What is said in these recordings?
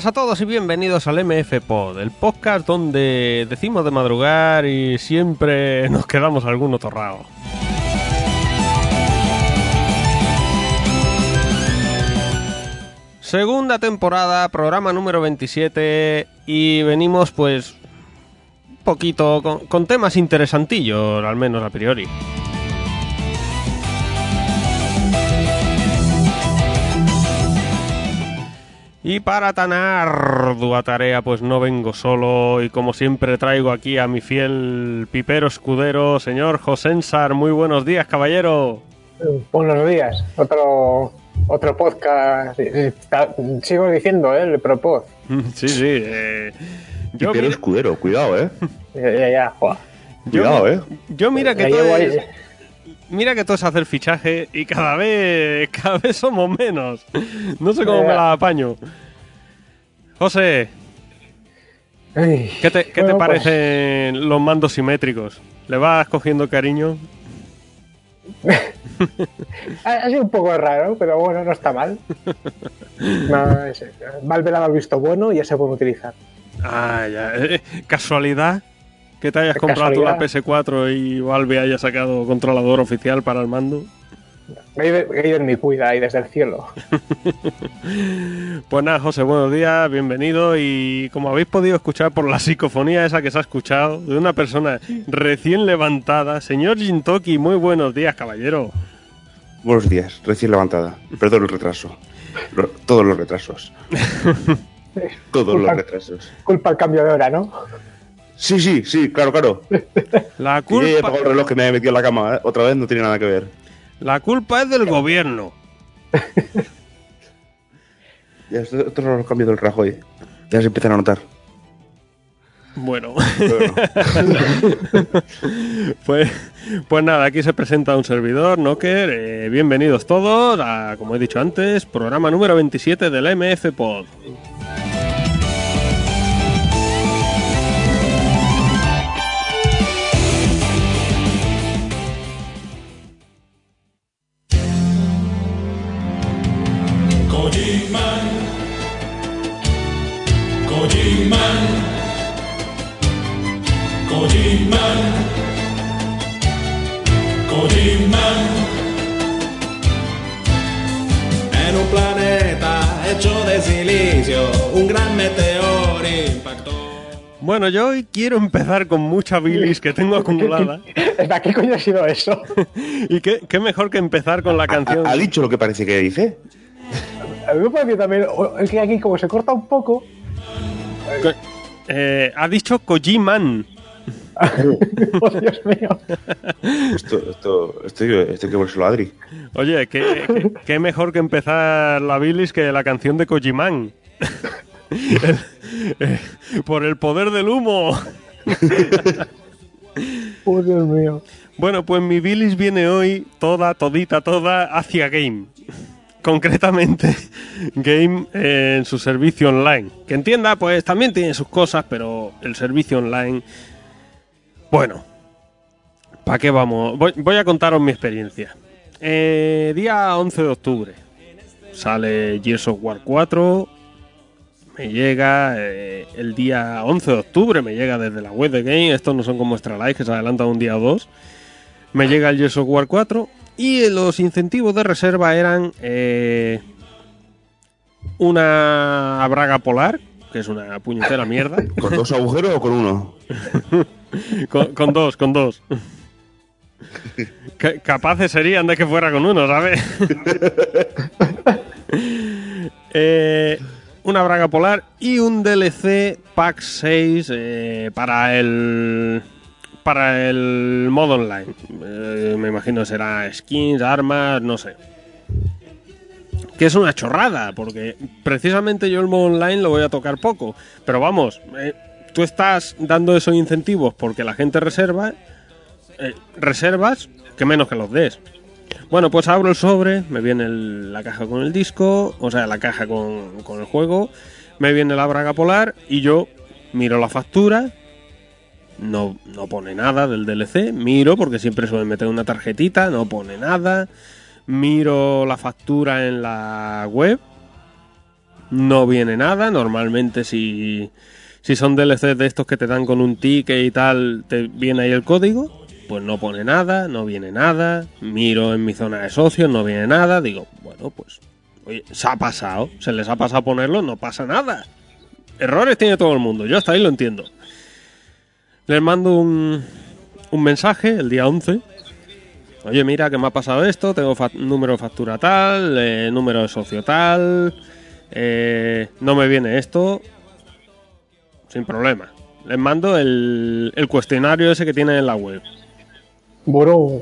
Buenas a todos y bienvenidos al MF Pod, el podcast donde decimos de madrugar y siempre nos quedamos alguno torrado. Segunda temporada, programa número 27 y venimos pues un poquito con temas interesantillos, al menos a priori. Y para tan ardua tarea, pues no vengo solo y como siempre traigo aquí a mi fiel pipero escudero, señor Josensar. Muy buenos días, caballero. Buenos días. Otro otro podcast. Sigo diciendo, ¿eh? El propos. Sí, sí. eh, yo, Pero mira, escudero, cuidado, eh. Ya, ya, ya, joa. yo- Cuidado, eh. yo mira que todo llevo es, ahí- mira que todo es hacer fichaje y cada vez cada vez somos menos. No sé cómo me la apaño. José, Ay, ¿qué te, qué te bueno, pues, parecen los mandos simétricos? ¿Le vas cogiendo cariño? ha, sido un poco raro, pero bueno, no está mal. No, es- Valve la ha visto bueno y ya se puede utilizar. Ah, ya. eh, ¿Casualidad? Que te hayas comprado tú la Casualidad. PS4 y Valve haya sacado controlador oficial para el mando. Me he ido- he ido en mi cuida ahí desde el cielo. Pues nada, José, buenos días, bienvenido. Y como habéis podido escuchar por la psicofonía esa que se ha escuchado de una persona recién levantada, señor Jintoki, muy buenos días, caballero. Buenos días, recién levantada. Perdón el retraso. Lo- todos los retrasos. Todos los retrasos. Culpa el cambio de hora, ¿no? Sí, sí, sí, claro, claro. La Y culpa, apagado el reloj que me he metido en la cama, ¿eh? Otra vez no tiene nada que ver. la culpa es del gobierno. Ya, estos estos son los cambios del Rajoy. Ya se empiezan a notar. Bueno. pues, pues nada, aquí se presenta un servidor, Nocker. eh, bienvenidos todos a, como he dicho antes, programa número 27 del MF Pod. Bueno, yo hoy quiero empezar con mucha bilis que tengo acumulada. ¿Para qué coño ha sido eso? Y qué, qué mejor que empezar con la canción. ¿Ha dicho lo que parece que dice? A mí me parece también. Es que aquí, como se corta un poco. Co- eh, ha dicho Kojiman. oh, Dios mío. Esto, esto, esto, esto hay que ponérselo a Adri. Oye, qué, qué- qué mejor que empezar la bilis que la canción de Kojiman. El- eh, por el poder del humo. Oh, Dios mío. Bueno, pues mi bilis viene hoy toda, todita, toda hacia Game. Concretamente, Game eh, en su servicio online. Que entienda, pues también tiene sus cosas, pero el servicio online. Bueno, ¿para qué vamos? Voy, voy a contaros mi experiencia. Eh, día 11 de octubre sale Gears of War 4. Me llega eh, el día 11 de octubre, me llega desde la web de Game. Estos no son como Extra Life, que se adelantan un día o dos. Me llega el Gears of War 4 y los incentivos de reserva eran eh, una braga polar, que es una puñetera mierda, ¿Con dos agujeros o con uno? con, con dos, con dos. Capaces serían de que fuera con uno, ¿sabes? Eh, una braga polar y un DLC Pack 6 eh, para el para el modo online. Eh, me imagino será skins, armas, no sé. Que es una chorrada, porque precisamente yo el modo online lo voy a tocar poco. Pero vamos, eh, tú estás dando esos incentivos porque la gente reserva. reservas, que menos que los des. Bueno, pues abro el sobre, me viene la caja con el disco, o sea, la caja con, con el juego, me viene la braga polar y yo miro la factura, no, no pone nada del DLC, miro porque siempre suelen meter una tarjetita, no pone nada, miro la factura en la web, no viene nada. Normalmente si, si son DLCs de estos que te dan con un ticket y tal, te viene ahí el código. Pues no pone nada, no viene nada. Miro en mi zona de socios, no viene nada. Digo, bueno, pues se ha pasado. Se les ha pasado ponerlo, no pasa nada. Errores tiene todo el mundo, yo hasta ahí lo entiendo. Les mando un, un mensaje el día 11. Oye, mira que me ha pasado esto, tengo número de factura tal, eh, número de socio tal, eh, no me viene esto, sin problema. Les mando el, el cuestionario ese que tienen en la web, Bueno,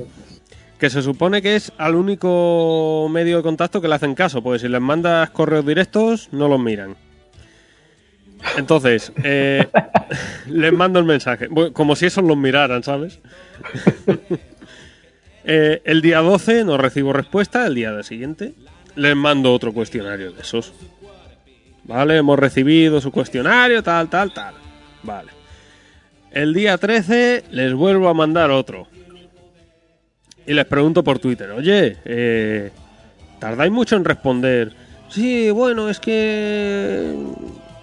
que se supone que es al único medio de contacto que le hacen caso, porque si les mandas correos directos no los miran. Entonces, eh, les mando el mensaje, como si esos los miraran, ¿sabes? Eh, el día 12 no recibo respuesta, el día siguiente les mando otro cuestionario de esos. Vale, hemos recibido su cuestionario, tal, tal, tal. Vale. El día 13 les vuelvo a mandar otro. Y les pregunto por Twitter, oye, eh, ¿tardáis mucho en responder? Sí, bueno, es que...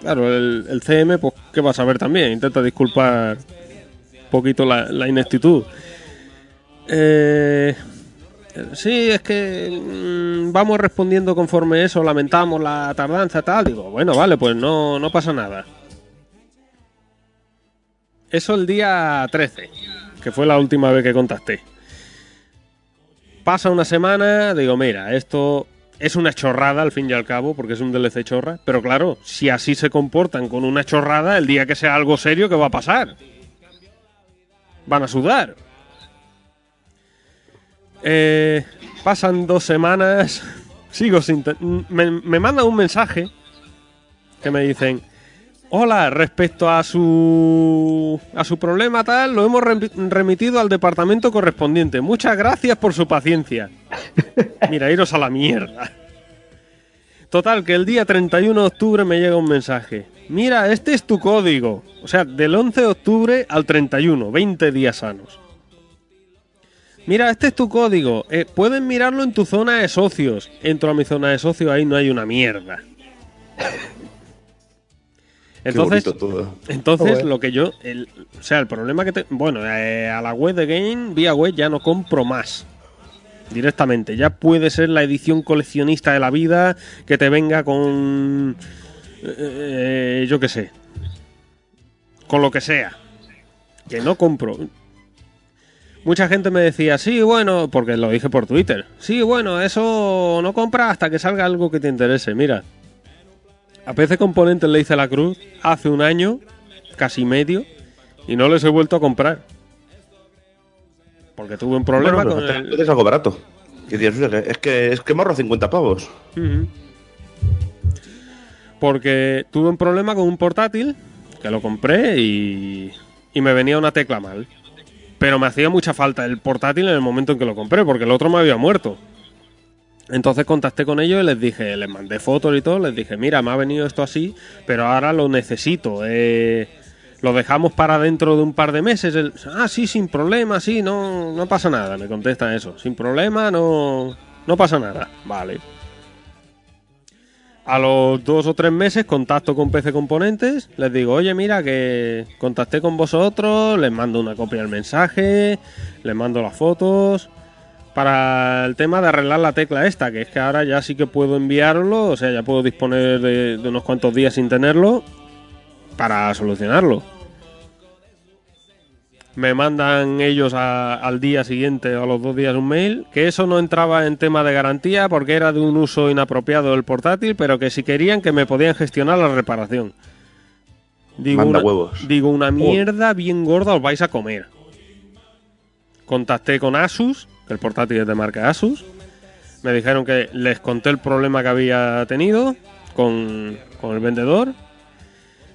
Claro, el, CM, pues, ¿qué vas a ver también? Intenta disculpar un poquito la, la ineptitud. Eh, sí, es que mm, vamos respondiendo conforme eso, lamentamos la tardanza, tal. Digo, bueno, vale, pues no, no pasa nada. Eso el día 13, que fue la última vez que contacté. Pasa una semana, digo, mira, esto es una chorrada al fin y al cabo, porque es un DLC chorra. Pero claro, si así se comportan con una chorrada, el día que sea algo serio, ¿qué va a pasar? Van a sudar. Eh, pasan dos semanas, sigo sin... Me, me mandan un mensaje que me dicen, hola, respecto a su, a su problema tal, lo hemos remi- remitido al departamento correspondiente. Muchas gracias por su paciencia. Mira, iros a la mierda. Total, que el día 31 de octubre me llega un mensaje. Mira, este es tu código. O sea, del 11 de octubre al 31, 20 días sanos. Mira, este es tu código. Eh, pueden mirarlo en tu zona de socios. Entro a mi zona de socios, ahí no hay una mierda. Entonces, todo. entonces lo que yo, el, o sea, el problema que te, bueno, eh, a la web de Game, vía web ya no compro más. Directamente, ya puede ser la edición coleccionista de la vida que te venga con, eh, yo qué sé, con lo que sea. Que no compro. Mucha gente me decía, sí, bueno, porque lo dije por Twitter. Sí, bueno, eso no compra hasta que salga algo que te interese. Mira, PC Componentes le hice la cruz hace un año, casi medio, y no les he vuelto a comprar. Porque tuve un problema Bueno, con el... Es algo barato. Que dices, "Hostia, Es que es que me ahorro 50 pavos. Porque tuve un problema con un portátil que lo compré y, y me venía una tecla mal. Pero me hacía mucha falta el portátil en el momento en que lo compré, porque el otro me había muerto. Entonces contacté con ellos y les dije, les mandé fotos y todo, les dije, mira, me ha venido esto así, pero ahora lo necesito. eh, lo dejamos para dentro de un par de meses. Ah, sí, sin problema, sí, no, no pasa nada. Me contestan eso, sin problema, no, no pasa nada. Vale. A los dos o tres meses contacto con PC Componentes, les digo, oye, mira que contacté con vosotros, les mando una copia del mensaje, les mando las fotos, para el tema de arreglar la tecla esta, que es que ahora ya sí que puedo enviarlo, o sea, ya puedo disponer de, de unos cuantos días sin tenerlo para solucionarlo. Me mandan ellos a- al día siguiente o a los dos días un mail, que eso no entraba en tema de garantía porque era de un uso inapropiado del portátil, pero que si querían que me podían gestionar la reparación. Digo Manda una, huevos. Digo, una mierda bien gorda os vais a comer. Contacté con Asus, el portátil es de marca Asus. Me dijeron que les conté el problema que había tenido con, con el vendedor.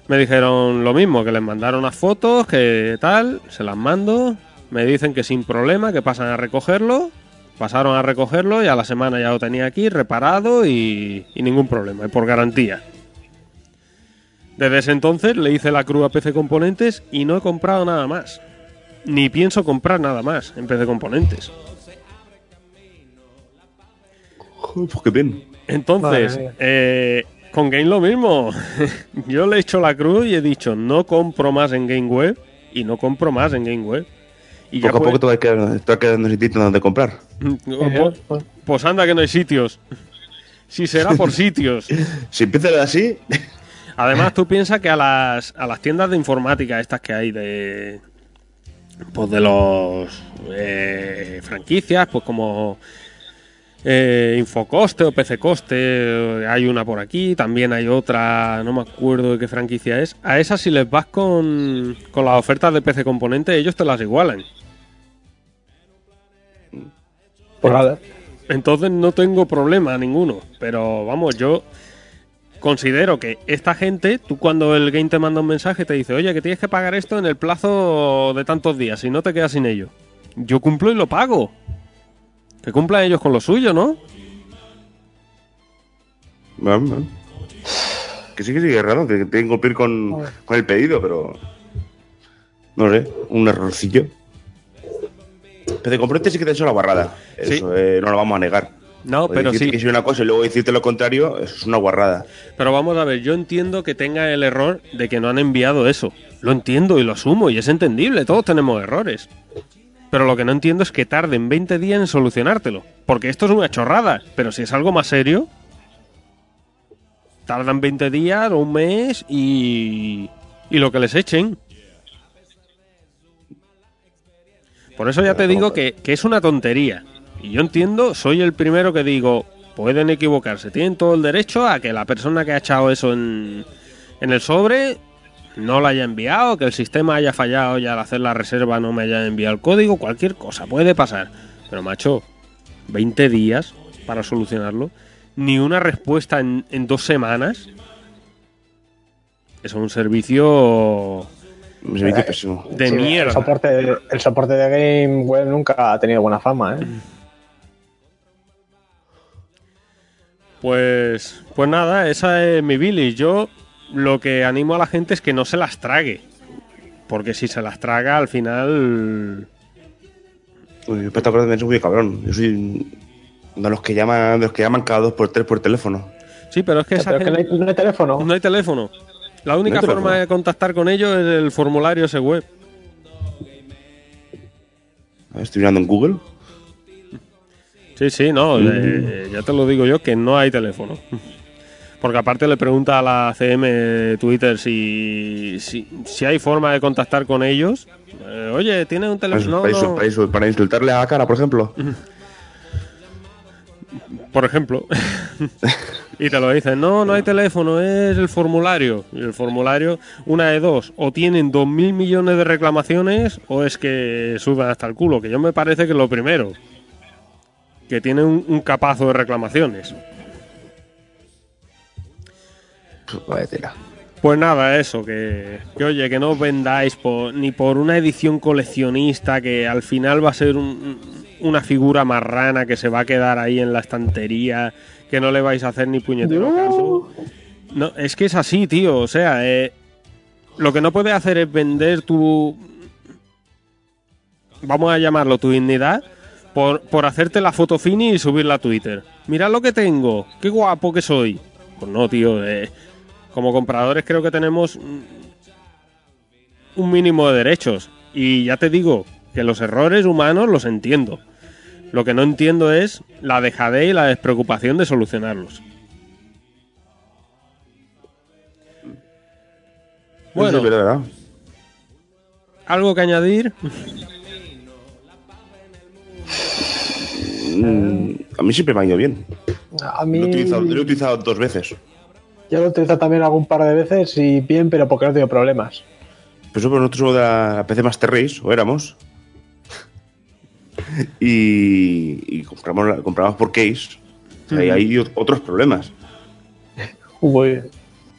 Me dijeron lo mismo, que les mandaron las fotos, que tal, se las mando. Me dicen que sin problema, que pasan a recogerlo. Pasaron a recogerlo y a la semana ya lo tenía aquí reparado y, y ningún problema, y por garantía. Desde ese entonces le hice la cruz a PC Componentes y no he comprado nada más. Ni pienso comprar nada más en PC Componentes. Joder, qué bien. Entonces, eh, con Game lo mismo. Yo le he hecho la cruz y he dicho, no compro más en Game Web y no compro más en Game Web. Y Poco a poco te vas quedando, te vas quedando sin sitio donde comprar. pues, pues anda que no hay sitios. Si será por sitios. Si empiezas así, Además, tú piensas que a las, a las tiendas de informática estas que hay de. Pues de los. eh, franquicias, pues como. Eh, Infocoste o PC Coste, hay una por aquí, también hay otra, no me acuerdo de qué franquicia es. A esas, si les vas con, con las ofertas de PC Componente, ellos te las igualan. Pues nada. Entonces no tengo problema ninguno. Pero vamos, yo considero que esta gente, tú cuando el game te manda un mensaje te dice, oye, que tienes que pagar esto en el plazo de tantos días, si no te quedas sin ello. Yo cumplo y lo pago. Que cumplan ellos con lo suyo, ¿no? bueno. que sí que sí, es raro, que tienen que cumplir con, con el pedido, pero. No sé, un errorcillo. Pero de sí que te ha hecho la guarrada. Sí. Eso eh, no lo vamos a negar. No, pero sí. que si una cosa y luego decirte lo contrario, eso es una guarrada. Pero vamos a ver, yo entiendo que tenga el error de que no han enviado eso. Lo entiendo y lo asumo y es entendible, todos tenemos errores. Pero lo que no entiendo es que tarden 20 días en solucionártelo. Porque esto es una chorrada, pero si es algo más serio, tardan 20 días o un mes y, y lo que les echen. Por eso ya te digo que, que es una tontería. Y yo entiendo, soy el primero que digo, pueden equivocarse, tienen todo el derecho a que la persona que ha echado eso en, en el sobre no lo haya enviado, que el sistema haya fallado y al hacer la reserva no me haya enviado el código, cualquier cosa, puede pasar. Pero macho, 20 días para solucionarlo, ni una respuesta en, en dos semanas. Eso es un servicio Un servicio pésimo. de Sí, mierda. El soporte, el soporte de Game Web nunca ha tenido buena fama, ¿eh? Pues, pues nada, esa es mi Billy. Yo lo que animo a la gente es que no se las trague. Porque si se las traga, al final. Uy, de eso muy cabrón. Yo soy de los que llaman, de los que llaman cada dos por tres por teléfono. Sí, pero es que esa Pero es que no gente- hay, no hay teléfono. no hay teléfono. La única No forma teléfono. de contactar con ellos es el formulario ese web. Estoy mirando en Google. Sí, sí, no, eh, ya te lo digo yo que no hay teléfono. Porque aparte le pregunta a la CM Twitter si, si, si hay forma de contactar con ellos. Eh, Oye, ¿tienes un teléfono? No, para- no. para- insultarle a la cara, por ejemplo. por ejemplo. y te lo dicen, no, no hay teléfono, es el formulario. Y el formulario, una de dos, o tienen dos mil millones de reclamaciones o es que sudan hasta el culo, que yo me parece que es lo primero. Que tienen un, un capazo de reclamaciones. Vaya tela. Pues nada, eso, que, que oye, que no os vendáis por, ni por una edición coleccionista que al final va a ser un- una figura marrana que se va a quedar ahí en la estantería, que no le vais a hacer ni puñetero caso. No, es que es así, tío, o sea, eh, lo que no puedes hacer es vender tu... Vamos a llamarlo tu dignidad por, por hacerte la foto fini y subirla a Twitter. Mirad lo que tengo, qué guapo que soy. Pues no, tío, eh, como compradores creo que tenemos un mínimo de derechos. Y ya te digo que los errores humanos los entiendo. Lo que no entiendo es la dejadez y la despreocupación de solucionarlos. Bueno, Sí, es verdad. algo que añadir. Mm, a mí siempre me ha ido bien. A Lo he utilizado, lo he utilizado dos veces. Yo lo he utilizado también algún par de veces y bien, pero porque no he tenido problemas. Pues eso, nosotros somos de la PC Master Race, o éramos. y, y compramos, la- compramos por case. Sea, Ahí hay ot- otros problemas. Uy,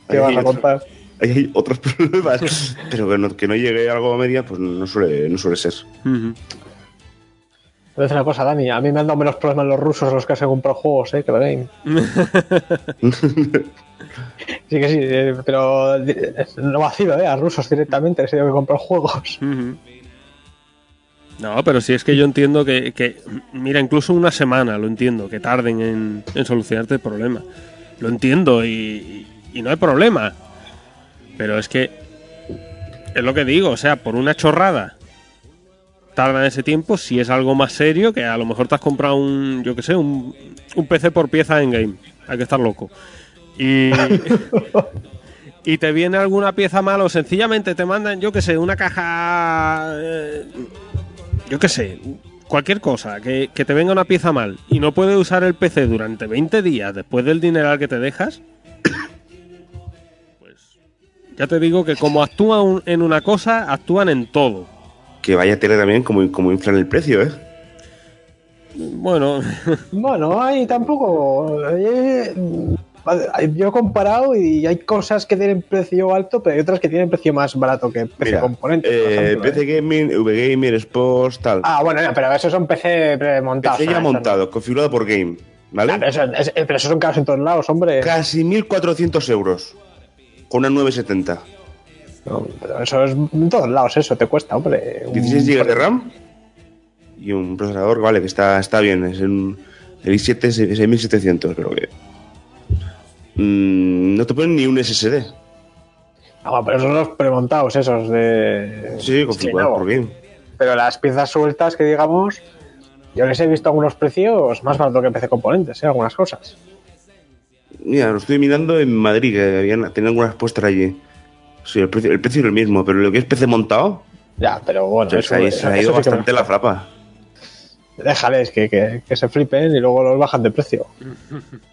¿qué Ahí vas hay a otro- contar? Ahí hay otros problemas. Pero que no, que no llegue algo a media, pues no suele, no suele ser. Ujú. Te voy a decir una cosa, Dani. A mí me han dado menos problemas los rusos los que se compran juegos, ¿eh? Que game. Sí que sí, eh, pero eh, no vacilo, ¿eh? A rusos directamente, les he que comprar juegos. No, pero si es que yo entiendo que, mira, incluso una semana lo entiendo, que tarden en, solucionarte el problema. lo entiendo y, y no hay problema. Pero es que es lo que digo, o sea, por una chorrada tarda ese tiempo si es algo más serio que a lo mejor te has comprado un, yo que sé, un, un PC por pieza en game. Hay que estar loco. Y, y te viene alguna pieza mal o sencillamente te mandan, yo que sé, una caja, eh, yo que sé, cualquier cosa, que, que te venga una pieza mal y no puedes usar el PC durante 20 días después del dineral que te dejas, pues ya te digo que como actúan en una cosa, actúan en todo. Que vaya tele también como, como inflan el precio, ¿eh? Bueno, Bueno, ahí tampoco. eh, yo he comparado y hay cosas que tienen precio alto, pero hay otras que tienen precio más barato que PC Mira, componentes. por eh, ejemplo, PC ¿eh? Gaming, VGamer, Sports, tal. Ah, bueno, no, pero esos son PC premontados. PC ya. Eso no- montado, configurado por Game, ¿vale? Ah, pero, eso, es- pero esos son caros en todos lados, hombre. Casi 1.400 euros. Con una 970. No, pero eso es en todos lados, eso te cuesta, hombre. Un- 16 GB de RAM. Y un procesador, vale, que está, está bien. Es un, el i7 es 6700, pero que. Mm, no te ponen ni un SSD. Ah, bueno, pero esos son los premontados, esos de. Sí, configurado no. por Game. Pero las piezas sueltas que digamos, yo les he visto algunos precios más baratos que PC componentes, ¿eh? algunas cosas. Mira, lo estoy mirando en Madrid, que habían, tenían algunas puestas allí. Sí, el precio, el precio es el mismo, pero lo que es PC montado, Ya, pero bueno, se, eso, se ha eso ido me- bastante la frapa. Déjales que, que- que se flipen y luego los bajan de precio.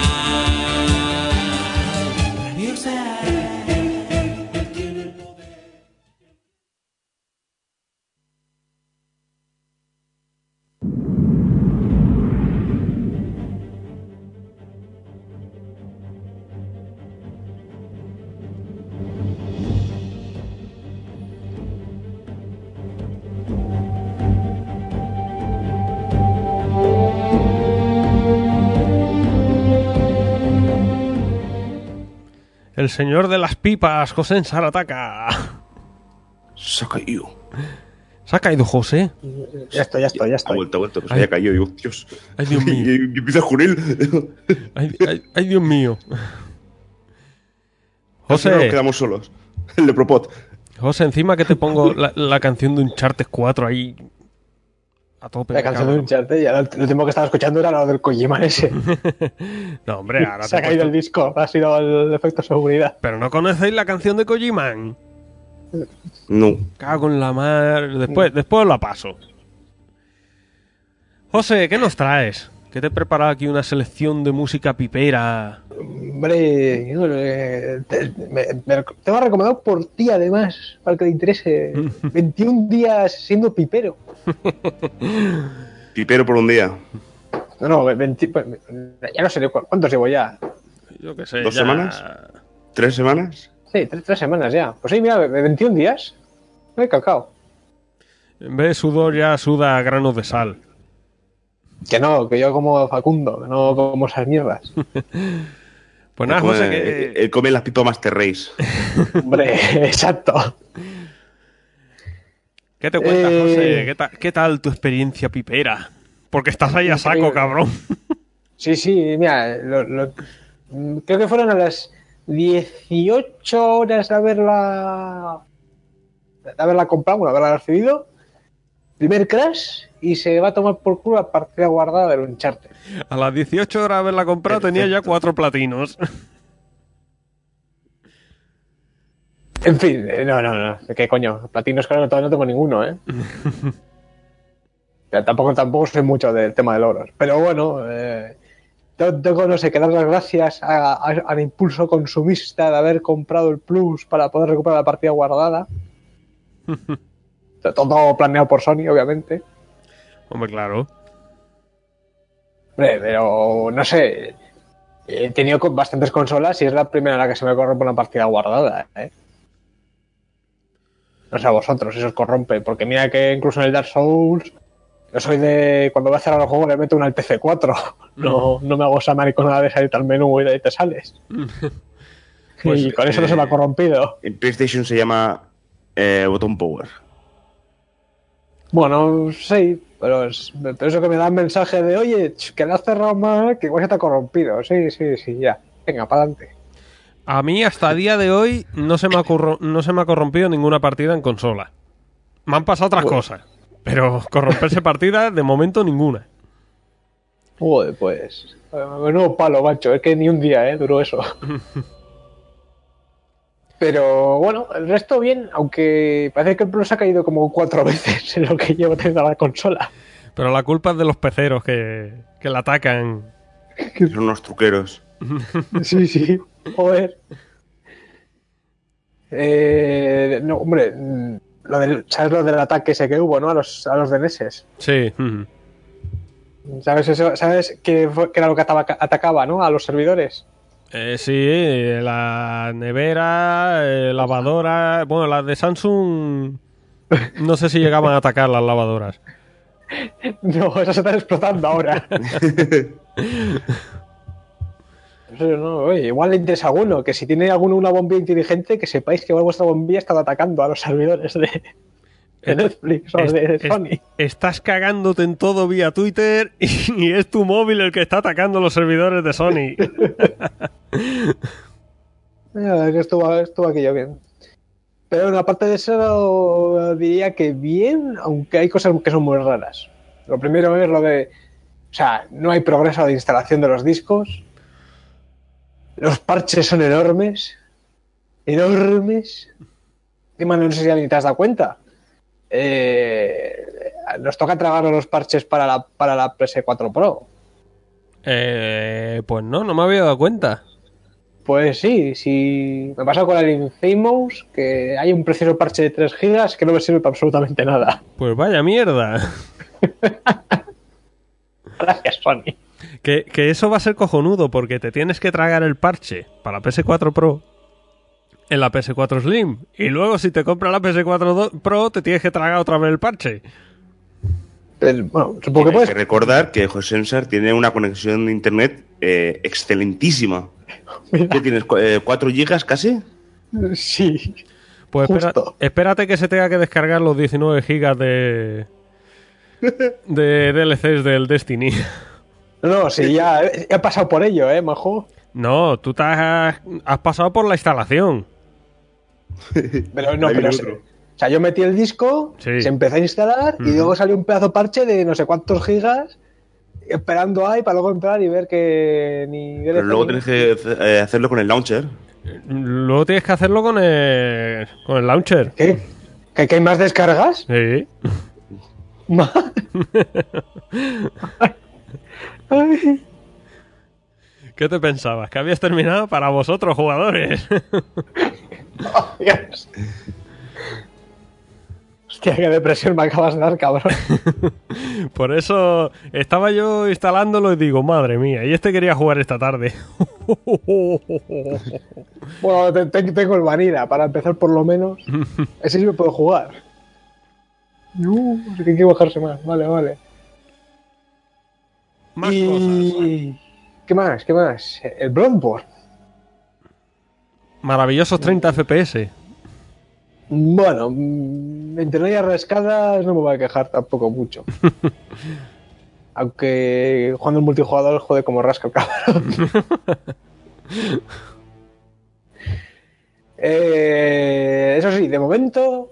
El señor de las pipas, José en Sarataca. Saca yo. ¿Se ha caído José? Ya estoy, ya estoy, ya Ha estoy. vuelto, ha vuelto, pues Ay. había caído. Digo, Dios. Ay, Dios mío. y, y empieza a jurir. Ay, ay, ay, Dios mío. Nos José, quedamos solos. El de Propot. José, encima que te pongo la, la canción de Uncharted 4 ahí a tope. La canción de. Uncharted, ya lo, lo último que estaba escuchando era lo del Kojima ese. No, hombre, ahora Se ha te caído el disco, ha sido el efecto seguridad. Pero no conocéis la canción de Kojiman. No. Cago en la mar. Después, después la paso. José, ¿qué nos traes? Que te he preparado aquí una selección de música pipera. Hombre, eh, te, me, me- te lo he recomendado por ti además, para el que te interese. 21 días siendo pipero. Pipero por un día. No, no, 20 pues, ya no sé de cu- cuántos llevo ya. Yo qué sé. ¿Dos ya- semanas? ¿Tres semanas? Sí, tres, tres semanas ya. Pues sí, mira, 21 días. No he cacao. En vez de sudor ya suda granos de sal. Que no, que yo como Facundo, que no como esas mierdas. Pues nada, Come- José, que... Él come las pipas Master Race. Hombre, exacto. ¿Qué te cuentas, Eh, José? ¿Qué, ta- qué tal tu experiencia pipera? Porque estás ahí a saco, Increíble. cabrón. Sí, sí, mira, lo- lo- creo que fueron a las 18 horas de haberla, de haberla comprado, bueno, de haberla recibido. Primer crash y se va a tomar por culo la partida guardada del Uncharted. A las 18 horas de haberla comprado tenía ya cuatro platinos. En fin, eh, no, no, no, ¿qué coño? Platinos claro, todavía no tengo ninguno, ¿eh? Ya, tampoco, tampoco sé mucho del tema de logros. Pero bueno, eh, tengo, tengo, no sé, que dar las gracias a- a- al impulso consumista de haber comprado el Plus para poder recuperar la partida guardada. Todo planeado por Sony, obviamente. Hombre, claro. Hombre, pero no sé. He tenido bastantes consolas y es la primera en la que se me corrompe una partida guardada. ¿eh? No sé a vosotros, eso os corrompe. Porque mira que incluso en el Dark Souls No soy de. Cuando voy a cerrar el juego le meto una al PC4. No, no me hago esa mariconada de salirte al menú y de ahí te sales. Pues, y con eso no se me ha corrompido. En PlayStation se llama eh, Botón Power. Bueno, sí, pero, es- pero eso que me da el mensaje de, oye, que le has cerrado mal, que igual se te ha corrompido. Sí, sí, sí, ya. Venga, para adelante. A mí hasta día de hoy no se me ha, no se me ha corrompido ninguna partida en consola. Me han pasado otras cosas, pero corromperse partidas de momento ninguna. Joder, pues. Menudo palo, macho. Es que ni un día, ¿eh? Duró eso. Pero bueno, el resto bien, aunque parece que el Pro se ha caído como cuatro veces en lo que llevo teniendo la consola. Pero la culpa es de los peceros que, que la atacan. Son unos truqueros. Sí, sí. Joder. Eh, no, hombre, lo del, ¿sabes lo del ataque ese que hubo, no? A los, a los daneses. Sí. ¿Sabes, eso, ¿sabes qué, fue- qué era lo que ataba- atacaba, no? A los servidores. Eh, sí, eh, la nevera, eh, lavadora. Bueno, las de Samsung. No sé si llegaban a atacar las lavadoras. No, esas se están explotando ahora. No, oye, igual le interesa a alguno, que si tiene alguno una bombilla inteligente, que sepáis que vuestra bombilla está atacando a los servidores de, de Netflix o Es- de es- Sony. estás cagándote en todo vía Twitter y es tu móvil el que está atacando los servidores de Sony. Que estuvo, estuvo aquello bien. Pero bueno, aparte de eso, diría que bien, aunque hay cosas que son muy raras. Lo primero es lo de. O sea, no hay progreso de instalación de los discos. Los parches son enormes. Enormes. Encima no sé si ni te has dado cuenta. Eh, nos toca tragar los parches para la, para la PS4 Pro. Eh, pues no, no me había dado cuenta. Pues sí, sí. Me pasa con el Infamous, que hay un precioso parche de 3 gigas que no me sirve para absolutamente nada. Pues vaya mierda. Gracias, Sony. Que, que eso va a ser cojonudo porque te tienes que tragar el parche para la PS4 Pro en la PS4 Slim. Y luego si te compras la PS4 do- Pro te tienes que tragar otra vez el parche. Bueno, supongo que Hay puedes. que recordar que José Sensar tiene una conexión de internet eh, excelentísima. ¿Qué tienes? ¿Cu- eh, ¿4 gigas casi? Sí. Pues espera- espérate que se tenga que descargar los 19 gigas de, de DLCs del Destiny. No, no, sí, ya he, he pasado por ello, ¿eh, majo? No, tú te has, has pasado por la instalación. Pero no, pero. se- o sea, yo metí el disco, Sí. se empezó a instalar y luego salió un pedazo parche de no sé cuántos gigas esperando ahí para luego entrar y ver que ni. Pero luego tienes que eh, hacerlo con el launcher. Luego tienes que hacerlo con el, con el launcher. ¿Qué? ¿Que, que hay más descargas? Sí. Más. Ay. ¿Qué te pensabas? ¿Que habías terminado para vosotros, jugadores? Oh, Dios. Hostia, qué depresión me acabas de dar, cabrón. Por eso estaba yo instalándolo y digo, madre mía, y este quería jugar esta tarde. Bueno, te- te- tengo el Vanilla, para empezar por lo menos. Ese sí me puedo jugar. Uh, que hay que bajarse más. Vale, vale. Más y... cosas. ¿Qué más? ¿Qué más? El Bloodborne. Maravillosos 30 FPS. Bueno, mm, entre no haya rascadas no me voy a quejar tampoco mucho. Aunque jugando en multijugador jode como rasca el cabrón. Eh, eso sí, de momento,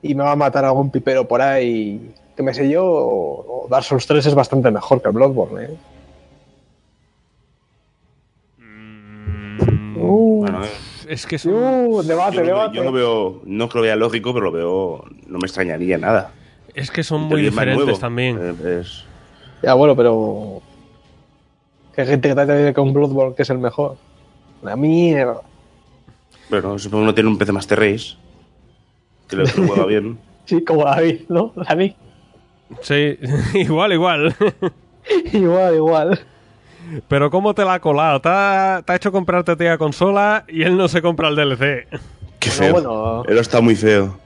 y me va a matar algún pipero por ahí, que me sé yo, o Dark Souls 3 es bastante mejor que el Bloodborne. ¿eh? Es que son... uh, debate, yo, debate. yo lo veo, no que lo vea lógico, pero lo veo, no me extrañaría nada. Es que son muy es diferentes también. Eh, es- Ya, bueno, pero. Que hay gente que te dice que un Bloodborne que es el mejor. Una mierda. bueno, supongo que no tiene un PC Master Race. Que lo juega bien. Sí, como David, ¿no? David. Sí, igual, igual. igual, igual. Pero ¿cómo te la ha colado? Te ha, te ha hecho comprarte tía consola y él no se compra el DLC. Qué feo. bueno. Él está muy feo.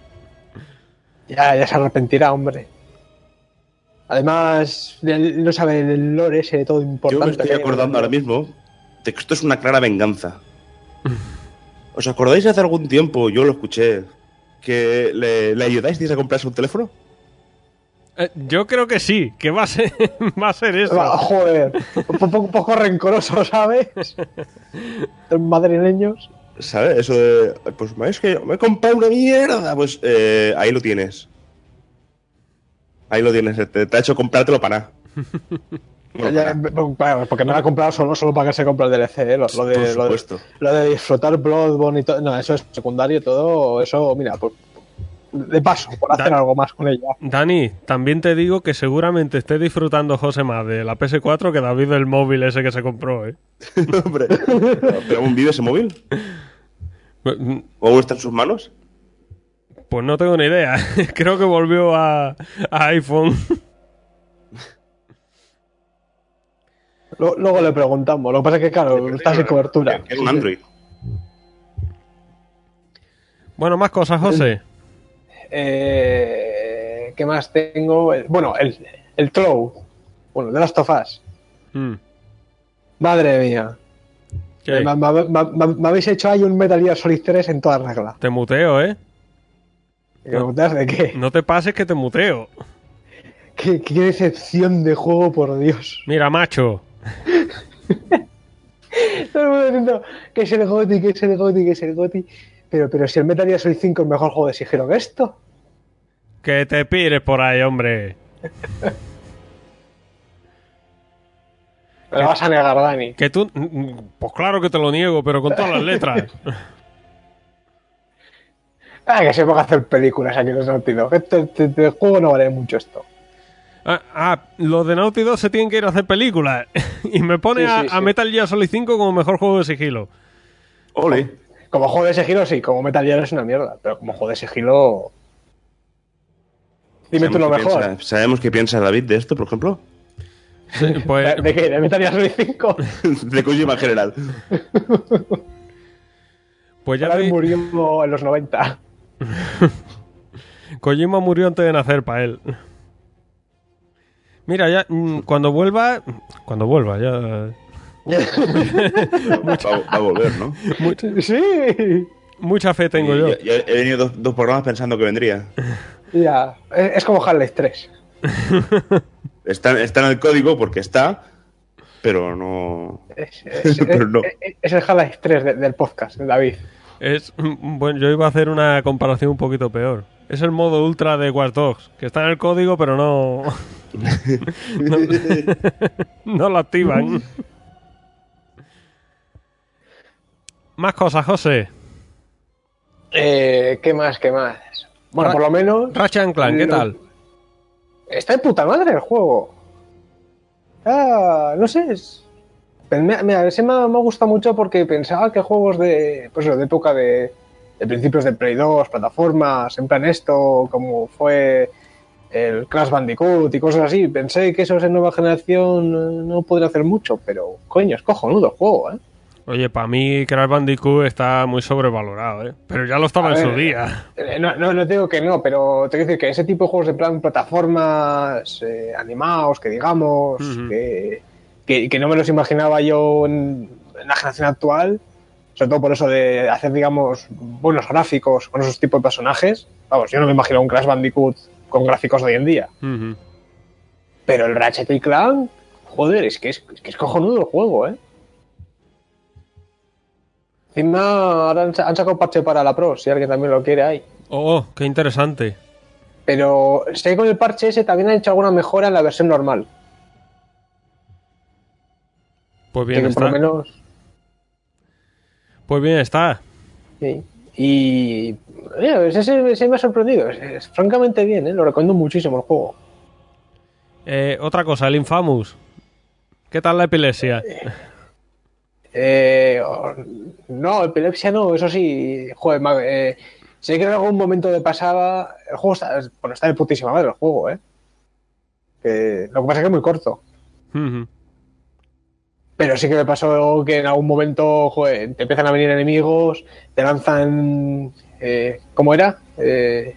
Ya, ya se arrepentirá, hombre. Además, él no sabe el lore ese de todo Yo importante. me estoy acordando ahora mismo de que esto es una clara venganza. ¿Os acordáis hace algún tiempo, yo lo escuché, que le, le ayudáis a comprarse un teléfono? Eh, yo creo que sí, que va a ser, va a ser eso. Ah, joder, un poco, un poco rencoroso, ¿sabes? Los madrileños. ¿Sabes? Eso de. Pues es que me he comprado una mierda. Pues eh, ahí lo tienes. Ahí lo tienes. Te, te ha hecho comprártelo para nada. Bueno, Ya, para- claro, porque me lo ha comprado solo, solo para que se compre el DLC. ¿eh? Lo, lo de, por lo, de, lo de disfrutar Bloodborne y todo. No, eso es secundario todo. Eso, mira, por- de paso, por hacer Da- algo más con ella. Dani, también te digo que seguramente esté disfrutando José más de la PS4 que David del móvil ese que se compró, ¿eh? Hombre. ¿Pero aún vive ese móvil? Pues ¿O está en sus manos? no tengo ni idea. Creo que volvió a, a iPhone. Luego le preguntamos. Lo que pasa es que, claro, está sin cobertura. Es un Android. Bueno, más cosas, José. Eh, ¿Qué más tengo? Bueno, el, el Trow. Bueno, de las tofas. Mm. Madre mía. ¿Qué? Me, me- me- me- me habéis hecho ahí un Metal Gear Solid 3 en toda regla. Te muteo, ¿eh? ¿Me preguntas de qué? No te pases que te muteo. qué? qué decepción de juego, por Dios. Mira, macho. Todo el mundo diciendo que es el GOTI, que es el GOTI, que es el GOTI. Pero, pero si el Metal Gear Solid 5 es mejor juego de sigilo que esto. Que te pires por ahí, hombre. Me lo vas a negar, Dani. Que tú. Pues claro que te lo niego, pero con todas las letras. Ah, que se ponga a hacer películas aquí en los Naughty Dog. Este, este- este juego no vale mucho esto. Ah, ah, los de Naughty Dog se tienen que ir a hacer películas. y me pone Sí, a, sí, a sí. Metal Gear Solid 5 como mejor juego de sigilo. Ole. Como juego de sigilo, sí. Como Metal Gear es una mierda. Pero como juego de sigilo... Dime tú lo mejor. piensa- ¿Sabemos qué piensa David de esto, por ejemplo? Pues, ¿De, de qué? ¿De Metal Gear Solid 5? de Kojima en general. pues ya te- murió en los 90. Kojima murió antes de nacer para él. Mira, ya mm, cuando vuelva, cuando vuelva, ya Va, va a volver, ¿no? sí. Mucha fe tengo yo. he venido dos, dos programas pensando que vendría. Ya. Es como Half-Life 3. Está, está en el código porque está, pero no. Es, es- Pero no. es- es el Half-Life 3 de- del podcast, David. Es bueno, yo iba a hacer una comparación un poquito peor. Es el modo ultra de Watch Dogs, que está en el código pero no no, no lo activan. Más cosas, José. Eh, ¿Qué más? ¿Qué más? Bueno, Ra- por lo menos. Ratchet and Clank, ¿qué Lo- tal? Está de puta madre el juego. Ah, no sé. es- me, ese me, me gusta mucho porque pensaba que juegos de, pues eso, de época de, de principios de Play 2, plataformas, en plan esto, como fue el Crash Bandicoot y cosas así, pensé que esos en nueva generación no podría hacer mucho, pero coño, es cojonudo el juego, ¿eh? Oye, para mí Crash Bandicoot está muy sobrevalorado, ¿eh? Pero ya lo estaba A en ver, su día. Eh, No, no, no digo que no, pero te quiero decir que ese tipo de juegos de plan plataformas eh, animados, que digamos, que, que, que no me los imaginaba yo en, en la generación actual, sobre todo por eso de hacer, digamos, buenos gráficos con esos tipos de personajes. Vamos, yo no me imagino un Crash Bandicoot con gráficos de hoy en día. Pero el Ratchet y Clank, joder, es que es, es que es cojonudo el juego, ¿eh? Encima ahora han, sa- han sacado parche para la Pro, si alguien también lo quiere ahí. Oh, oh, qué interesante. Pero sé que con el parche ese también han hecho alguna mejora en la versión normal. Pues Que bien por lo está. menos. Pues bien está. sí. Y. mira, ese, ese me ha sorprendido. Es, es francamente bien, ¿eh? lo recomiendo muchísimo el juego. Eh, otra cosa, el Infamous. ¿Qué tal la epilepsia? Eh, oh, no, epilepsia no, eso sí. Joder, ma- eh, sé que en algún momento de pasada. El juego está. Bueno, está de putísima madre el juego, ¿eh? Que, lo que pasa es que es muy corto. Pero sí que me pasó que en algún momento, joder, te empiezan a venir enemigos, te lanzan. Eh, ¿Cómo era? Eh,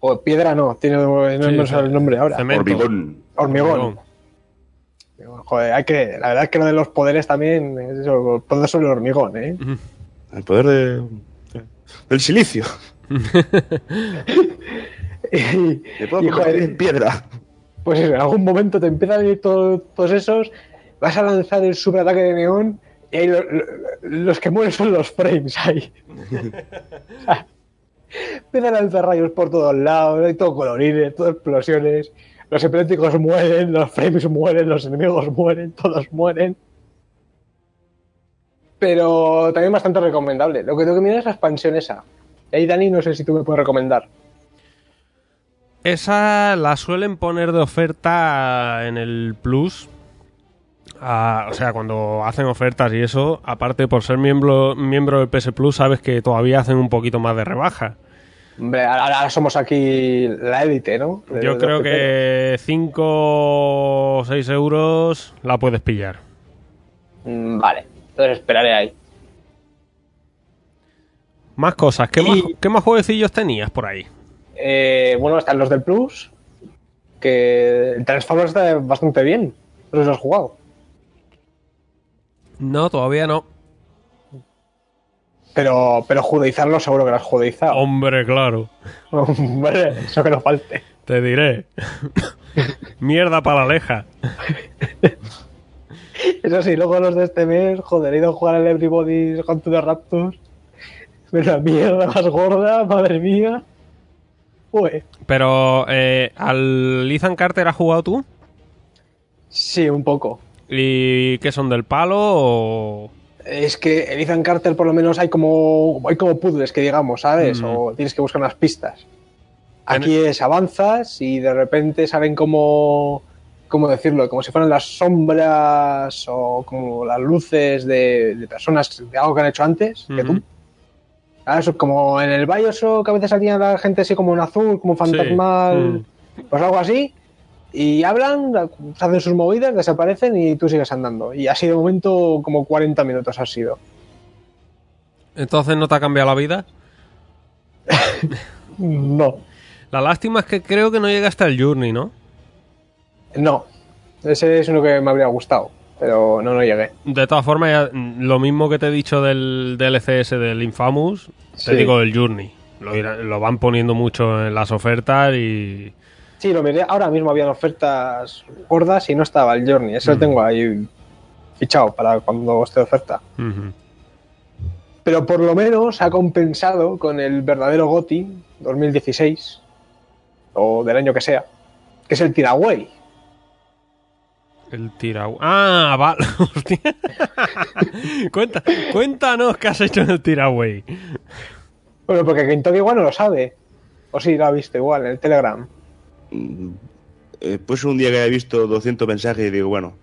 O piedra no, tiene, no Sí, me sale el nombre ahora. cemento. Hormigón. Hormigón. Joder, hay que, la verdad es que lo de los poderes también es eso, poder sobre el hormigón, ¿eh? El poder de, del silicio. Y, Me puedo y, joder, en piedra. pues eso, en algún momento te empiezan a ir todo- todos esos, vas a lanzar el superataque de neón y ahí lo- lo- los que mueren son los frames ahí. Empiezan a lanzar rayos por todos lados, hay todo colorines, todo explosiones. Los epilépticos mueren, los frames mueren, los enemigos mueren, todos mueren. Pero también bastante recomendable. Lo que tengo que mirar es la expansión esa. Y Dani, no sé si tú me puedes recomendar. Esa la suelen poner de oferta en el Plus. Ah, o sea, cuando hacen ofertas y eso, aparte por ser miembro, miembro del PS Plus, sabes que todavía hacen un poquito más de rebaja. Hombre, ahora, somos aquí la élite, ¿no? De- Yo creo los que 5 o 6 euros la puedes pillar. Mm, Vale, entonces esperaré ahí. Más cosas. ¿Qué, Y- más, ¿Qué más jueguecillos tenías por ahí? Eh, bueno, están los del Plus, que el Transformers está bastante bien. No sé si lo has jugado. No, todavía no. Pero, pero judaizarlo seguro que lo has judaizado. Hombre, claro. Hombre, eso que no falte. Te diré. Mierda para la leja. Eso sí, luego los de este mes, joder, he ido a jugar al Everybody's Gone to the Raptors. La mierda más gorda, madre mía. Uy, Pero, eh, ¿al Ethan Carter has jugado tú? sí, un poco. ¿Y qué son del palo o...? Es que en Ethan Carter por lo menos hay como hay como puzzles que digamos, ¿sabes? Mm. O tienes que buscar unas pistas. Aquí es avanzas y de repente salen como ¿cómo decirlo? Como si fueran las sombras o como las luces de, de personas de algo que han hecho antes que tú. Ah, eso, como en el Bioshock a veces salía la gente así como en azul, como fantasmal, pues algo así. Y hablan, hacen sus movidas, desaparecen y tú sigues andando. Y así de momento como 40 minutos ha sido. Entonces no te ha cambiado la vida. No, La lástima es que creo que no llega hasta el Journey, ¿no? no. Ese es uno que me habría gustado, pero no, no llegué. De todas formas, ya, mm, lo mismo que te he dicho del DLCS del Infamous, Sí. te digo del Journey. Lo van poniendo mucho en las ofertas y... Sí, lo miré. Ahora mismo habían ofertas gordas y no estaba el Journey. Eso lo tengo ahí fichado para cuando esté de oferta. Pero por lo menos ha compensado con el verdadero GOTI 2016 o del año que sea, que es el Tiraway. El tiragüey. Ah, vale. Hostia. Cuenta, cuéntanos qué has hecho en el tiragüey. Bueno, porque Kentucky igual no lo sabe. O sí, lo ha visto igual en el Telegram. Eh, pues un día que haya visto 200 mensajes y digo, bueno,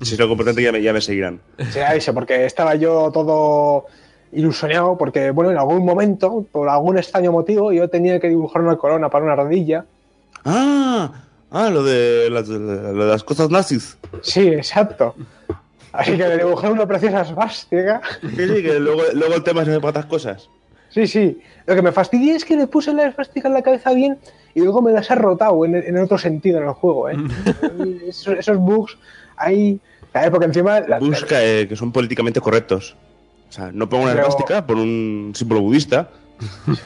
si es algo importante ya me, ya me seguirán. Será eso, porque estaba yo todo ilusionado, porque, bueno, en algún momento, por algún extraño motivo, yo tenía que dibujar una corona para una rodilla. Ah, ah lo, de las, lo de las cosas nazis. Sí, exacto. Así que le dibujé una preciosa esvástica. Sí, sí, que luego, luego el tema se me para otras cosas. Sí, sí. Lo que me fastidia es que le puse la esvástica en la cabeza bien y luego me las ha rotado en, en otro sentido en el juego, ¿eh? esos, esos bugs ahí... ¿sabes? Porque encima... la- Busca eh, que son políticamente correctos. O sea, no pongo una Pero- esvástica por un símbolo budista.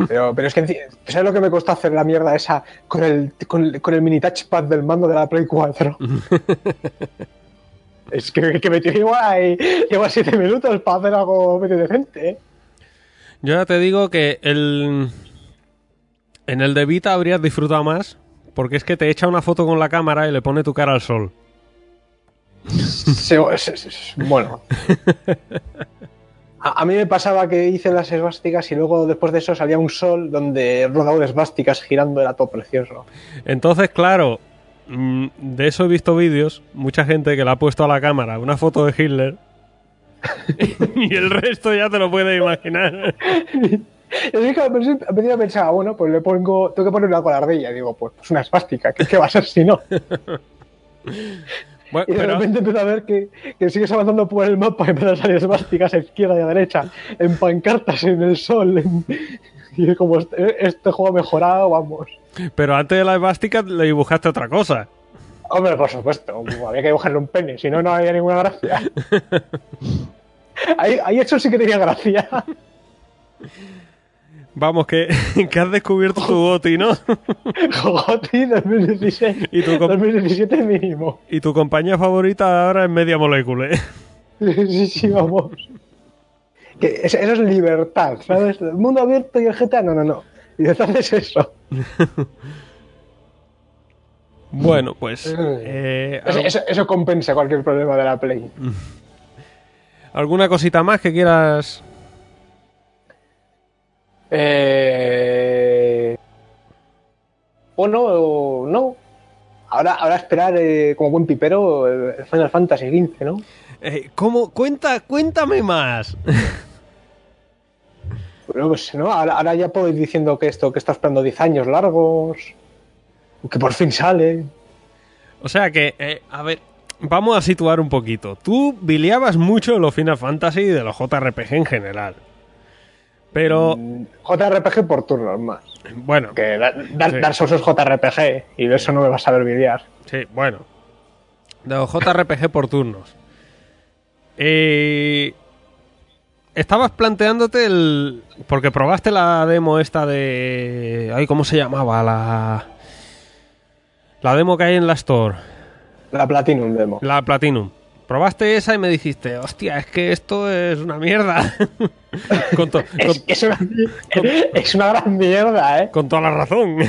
Pero, pero es que, ¿sabes lo que me costó hacer la mierda esa con el, con el, con el mini touchpad del mando de la Play 4? es que, que me tiré igual ahí, igual 7 minutos para hacer algo medio decente, ¿eh? Yo ya te digo que el... En el de Vita habrías disfrutado más, porque es que te echa una foto con la cámara y le pone tu cara al sol. Se- se- se- bueno. A, a mí me pasaba que hice las esvásticas y luego después de eso salía un sol donde rodaba esvásticas girando, era todo precioso. Entonces, claro, mm, de eso he visto vídeos, mucha gente que le ha puesto a la cámara una foto de Hitler y el resto ya te lo puedes imaginar. Y al principio pensaba, bueno, pues le pongo, tengo que poner una colardilla. Y digo, pues, pues una esvástica, ¿qué, qué va a ser si no? Bueno, Y de pero, repente empiezo a ver que, que sigues avanzando por el mapa y empiezan a salir esvásticas a izquierda y a derecha, en pancartas, en el sol. en- Y es como este, este juego ha mejorado, vamos. Pero antes de la esvástica le dibujaste otra cosa. Hombre, por supuesto, había que dibujarle un pene, si no, no había ninguna gracia. ahí, ahí eso sí que tenía gracia. Vamos, que, que has descubierto tu Goti, ¿no? Goti 2016. Y tu comp- 2017 mínimo. y tu compañía favorita ahora es Media Molecule. Sí, sí, vamos. Que es- eso es libertad, ¿sabes? El mundo abierto y el GTA, no, no, no. Libertad es eso. Bueno, pues. eh, Eso, ¿al- eso- eso compensa cualquier problema de la Play. ¿Alguna cosita más que quieras? Eh... O no, o no. Ahora, ahora esperar eh, como buen pipero el Final Fantasy XV, ¿no? Eh, ¿Cómo? Cuenta, cuéntame más. Bueno, pues no, ahora, ahora ya puedo ir diciendo que esto, que está esperando 10 años largos, que por fin sale. O sea que, eh, a ver, vamos a situar un poquito. Tú biliabas mucho de los Final Fantasy y de los JRPG en general. Pero, Mm, JRPG por turnos más. bueno, Que da- Dar- Sí. Dark Souls es JRPG y de eso no me vas a ver videar. sí, bueno. De los JRPG por turnos. Eh, estabas planteándote el... Porque probaste la demo esta de... Ay, ¿cómo se llamaba? La... La demo que hay en la Store. La Platinum Demo. La Platinum. Probaste esa y me dijiste, hostia, es que esto es una mierda. con, to- con- Es, es una, es una gran mierda, ¿eh? con toda la razón.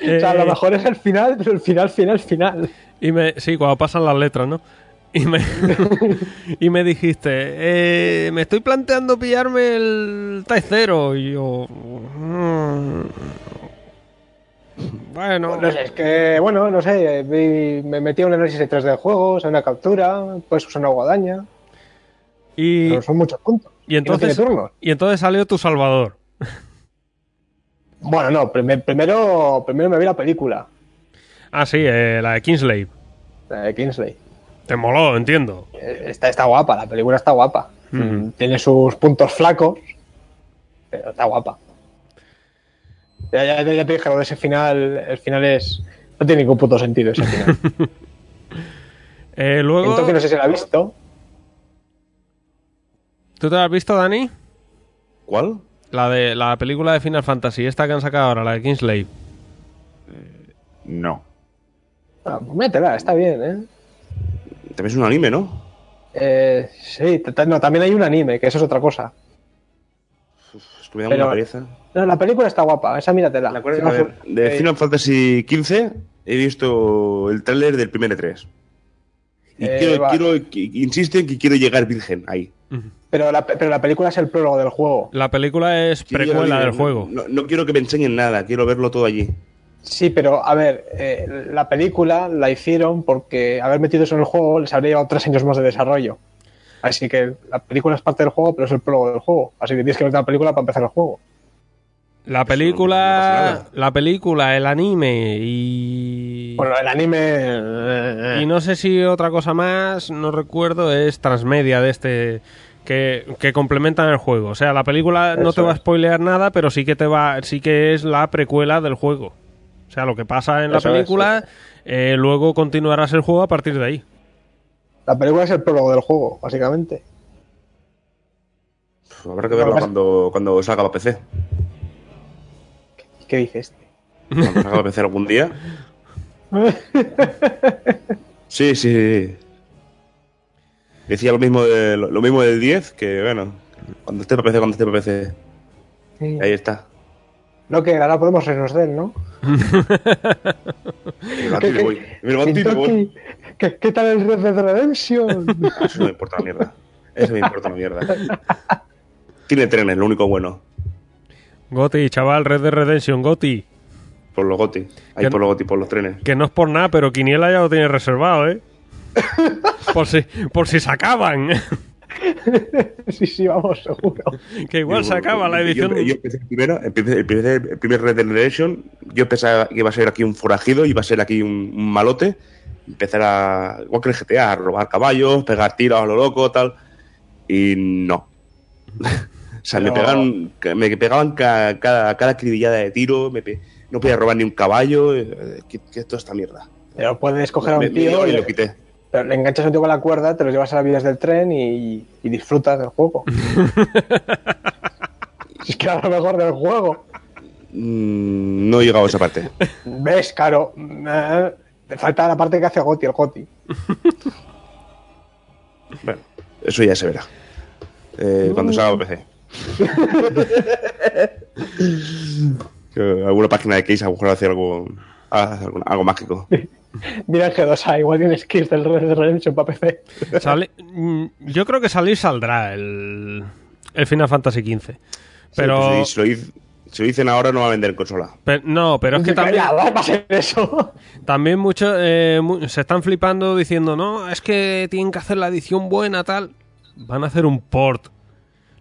O sea, a lo Eh, mejor es el final, pero el final, final, final. Y me, sí, cuando pasan las letras, ¿no? Y me, y me dijiste, eh, me estoy planteando pillarme el Type Zero. Y yo, "Mm, bueno, No sé, es que, bueno, no sé, vi- me metí a un análisis de 3 del juego, o una captura, pues usar una guadaña, y, pero son muchos puntos. y entonces, no y entonces salió tu Salvador. Bueno, no, primer- primero, primero me vi la película Ah, sí, eh, la de Kingsley. la de Kingsley. Te moló, entiendo. Eh, Está, está guapa, la película está guapa. Mm, Tiene sus puntos flacos, pero está guapa. Ya, ya, ya te dije, lo de ese final, el final es... No tiene ningún puto sentido ese final. Eh, luego, Entonces no sé si la ha visto. ¿tú te la has visto, Dani? ¿Cuál? La de la película de Final Fantasy, esta que han sacado ahora, la de Kingsley. No. Ah, pues métela, está bien, ¿eh? También es un anime, ¿no? Eh, sí, no, también hay un anime, que eso es otra cosa. Es que me da Pero- una pereza. No, la película está guapa, esa míratela. ¿Te acuerdas? Sí, A ver, de eh, Final Fantasy XV he visto el tráiler del primer E3. Y Eh, quiero, va. quiero, que- insisto en que quiero llegar virgen ahí. pero, la, pero la película es el prólogo del juego. La película es Quiero precuela llegar del juego. No, no quiero que me enseñen nada, quiero verlo todo allí. Sí, pero a ver, eh, la película la hicieron porque haber metido eso en el juego les habría llevado tres años más de desarrollo. Así que la película es parte del juego, pero es el prólogo del juego. Así que tienes que ver la película para empezar el juego. La película, la película, el anime y Bueno, el anime. eh, y no sé si otra cosa más, no recuerdo, es transmedia de este que, que complementan el juego. O sea, la película no te va a spoilear nada, pero sí que te va, sí que es la precuela del juego. O sea, lo que pasa en la Eso es, película, eh, luego continuarás el juego a partir de ahí. La película es el prólogo del juego, básicamente. Pff, Habrá que verla pasa- cuando, cuando salga para PC. ¿Qué dices? Cuando salga para PC algún día. Sí, sí. Decía lo mismo, de, lo, lo mismo del 10, que bueno, cuando esté para PC, cuando esté para PC. Ahí está. No, que ahora podemos reírnos de él, ¿no? El voy. El voy. ¿Qué, qué tal el Red Dead Redemption? Eso no me importa una mierda. Eso me importa una mierda. Tiene trenes, lo único bueno. Goti, chaval, Red Dead Redemption, Goti. Por los goti. Ahí Que- por los goti, por los trenes. Que no es por nada, pero Quiniela ya lo tiene reservado, ¿eh? por si, por si se acaban. sí, sí, vamos, seguro. que igual se acaba la Yo- edición. Yo, empecé el primero, empecé el primer, el primer Red Dead Redemption. Yo pensaba que iba a ser aquí un forajido, iba a ser aquí un, un malote. Empezar a, igual que el GTA, a robar caballos, pegar tiros a lo loco, tal. Y no. sea, me pegaban, me pegaban ca- cada, cada acribillada de tiro, me pe- no podía robar ni un caballo. eh, ¿Qué, qué es toda esta mierda? Pero puedes coger a un tío y y lo quité. pero le enganchas a un tío con la cuerda, te lo llevas a las vías del tren y, y disfrutas del juego. Es que era lo mejor del juego. Mm, no he llegado a esa parte. ¿Ves, Caro? Te falta la parte que hace Goti, el Goti. Bueno, eso ya se verá. Eh, cuando salga PC. Alguna página de case a lo mejor hace algo, hace algo, algo mágico. Mira en G2A, igual tienes skills del Red Dead Redemption para PC. Sale- mm, yo creo que salir saldrá el, el Final Fantasy XV. Pero, Sí, pues, si, lo hice- si lo dicen ahora no va a vender en consola. no, pero es que también, Ya, va a ser eso. también muchos eh, se están flipando diciendo, no, es que tienen que hacer la edición buena, tal. Van a hacer un port.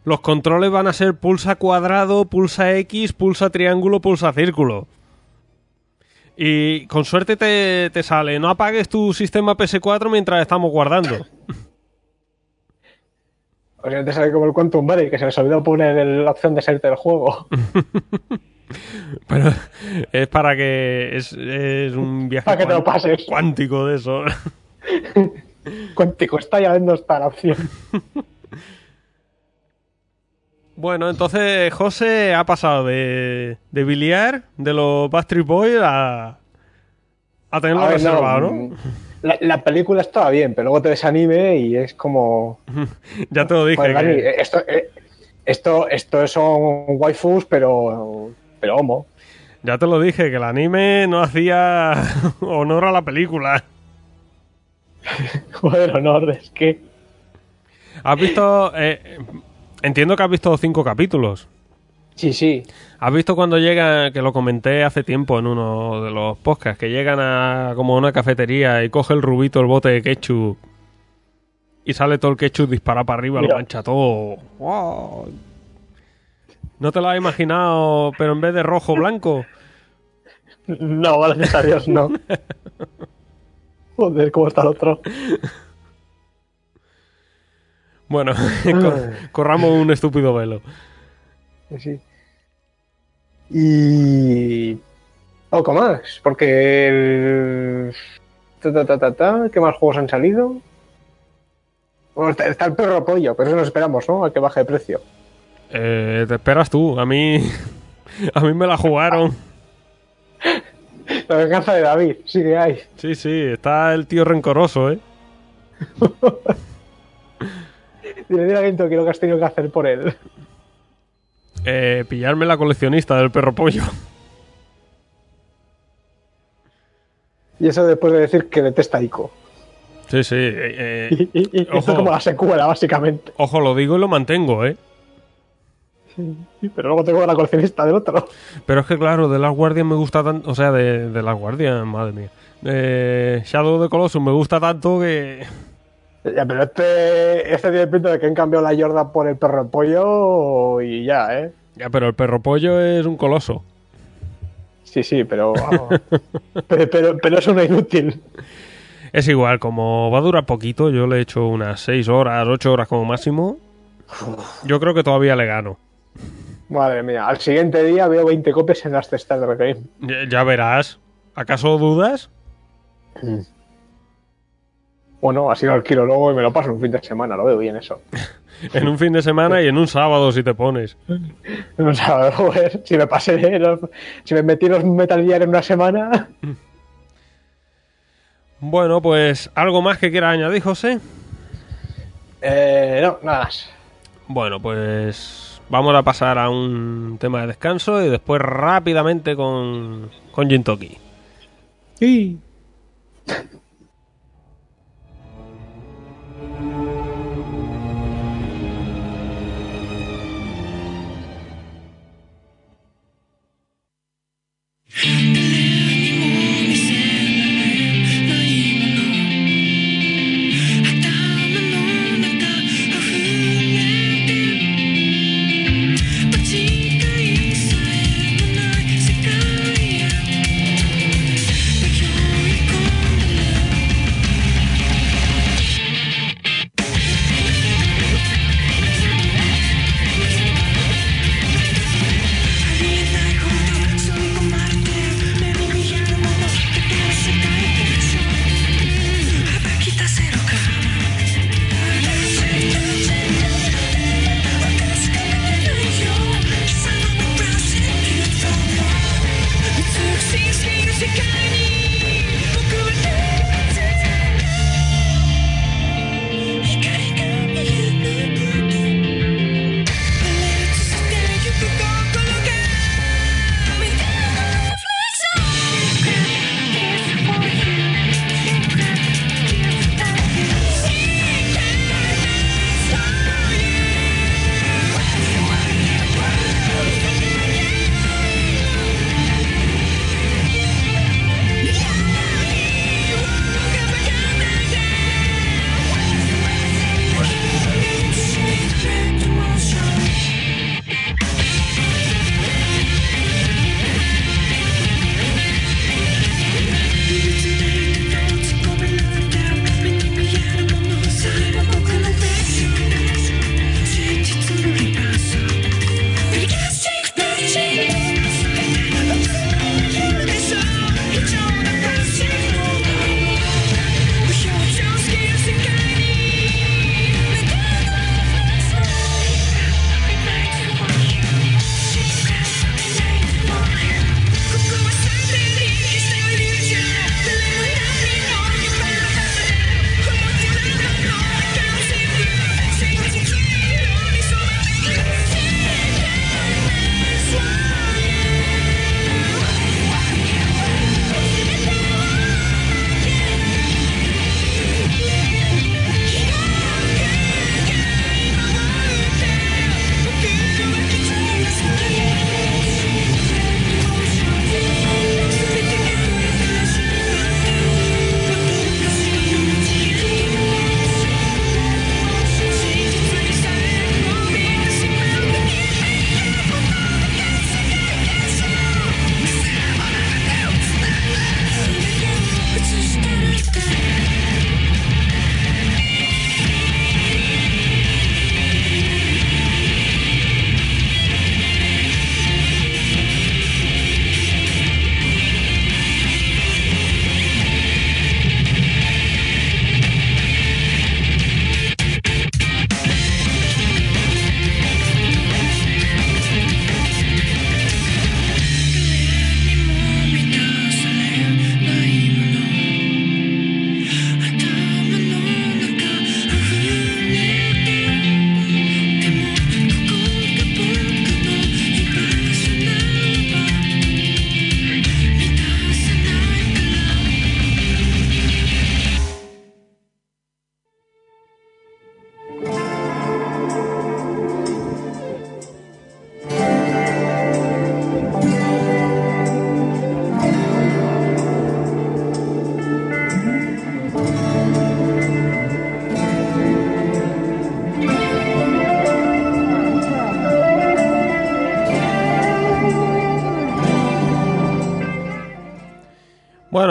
Los controles van a ser pulsa cuadrado, pulsa X, pulsa triángulo, pulsa círculo. Y con suerte te, te sale, no apagues tu sistema PS4 mientras estamos guardando. Sea, te sale como el Quantum Break, que se les olvidó poner el- la opción de salirte del juego. Pero es para que es, es un viaje Para que te lo pases. cuántico de eso. Cuántico está ya no está la opción. Bueno, entonces José ha pasado de, de biliar de los Backstreet Boys a, a tenerlo A ver, no, reservado, ¿no? mm, La, la película estaba bien, pero luego te ves anime y es como. Ya te lo dije. Joder, Dani, que- esto, eh, esto, esto son waifus, pero. Pero homo. ya te lo dije, que el anime no hacía honor a la película. Joder, honor, es que. ¿Has visto...? eh, entiendo que has visto cinco capítulos. Sí, sí. ¿Has visto cuando llegan, que lo comenté hace tiempo en uno de los podcasts, que llegan a como una cafetería y coge el rubito el bote de ketchup y sale todo el ketchup disparado para arriba, lo mancha todo? ¡Wow! ¿No te lo has imaginado, pero en vez de rojo, blanco? No, gracias a Dios, no. Joder, cómo está el otro. Bueno, cor- corramos un estúpido velo. Sí. Y. Poco más, porque. El... ta, ta, ta, ta, ta, ¿Qué más juegos han salido? Bueno, está, está el perro pollo, pero eso nos esperamos, ¿no? A que baje de precio. Eh, te esperas tú, a mí... A mí me la jugaron. La venganza de David, sí que hay. Sí, sí, está el tío rencoroso, ¿eh? Dile, dile a Guinto que lo que has tenido que hacer por él. Eh, pillarme la coleccionista del perro pollo. Y eso después de decir que detesta Ico. Sí, sí. eh, eh, y- y esto Ojo. es como la secuela, básicamente. ojo, lo digo y lo mantengo, ¿eh? Pero luego tengo la coleccionista del otro. Pero es que, claro, de las guardias me gusta tanto. O sea, de, de las guardias, madre mía. De Shadow the Colossus me gusta tanto que. Ya, pero este, este tiene pinta de que han cambiado la Yorda por el perro pollo y ya, ¿eh? Ya, pero el perro pollo es un coloso. Sí, sí, pero vamos. pero, pero, pero es una inútil. Es igual, como va a durar poquito, yo le he hecho unas 6 horas, 8 horas como máximo. Yo creo que todavía le gano. Madre mía, al siguiente día veo 20 copias en las cestas de Game. Ya, ya verás. ¿Acaso dudas? Bueno, así lo alquilo luego y me lo paso un fin de semana, lo veo bien eso. En un fin de semana y en un sábado si te pones. O sea, joder, si me pasé de los- si me metí los Metal Gear en una semana. Bueno, pues algo más que quiera añadir, José. Eh, no, nada más. Bueno, pues vamos a pasar a un tema de descanso y después rápidamente con, con Jintoki. Sí. Yeah.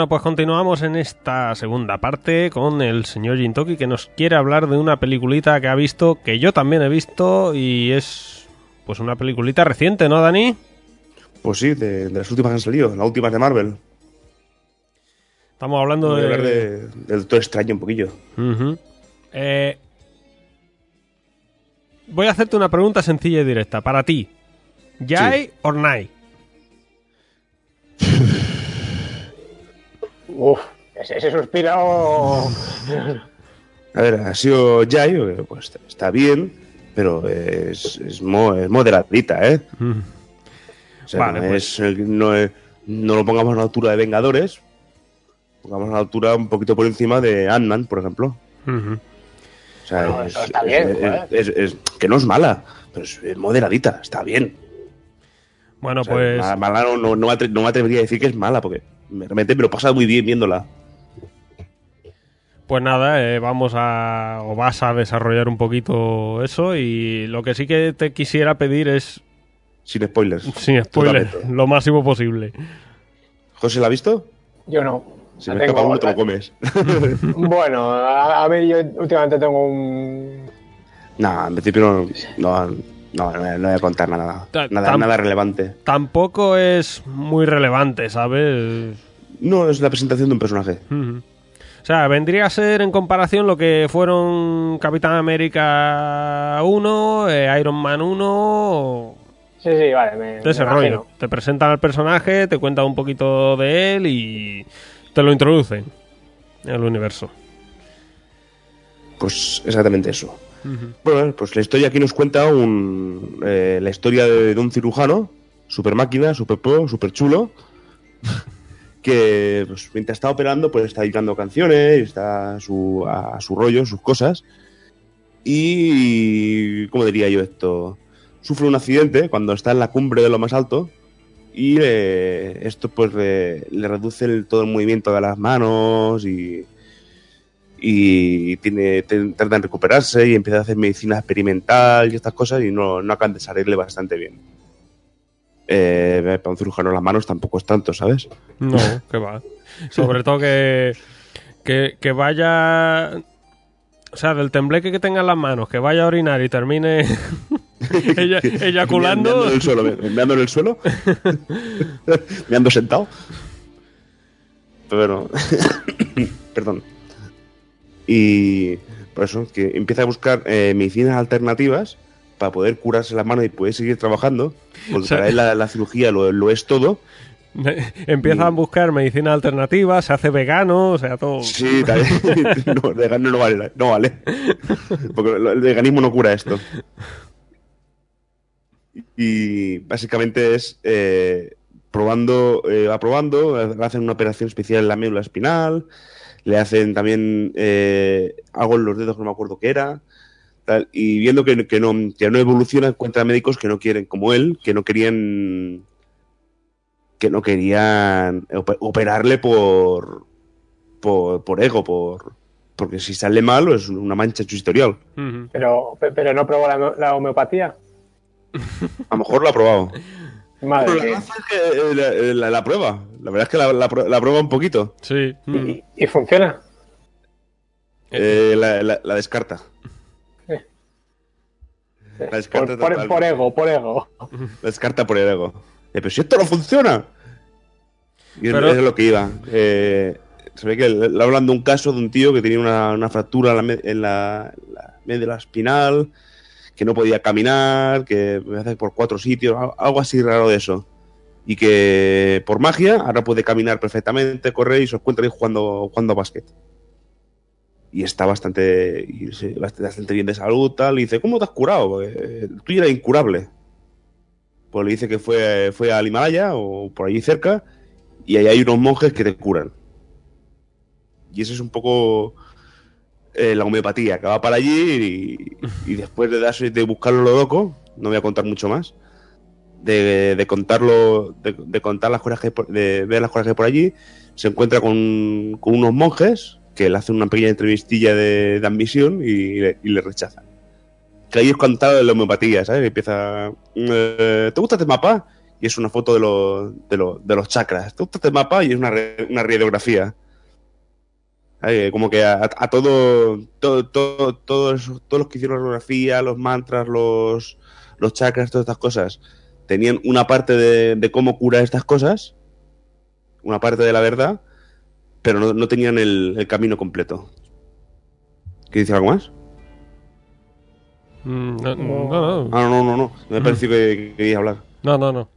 Bueno, pues continuamos en esta segunda parte con el señor Jintoki que nos quiere hablar de una peliculita que ha visto, que yo también he visto y es pues una peliculita reciente, ¿no, Dani? Pues sí, de, de las últimas que han salido, las últimas de Marvel. Estamos hablando Voy de... hablar de, del Doctor Extraño un poquillo. Eh, voy a hacerte una pregunta sencilla y directa. Para ti, ¿Yay or Nay? Uf, ese, ese suspiro. A ver, ha sido Jai, eh, pues está bien, pero es, es, mo- es moderadita, ¿eh? O sea, Vale, no, pues. es, eh, no, es- no lo pongamos a la altura de Vengadores, pongamos a la altura un poquito por encima de Ant-Man, por ejemplo. O sea, Bueno, es, eso está bien, es- joder. es- es- que no es mala, pero es, es moderadita, está bien. Bueno, O sea, pues... ma- mala no, no, no me atrevería a decir que es mala, porque realmente me lo pasa muy bien viéndola. Pues nada, eh, vamos a. o vas a desarrollar un poquito eso. Y lo que sí que te quisiera pedir es, Sin spoilers. sin spoiler, Totalmente. lo máximo posible. ¿José la ha visto? Yo no. Si me escapa uno, te lo comes. Bueno, a, a ver, yo últimamente tengo un. No, en principio no, no, no, no voy a contar nada, nada, nada relevante. Tampoco es muy relevante, ¿sabes? No, es la presentación de un personaje. O sea, vendría a ser en comparación lo que fueron Capitán América 1, eh, Iron Man 1, Sí, sí, vale. Me, de ese me rollo. imagino. Te presentan al personaje, te cuentan un poquito de él y te lo introducen en el universo. Pues exactamente eso. Bueno, pues la historia aquí nos cuenta un, eh, la historia de, de un cirujano, super máquina, super pro, super chulo, que pues, mientras está operando, pues está editando canciones, está a su, a, su rollo, sus cosas. Y, ¿cómo diría yo esto? Sufre un accidente cuando está en la cumbre de lo más alto y eh, esto pues le, le reduce el- todo el movimiento de las manos y, y tiene, trata de recuperarse y empieza a hacer medicina experimental y estas cosas y no, no acaban de salirle bastante bien. Eh, para un cirujano las manos tampoco es tanto, ¿sabes? No, que va. Sobre todo que, que, que vaya. O sea, del tembleque que tenga en las manos, que vaya a orinar y termine ella- eyaculando. en el suelo, me- meando en el suelo. meando sentado. Pero perdón. Y por eso que empieza a buscar eh, medicinas alternativas para poder curarse las manos y poder seguir trabajando. Porque O sea- para él la, la cirugía lo, lo es todo. Empieza a buscar medicina alternativa, se hace vegano, o sea, todo. Sí, no, vegano no vale. No vale. Porque el veganismo no cura esto. Y básicamente es eh, probando, eh, va probando, hacen una operación especial en la médula espinal, le hacen también eh, algo en los dedos que no me acuerdo qué era. tal, y viendo que, que no, que no evoluciona, encuentra médicos que no quieren, como él, que no querían que no querían op- operarle por, por, por ego, por porque si sale mal es una mancha en su historial. Pero, pe- pero no probó la, la homeopatía. A lo mejor lo ha probado. Madre es que, eh, la, la- la prueba. La verdad es que la, la, pr- la prueba un poquito. Sí. ¿Y, y funciona? Eh, la, la- la descarta. La descarta, Por, por- total. por ego, por ego. La descarta por el ego. Eh, pero si esto no funciona. Y es- Pero- es lo que iba. Eh, se ve que le, hablan de un caso de un tío que tenía una, una fractura en la, en la, la médula espinal, que no podía caminar, que me hace por cuatro sitios, al- algo así raro de eso. Y que por magia ahora puede caminar perfectamente, correr y se encuentra ahí jugando, jugando a básquet. Y está bastante, bastante, bien de salud, tal. Y dice, ¿cómo te has curado? Porque el tuyo era incurable. Pues le dice que fue, fue al Himalaya o por allí cerca y ahí hay unos monjes que te curan. Y eso es un poco eh, la homeopatía, que va para allí y, después de, darse, de buscarlo lo loco, no voy a contar mucho más, de, de contarlo, de, de contar las cosas que de ver las cosas que por allí, se encuentra con, unos monjes que le hacen una pequeña entrevistilla de, de admisión y, le- y rechazan. Que ahí es cuando está la homeopatía, ¿sabes? Empieza. eh, ¿Te gusta este mapa? y es una foto de, lo- de, lo- de los chakras. Tú este mapa y es una, una radiografía. Ay, como que a, a todo, todo, todo, todos, todos los que hicieron la radiografía, los mantras, los, los chakras, todas estas cosas, tenían una parte de, de cómo curar estas cosas, una parte de la verdad, pero no, no tenían el, el camino completo. ¿Qué dice algo más? Mm, No, no, no. Ah, no, no, no. Me pareció que, que quería hablar. No, no, no.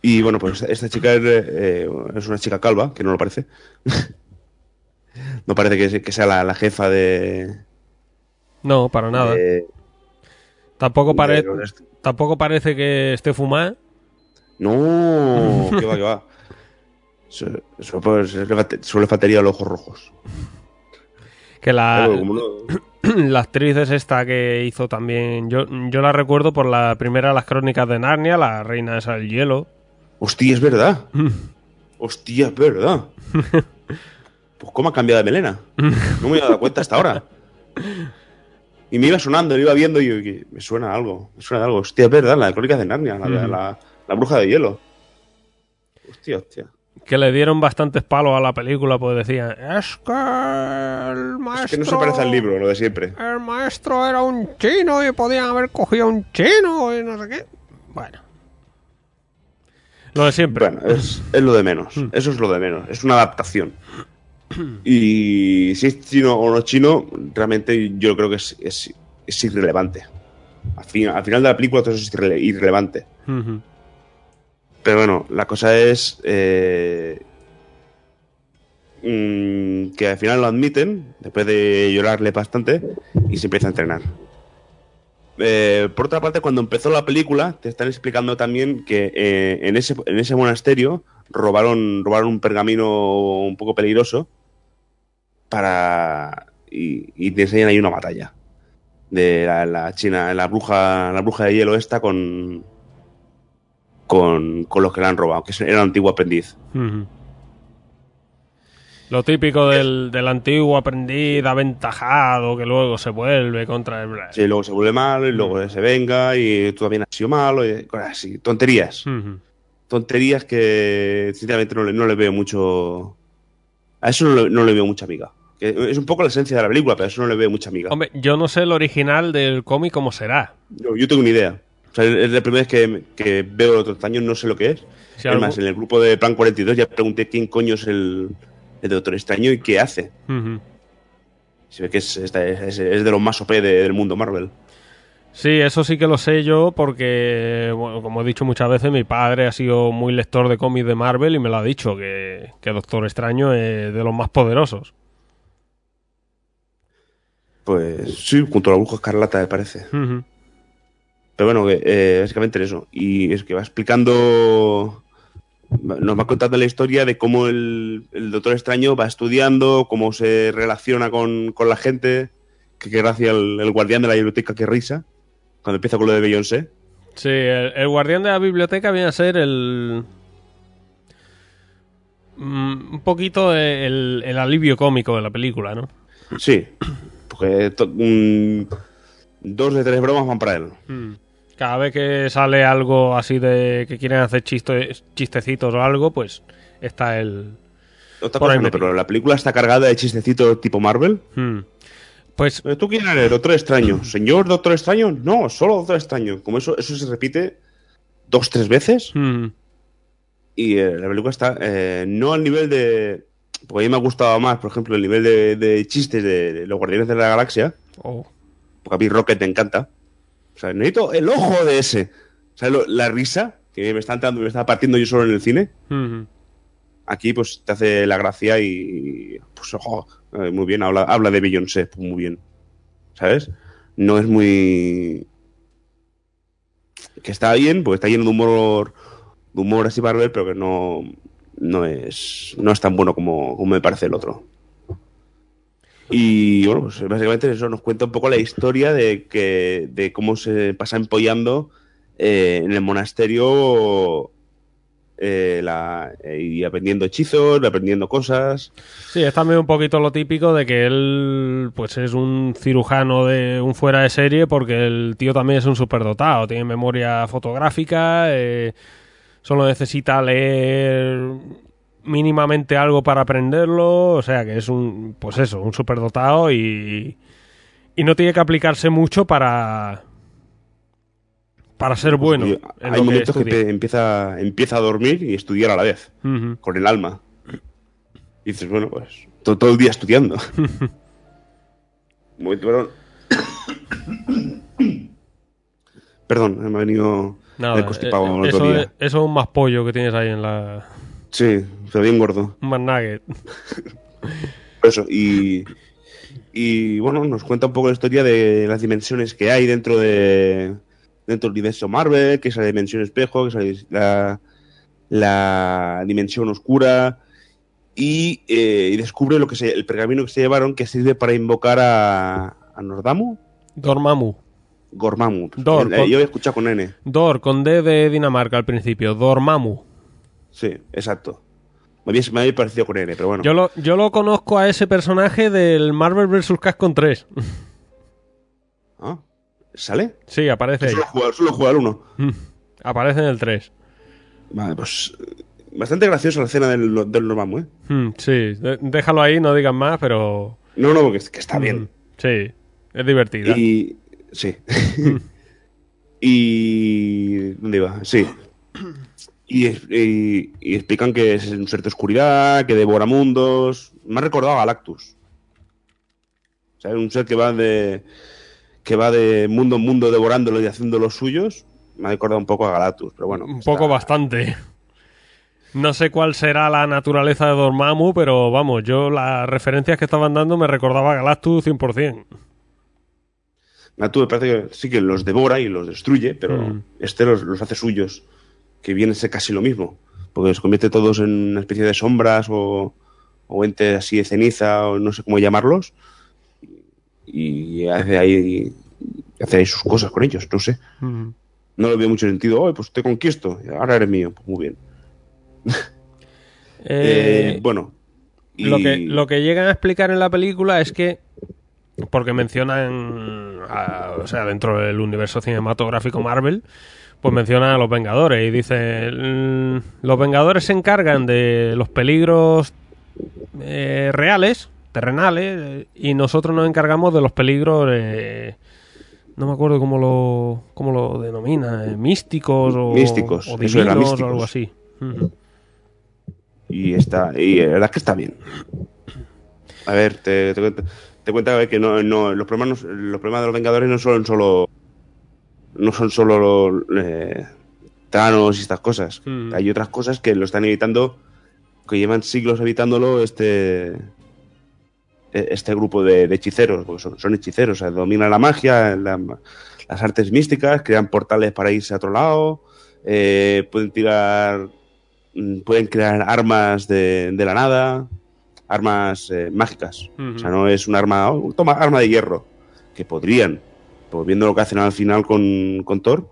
Y bueno, pues esta chica es, eh, es una chica calva, que no lo parece. no parece que, se- que sea la, la jefa de. No, para nada. de- tampoco, pare- tampoco parece que esté fumada. No, que va, que va. Solo le faltaría los ojos rojos. Que la, Claro, como no- la actriz es esta que hizo también. Yo, yo la recuerdo por la primera de las crónicas de Narnia, la reina esa del hielo. Hostia, es verdad. Hostia, es verdad. Pues cómo ha cambiado de melena. No me había dado cuenta hasta ahora. Y me iba sonando, me iba viendo y me suena algo, me suena algo. Hostia, es verdad, la de Crónicas de Narnia, la, la, la bruja de hielo. Hostia, hostia. Que le dieron bastantes palos a la película, pues decían: Es que el maestro. Es que no se parece al libro, lo de siempre. El maestro era un chino y podían haber cogido un chino y no sé qué. Bueno. Lo de siempre. Bueno, es, es lo de menos. Eso es lo de menos. Es una adaptación. Y si es chino o no chino, realmente yo creo que es, es, es irrelevante. Al, fin- al final de la película todo eso es irrele- irrelevante. Pero bueno, la cosa es eh, mm, que al final lo admiten, después de llorarle bastante, y se empieza a entrenar. Eh, por otra parte, cuando empezó la película, te están explicando también que eh, en, ese, en ese monasterio robaron, robaron un pergamino un poco peligroso para... Y, y te enseñan ahí una batalla de la, la china, la bruja, la bruja de hielo esta con, con, con los que la han robado, que era un antiguo aprendiz. Lo típico del, del antiguo aprendiz aventajado que luego se vuelve contra el. Sí, luego se vuelve malo y luego se venga y tú también has sido malo y cosas así. Tonterías. Tonterías que sinceramente no le, no le veo mucho... A eso no le, no le veo mucha amiga. Es un poco la esencia de la película, pero eso no le veo mucha amiga. Hombre, yo no sé el original del cómic cómo será. Yo, yo tengo una idea. O sea, es la primera vez que, que veo otro año, no sé lo que es. Si es algo- más, en el grupo de Plan 42 ya pregunté quién coño es el, el Doctor Extraño y qué hace. Se ve que es, esta- es, es de los más OP de- del mundo Marvel. Sí, eso sí que lo sé yo porque, bueno, como he dicho muchas veces, mi padre ha sido muy lector de cómics de Marvel y me lo ha dicho, que, que Doctor Extraño es de los más poderosos. Pues sí, junto a la bruja escarlata, me parece. Pero bueno, eh, básicamente eso. Y es que va explicando. Nos va contando la historia de cómo el, el Doctor Extraño va estudiando, cómo se relaciona con, con la gente. Que, que gracia el, el guardián de la biblioteca, que risa. Cuando empieza con lo de Beyoncé. Sí, el, el guardián de la biblioteca viene a ser el... mm, un poquito el, el alivio cómico de la película, ¿no? Sí, porque un- dos de tres bromas van para él. Mm. Cada vez que sale algo así de que quieren hacer chistes, chistecitos o algo, pues está el... Otra Por cosa ahí no, me pero la película está cargada de chistecitos tipo Marvel. Mm. Pues Eh, ¿Tú quién eres? Doctor Extraño. ¿Señor Doctor Extraño? No, solo Doctor Extraño. Como eso, eso se repite dos, tres veces. mm, Y eh, la película está eh, no al nivel de. Porque a mí me ha gustado más, por ejemplo, el nivel de, de chistes de, de los Guardianes de la Galaxia. oh, Porque a mí Rocket me encanta. O sea, necesito el ojo de ese. ¿Sabes? lo- la risa que me está entrando, me está partiendo yo solo en el cine. Aquí, pues te hace la gracia y. Pues, ojo, eh, muy bien, habla, habla de Beyoncé, pues, muy bien. ¿Sabes? No es muy. Que está bien, porque está lleno de humor. De humor así para ver, pero que no. No es. No es tan bueno como, me parece el otro. Y bueno, pues básicamente eso nos cuenta un poco la historia de que. de cómo se pasa empollando eh, en el monasterio eh, y aprendiendo hechizos, aprendiendo cosas. Sí, es también un poquito lo típico de que él pues es un cirujano de un fuera de serie porque el tío también es un superdotado, tiene memoria fotográfica, eh, solo necesita leer mínimamente algo para aprenderlo, o sea que es un, pues eso, un superdotado y, y no tiene que aplicarse mucho para para ser bueno. Y en hay que momentos que, te empieza, empieza a dormir y estudiar a la vez, con el alma. Y dices, bueno, pues to- todo, el día estudiando. Momento, perdón. Perdón, me ha venido Nada, eh, el eso, otro día. es, eso es un más pollo que tienes ahí en la... Sí, pero bien gordo. Un más nugget. Eso, y, y bueno, nos cuenta un poco la historia de las dimensiones que hay dentro de dentro del universo Marvel, que es la dimensión espejo, que es la, la dimensión oscura, y, eh, y descubre lo que se, el pergamino que se llevaron que sirve para invocar a, a Nordamu, Dormammu. Gormamu. Dor, con- Yo he escuchado con N. Dor, con D de Dinamarca al principio. Dormammu. Sí, exacto. Me había, me había parecido con N, pero bueno. Yo lo, yo lo conozco a ese personaje del Marvel vs. Capcom 3. Ah, ¿Sale? Sí, aparece ahí. Solo juega, solo juega uno. Aparece en el 3. Vale, pues bastante graciosa la escena del, del Normamu, ¿eh? Mm, sí, déjalo ahí, no digas más, pero... No, no, porque que está bien. Mm, Sí, es divertida. Y. Sí. y. ¿Dónde iba? Sí. Y, y- y explican que es un ser de oscuridad, que devora mundos. Me ha recordado a Galactus. O sea, un ser que va de. que va de mundo en mundo devorándolo y haciendo los suyos. Me ha recordado un poco a Galactus, pero bueno. Un está- poco bastante. No sé cuál será la naturaleza de Dormammu, pero vamos, yo las referencias que estaban dando me recordaba a Galactus 100%. Me parece que sí que los devora y los destruye, pero Mm. este los, los hace suyos. Que viene a ser casi lo mismo. Porque los convierte todos en una especie de sombras o, o entes así de ceniza o no sé cómo llamarlos. Y hace ahí, hace ahí sus cosas con ellos, no sé. Mm. No le veo mucho sentido. Oye, pues te conquisto. Ahora eres mío. Pues muy bien. Eh, Eh, bueno. y- Lo, que, lo que llegan a explicar en la película es que, porque mencionan, a- o sea, dentro del universo cinematográfico Marvel, pues mencionan a los Vengadores y dice, "Mm, los Vengadores se encargan de los peligros eh, reales, terrenales, y nosotros nos encargamos de los peligros, eh, no me acuerdo cómo lo, cómo lo denomina, eh, místicos o, Místicos, o eso era, divinos o algo así. Y está, y la verdad es que está bien. A ver, te, te, cuento- te cuenta que no, no, los problemas los problemas de los Vengadores no son solo no son solo eh, Thanos y estas cosas. Mm. Hay otras cosas que lo están evitando, que llevan siglos evitándolo este este grupo de, de hechiceros, porque son, son hechiceros, o sea, dominan la magia, la- las artes místicas, crean portales para irse a otro lado, eh, pueden tirar mm, pueden crear armas de, de la nada, armas eh, mágicas. O sea, no es un arma, oh, toma, arma de hierro, que podrían, pues viendo lo que hacen al final con, con Thor,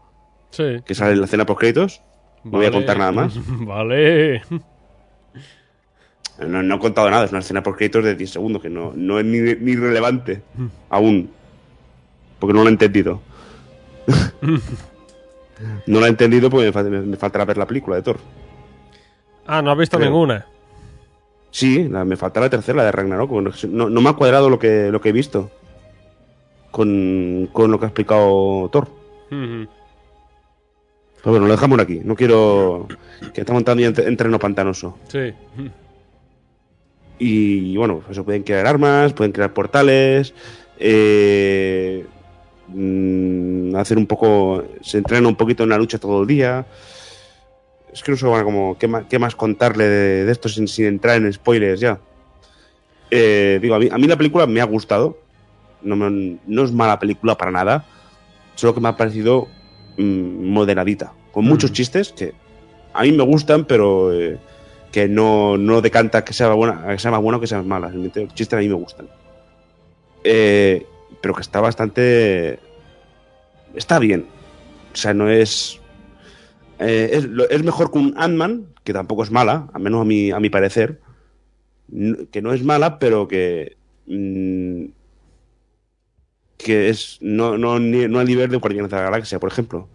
Sí. que sale en la escena post créditos, no voy a contar nada más. Vale. No, no he contado nada, es una escena por créditos de 10 segundos, que no, no es ni, ni relevante aún. Porque no lo he entendido. no lo he entendido porque me, fal- me- me faltará ver la película de Thor. Ah, no has visto Creo. ninguna. Sí, la- me falta la tercera, la de Ragnarok. No, no me ha cuadrado lo que, lo que he visto con, con lo que ha explicado Thor. Ujú. Pero bueno, lo dejamos aquí. No quiero que estamos entrando ya en, en terreno pantanoso. Sí. Y bueno, pues eso pueden crear armas, pueden crear portales, eh, mm, hacer un poco, se entrena un poquito en la lucha todo el día. Es que no sé bueno, como, ¿qué, más, qué más contarle de, de esto sin, sin entrar en spoilers ya. Eh, digo, a mí, a mí la película me ha gustado, no, me- no es mala película para nada, solo que me ha parecido mm, moderadita, con muchos Mm. chistes que a mí me gustan, pero... eh, que no, no decanta que sea buena, que sea más buena o que sea más mala. Los chistes a mí me gustan. Eh, pero que está bastante. Está bien. O sea, no es. Eh, es, es mejor que un Ant-Man, que tampoco es mala, al menos a mi, a mi parecer. Que no es mala, pero que. mm, que es. No, no, ni- no al nivel de Guardianes de la Galaxia, por ejemplo.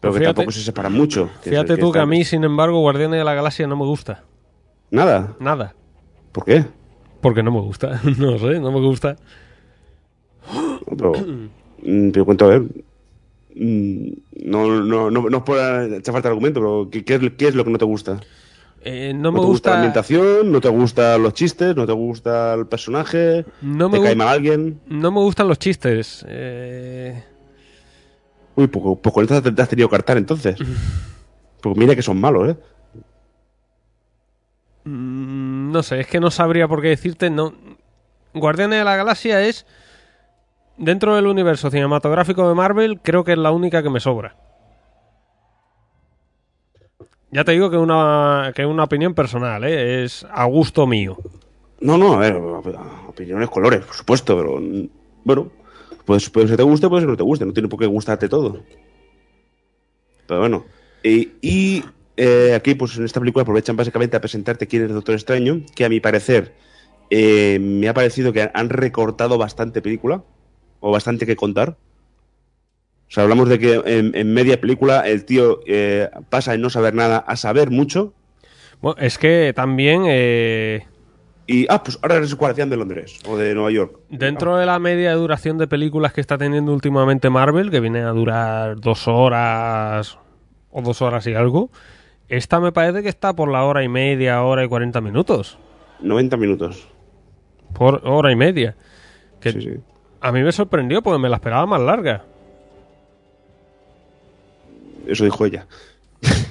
Pero que fíjate- tampoco se separan mucho. que Fíjate es- tú que a mí, sin embargo, Guardianes de la Galaxia no me gusta. Nada. Nada. ¿Por qué? Porque no me gusta. No sé, no me gusta. Pero, mm, pero cuento a ver. Mm, No, no, no, no es por echar falta de argumento, pero ¿qué, qué es, qué es lo que no te gusta? Eh, no ¿No, me te gusta la ambientación? ¿No te gustan los chistes? ¿No te gusta el personaje? No ¿Te me, cae gu- mal alguien? no me gustan los chistes. Eh, Uy, poco, poco te te has tenido que hartar entonces. Pues mira que son malos, ¿eh? mm, no sé, es que no sabría por qué decirte. No. Guardianes de la Galaxia es. Dentro del universo cinematográfico de Marvel, creo que es la única que me sobra. Ya te digo que una, que una opinión personal, ¿eh? es a gusto mío. No, no, a ver, opiniones, colores, por supuesto, pero bueno, pues puede ser que te guste, puede ser que no te guste, no tiene por qué gustarte todo. Pero bueno, y, y, eh, aquí pues en esta película aprovechan básicamente a presentarte quién es el Doctor Extraño, que a mi parecer eh, me ha parecido que han recortado bastante película, o bastante que contar. O sea, hablamos de que en, en media película el tío eh, pasa de no saber nada a saber mucho, Bueno, es que también eh, y ah, pues ahora eres guardián de Londres o de Nueva York. Dentro de la media duración de películas que está teniendo últimamente Marvel, que viene a durar dos horas o dos horas y algo, esta me parece que está por la hora y media, hora y cuarenta minutos. 90 minutos. Por hora y media. Que Sí, sí. A mí me sorprendió porque me la esperaba más larga. Eso dijo ella.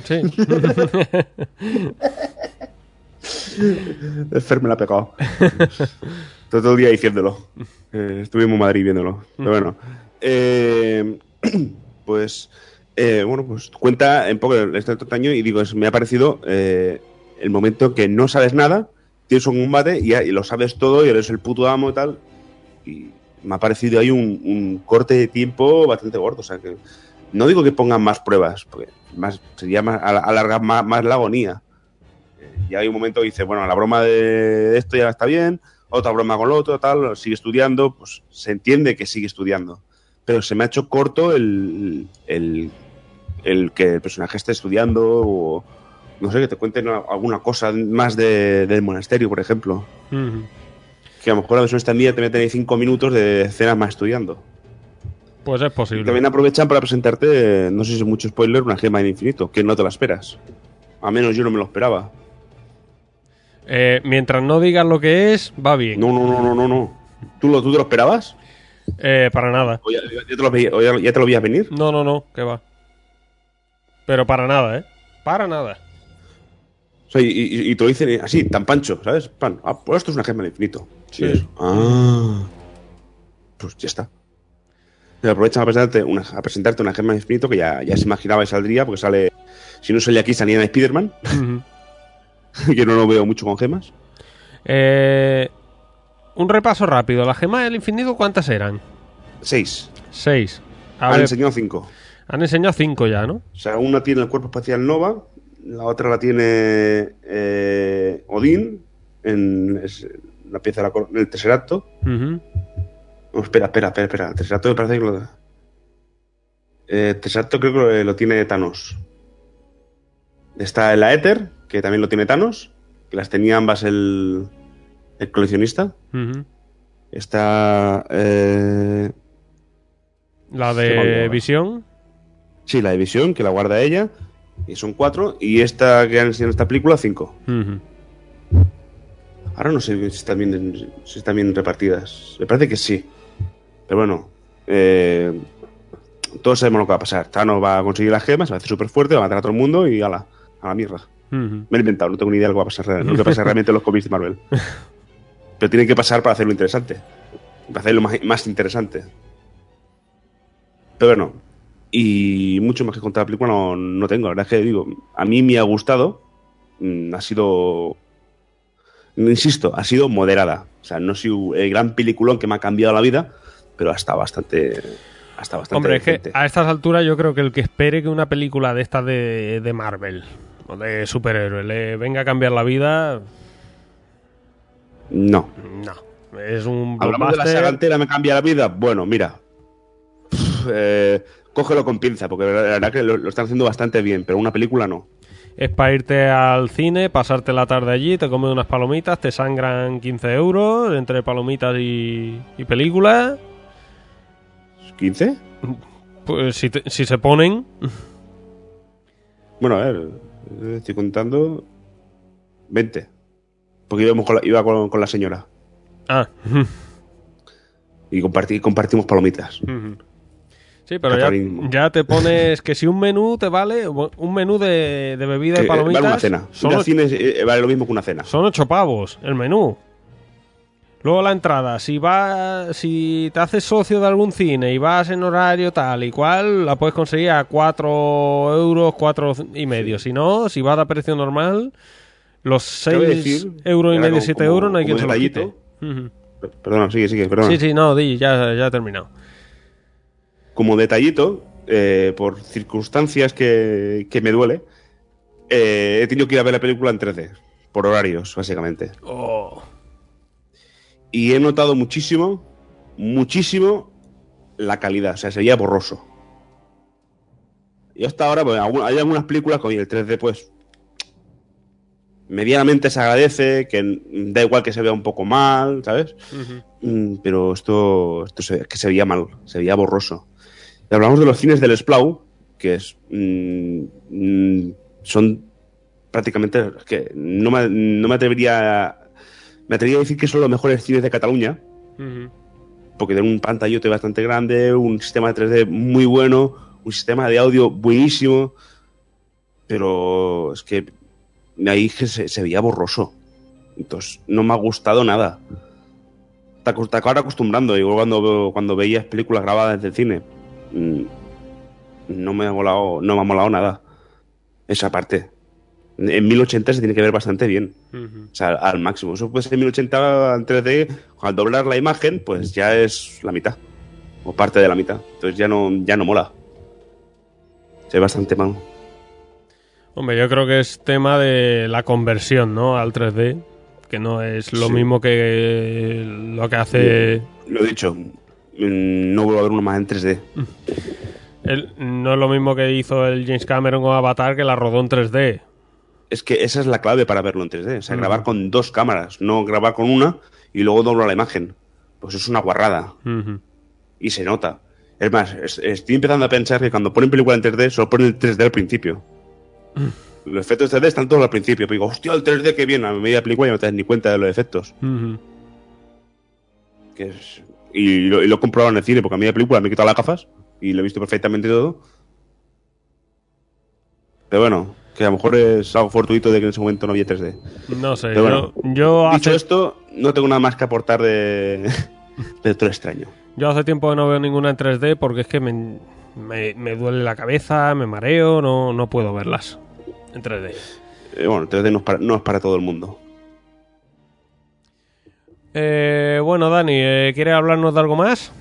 Sí. Fer me la ha pegado. todo, todo el día diciéndolo. Eh, estuvimos en Madrid viéndolo. Pero bueno. Eh, pues. eh, bueno, pues cuenta un poco este año y digo, es- me ha parecido eh, el momento que no sabes nada, tienes un combate y, y lo sabes todo y eres el puto amo y tal. Y me ha parecido ahí un, un corte de tiempo bastante gordo. O sea que no digo que pongan más pruebas, porque más, sería más, al- alargar más, más la agonía. Eh, hay un momento que dice, bueno, la broma de esto ya está bien, otra broma con lo otro, tal, sigue estudiando, pues se entiende que sigue estudiando. Pero se me ha hecho corto el, el, el que el personaje esté estudiando o, no sé, que te cuenten alguna cosa más de- del monasterio, por ejemplo. Que a lo mejor la versión extendida te meten ahí cinco minutos de escenas más estudiando. Pues es Y posible. también aprovechan para presentarte, no sé si es mucho spoiler, una gema del infinito, que no te la esperas. A menos yo no me lo esperaba. Eh, mientras no digas lo que es, va bien. No, no, no, no, no, no. ¿Tú, lo, ¿Tú te lo esperabas? Eh, para nada. ¿O ya, ya te lo o ya- ya te lo veías venir? No, no, no, que va. Pero para nada, ¿eh? Para nada. O sea, y, y- y te lo dicen así, tan pancho, ¿sabes? Pan, ah, pues esto es una gema del infinito. Sí. Es, ah. Pues ya está. Aprovechan a presentarte, una, a presentarte una gema del infinito que ya, ya se imaginaba que saldría, porque sale. Si no sale aquí, salía en Spider-Man, Ujú. que no lo veo mucho con gemas. Eh, un repaso rápido. ¿Las gemas del infinito cuántas eran? Seis. Seis. A Han ver, enseñado cinco. han enseñado cinco ya, ¿no? O sea, una tiene el cuerpo espacial Nova, la otra la tiene eh, Odín, en es la pieza de la el Tesseracto. Ujú. No, espera, espera, espera, espera. El Tesseracto me parece que lo. Eh, Tesseracto creo que lo, lo tiene Thanos. Está el Aether, que también lo tiene Thanos, que las tenía ambas el, el coleccionista. Está. eh, La de visión. sí, la división, que la guarda ella. Y son cuatro. Y esta que han enseñado en esta película, cinco. Ahora no sé si están bien, si están bien repartidas. Me parece que sí. Pero bueno, eh, todos sabemos lo que va a pasar. Thanos va a conseguir las gemas, va a hacer súper fuerte, va a matar a todo el mundo y ala, a la mierda. Me lo he inventado, no tengo ni idea de lo que va a pasar, real- lo que pasa realmente en los cómics de Marvel. Pero tiene que pasar para hacerlo interesante. Para hacerlo más, más interesante. Pero bueno, y mucho más que contar la película no, no tengo. La verdad es que digo, a mí me ha gustado. Mm, Ha sido. Insisto, ha sido moderada. O sea, no ha sido el gran peliculón que me ha cambiado la vida, pero ha estado bastante. hasta bastante Hombre, es que a estas alturas yo creo que el que espere que una película de estas de, de Marvel o de superhéroes le venga a cambiar la vida, No. no. Es un Hablamos de la saga entera, me cambia la vida. Bueno, mira. Pff, eh, cógelo con pinza, porque la verdad que lo, lo están haciendo bastante bien, pero una película no. Es para irte al cine, pasarte la tarde allí, te comes unas palomitas, te sangran 15 euros entre palomitas y, y películas. ¿15? Pues si, te- si se ponen, Bueno, a ver, estoy contando 20. Porque íbamos con la, iba con, con la señora Ah, y compartí, compartimos palomitas. Sí, pero ya, ya te pones que si un menú te vale, un menú de, de bebida Que, y eh, palomitas. vale una cena. Son, cine eh, vale lo mismo que una cena. son ocho pavos el menú. Luego la entrada, si va, si te haces socio de algún cine y vas en horario tal y cual, la puedes conseguir a cuatro euros, cuatro y medio. Si no, si vas a precio normal, los seis euros y medio, como- siete como- euros, no hay quien se los quite. Perdona, sigue, sigue, perdona. Sí, sí, no, di, ya, ya he terminado. Como detallito, eh, por circunstancias que, que me duele, eh, he tenido que ir a ver la película en 3D. Por horarios, básicamente. Oh. Y he notado muchísimo, muchísimo la calidad. O sea, sería borroso. Y hasta ahora, pues, hay algunas películas con el 3D, pues, medianamente se agradece, que da igual que se vea un poco mal, ¿sabes? Mm, pero esto, esto se, que se veía mal, se veía borroso. Hablamos de los cines del Splau, que es, mm, mm, son prácticamente, es que no me, no me atrevería, me atrevería a decir que son los mejores cines de Cataluña, porque tienen un pantallote bastante grande, un sistema de 3D muy bueno, un sistema de audio buenísimo, pero es que ahí se, se veía borroso. Entonces, no me ha gustado nada. Te, te acabas acostumbrando, igual cuando, cuando veías películas grabadas desde el cine. Mm, No me ha molado, no me ha molado nada. Esa parte. En 1080 se tiene que ver bastante bien. O sea, al máximo. Eso puede ser en 1080 en 3D. Al doblar la imagen, pues ya es la mitad. O parte de la mitad. Entonces ya no, ya no mola. Se ve bastante mal. Hombre, yo creo que es tema de la conversión, ¿no? Al 3D, que no es lo Sí. mismo que lo que hace... Lo he dicho. Mm, No vuelvo a ver uno más en 3D. el- no es lo mismo que hizo el James Cameron con Avatar, que la rodó en 3D. Es que esa es la clave para verlo en 3D. O sea, Mm. grabar con dos cámaras. No grabar con una y luego doblar la imagen. Pues es una guarrada. Y se nota. Es más, es- estoy empezando a pensar que cuando ponen película en 3D, solo ponen el 3D al principio. Los efectos 3D están todos al principio. Pero digo, hostia, el 3D que viene. A media película y no te das ni cuenta de los efectos. Que es- y, lo, y lo he comprobado en el cine, porque a media película me he quitado las gafas y lo he visto perfectamente todo. Pero bueno, que a lo mejor es algo fortuito de que en ese momento no había 3D. No sé, Pero bueno, yo, yo Dicho hace, esto, no tengo nada más que aportar de, de Doctor Extraño. yo hace tiempo que no veo ninguna en 3D porque es que me, me- me duele la cabeza, me mareo, no, no puedo verlas en 3D. Eh, bueno, 3D no es, para, no es para todo el mundo. Eh, bueno, Dani, eh, ¿quieres hablarnos de algo más?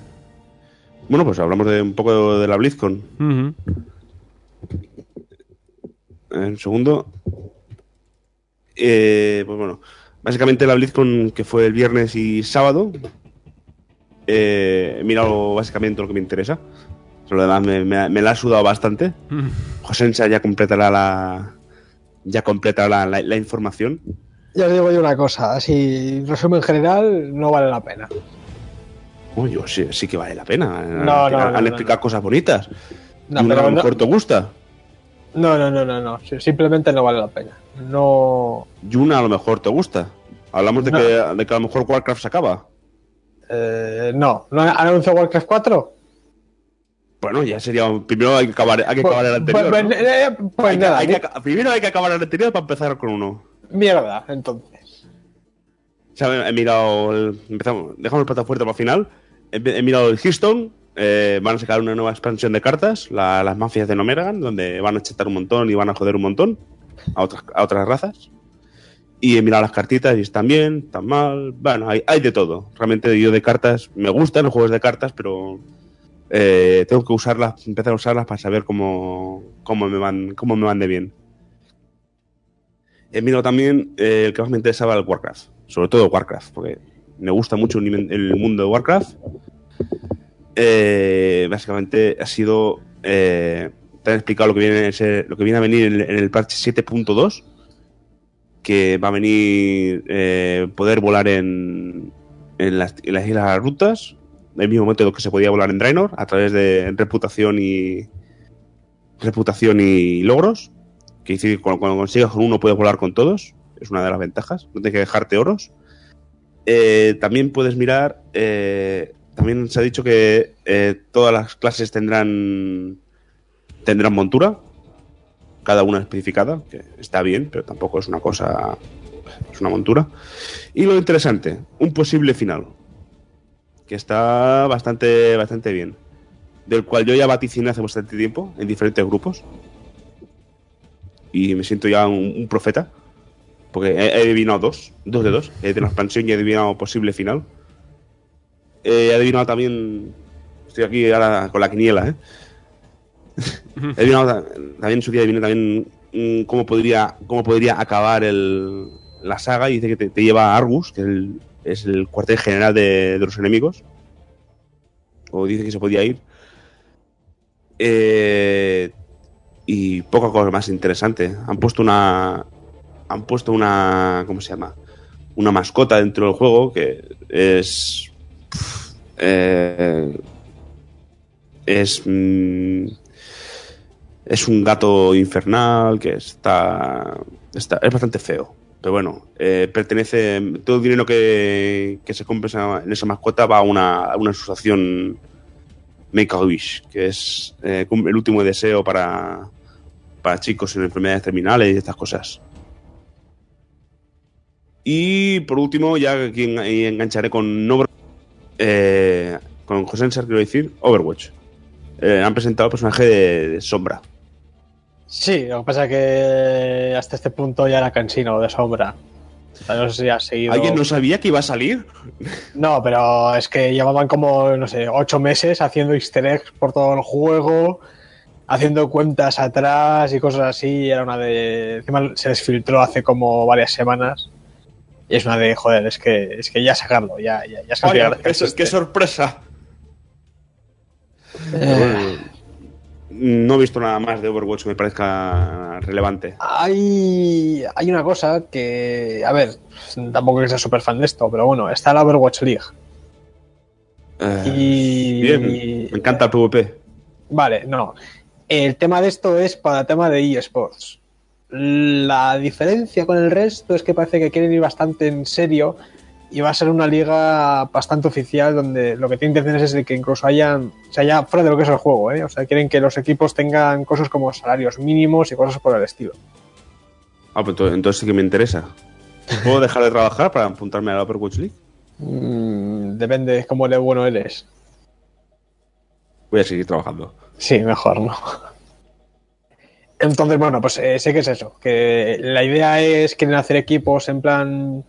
Bueno, pues hablamos de un poco de la BlizzCon. Eh, Un segundo. Eh, pues bueno, básicamente la BlizzCon que fue el viernes y sábado. eh, he mirado básicamente lo que me interesa. Lo demás me, me- me la ha sudado bastante. Ujú. Josensa ya completará la. Ya completará la, la- la información. Ya os digo yo una cosa, así resumen general, no vale la pena. Yo sí, sí que vale la pena. No, han, no, han no, no, explicado cosas bonitas. Y una a lo mejor te gusta. no, no, no, no, no, simplemente no vale la pena. No, Y una a lo mejor te gusta. Hablamos de, que, de que a lo mejor Warcraft se acaba. eh, no, ¿no han anunciado Warcraft 4? Bueno, ya sería. Primero hay que acabar, hay que acabar el anterior. Pues, ¿no? pues, eh, pues Hay que- nada, hay que aca- primero hay que acabar el anterior para empezar con uno. Mierda, entonces. O sea, he mirado. El, empezamos, dejamos el plato fuerte para el final. He, mirado el Hearthstone. eh, van a sacar una nueva expansión de cartas, la- las mafias de Nomergan, donde van a chetar un montón y van a joder un montón a otras, a otras razas. Y he mirado las cartitas y están bien, están mal. Bueno, hay, hay de todo. Realmente yo de cartas me gustan los juegos de cartas, pero eh, tengo que usarlas, empezar a usarlas para saber cómo, cómo, me, van, cómo me van de bien. He mirado también eh, el que más me interesaba el Warcraft, sobre todo Warcraft, porque me gusta mucho el, mundo de Warcraft. Eh, básicamente ha sido. Eh, te han explicado lo que viene a, ser- lo que viene a venir en, en el parche 7.2, que va a venir eh, poder volar en, en, las, en las Islas Rutas, el mismo método que se podía volar en Draenor, a través de reputación y reputación y logros. Que dice que cuando, cuando consigas con uno puedes volar con todos. Es una de las ventajas. No tienes que dejarte oros. Eh, también puedes mirar. eh, también se ha dicho que eh, todas las clases tendrán tendrán montura. Cada una especificada, que está bien, pero tampoco es una cosa. Es una montura. Y lo interesante, un posible final. Que está bastante, bastante bien. Del cual yo ya vaticiné hace bastante tiempo en diferentes grupos. Y me siento ya un, un profeta. Porque he, he adivinado dos, dos de dos. He de la expansión y he adivinado posible final. Eh, he adivinado también. Estoy aquí ahora con la quiniela, ¿eh? he adivinado ta- también en su día adiviné también mm, cómo podría, cómo podría acabar el, la saga. Y dice que te, te lleva a Argus, que el- es el cuartel general de, de los enemigos. O dice que se podía ir. Eh, y poca cosa más interesante. Han puesto una. Han puesto una. ¿Cómo se llama? Una mascota dentro del juego que es. eh, es. mm, es un gato infernal que está. está es bastante feo. Pero bueno, eh, pertenece. Todo el dinero que, que se compre esa- en esa mascota va a una, a una asociación Make a Wish, que es eh, el último deseo para, para chicos en enfermedades terminales y estas cosas. Y por último, ya aquí engancharé con Over- eh, con José Ensar, quiero decir, Overwatch. Eh, han presentado el personaje de, de Sombra. Sí, lo que pasa es que hasta este punto ya era cansino de sombra. No sé si seguido. ¿Alguien no sabía que iba a salir? No, pero es que llevaban como, no sé, ocho meses haciendo easter eggs por todo el juego, haciendo cuentas atrás y cosas así. y Era una de. Encima se les filtró hace como varias semanas. Y es una de, joder, es que, es que ya sacarlo, ya, ya, ya Vaya, qué, sorpresa! Eh, No he visto nada más de Overwatch que me parezca relevante. Hay, hay una cosa que, a ver, tampoco que sea súper fan de esto, pero bueno, está la Overwatch League. Eh, Y- Bien, me encanta el PvP. Vale, no. El tema de esto es para el tema de eSports. La diferencia con el resto es que parece que quieren ir bastante en serio y va a ser una liga bastante oficial donde lo que tienen intenciones es de que incluso hayan, o sea, ya fuera de lo que es el juego, ¿eh? O sea, quieren que los equipos tengan cosas como salarios mínimos y cosas por el estilo. Ah, pues entonces, sí que me interesa. ¿Puedo dejar de trabajar para apuntarme a la Overwatch League? Mm, depende de cómo de bueno eres. Voy a seguir trabajando. Sí, mejor, ¿no? Entonces, bueno, pues eh, sé que es eso, que la idea es quieren hacer equipos en plan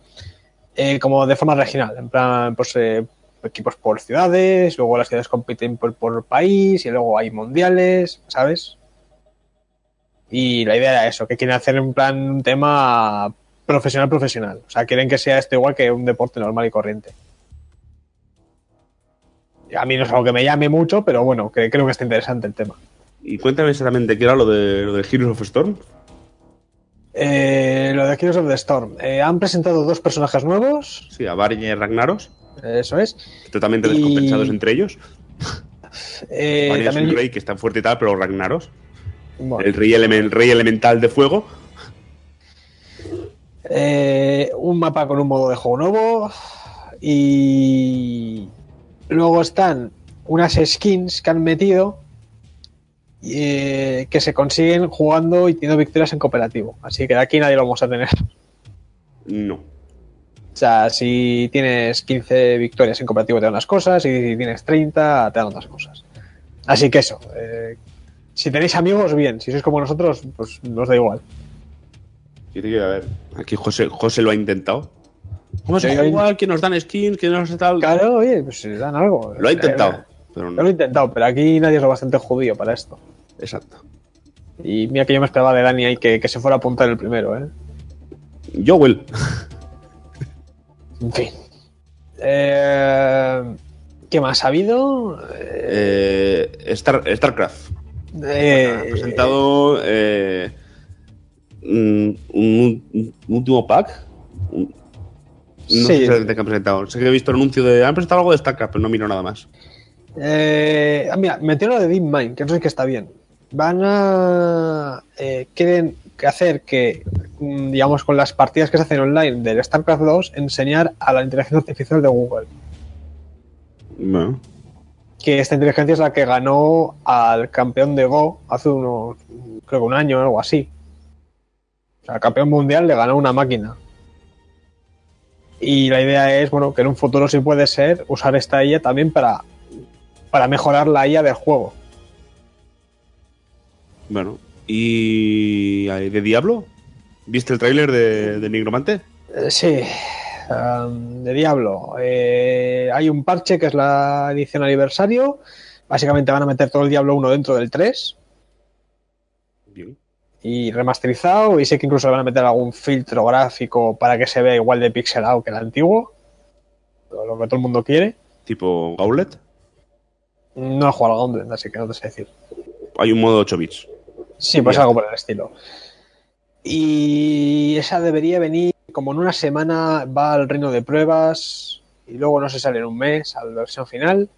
eh, como de forma regional, en plan, pues eh, equipos por ciudades, luego las ciudades compiten por, por país y luego hay mundiales, ¿sabes? Y la idea era eso, que quieren hacer en plan un tema profesional profesional, o sea, quieren que sea esto igual que un deporte normal y corriente. A mí no es algo que me llame mucho, pero bueno, que creo que está interesante el tema. Y cuéntame exactamente qué era lo de, lo de Heroes of Storm. Eh, lo de Heroes of the Storm. Eh, han presentado dos personajes nuevos. Sí, a Varyn y a Ragnaros, Eso es. totalmente Y- descompensados entre ellos. Eh, Varyn es también- un rey que está fuerte y tal, pero Ragnaros, bueno, el rey, elemen- el rey elemental de fuego. eh, un mapa con un modo de juego nuevo. Y luego están unas skins que han metido eh, que se consiguen jugando y teniendo victorias en cooperativo. Así que de aquí nadie lo vamos a tener. No. O sea, si tienes 15 victorias en cooperativo te dan unas cosas, y si tienes 30 te dan otras cosas. Así que eso. eh, si tenéis amigos, bien. Si sois como nosotros, pues nos da igual. Quiero ver. Aquí José, José lo ha intentado. ¿Cómo Sí, se hay- jugar? Que nos dan skins, que nos tal. Claro, oye, pues si dan algo. Lo ha intentado. pero Yo lo he intentado, pero aquí nadie es lo bastante judío para esto. Exacto. Y mira que yo me esperaba de Dani ahí que, que se fuera a apuntar el primero, ¿eh? Joel. En fin. Eh, ¿Qué más ha habido? Eh, Star, StarCraft. eh, Ha presentado eh, un, un- un último pack. Un- no Sí. sé qué han presentado. Sé que he visto el anuncio de. Han presentado algo de StarCraft, pero no miro nada más. eh, mira, metieron lo de DeepMind, que eso sí que está bien. Van a. eh, quieren hacer que, mm, digamos, con las partidas que se hacen online del StarCraft 2, enseñar a la inteligencia artificial de Google. Bueno, que esta inteligencia es la que ganó al campeón de Go hace unos, creo que un año o algo así. O sea, al campeón mundial le ganó una máquina. Y la idea es, bueno, que en un futuro sí puede ser usar esta IA también para, para mejorar la IA del juego. bueno. ¿Y de Diablo? ¿Viste el tráiler de, de Nigromante? Eh, sí, um, de Diablo. Eh, hay un parche que es la edición aniversario. Básicamente van a meter todo el Diablo 1 dentro del 3. Bien. Y remasterizado y sé que incluso le van a meter algún filtro gráfico para que se vea igual de pixelado que el antiguo lo que todo el mundo quiere Tipo Gauntlet. no he jugado al Gauntlet así que no te sé decir Hay un modo 8 bits. sí pues Bien. algo por el estilo y esa debería venir como en una semana va al reino de pruebas y luego no se sale en un mes a la versión final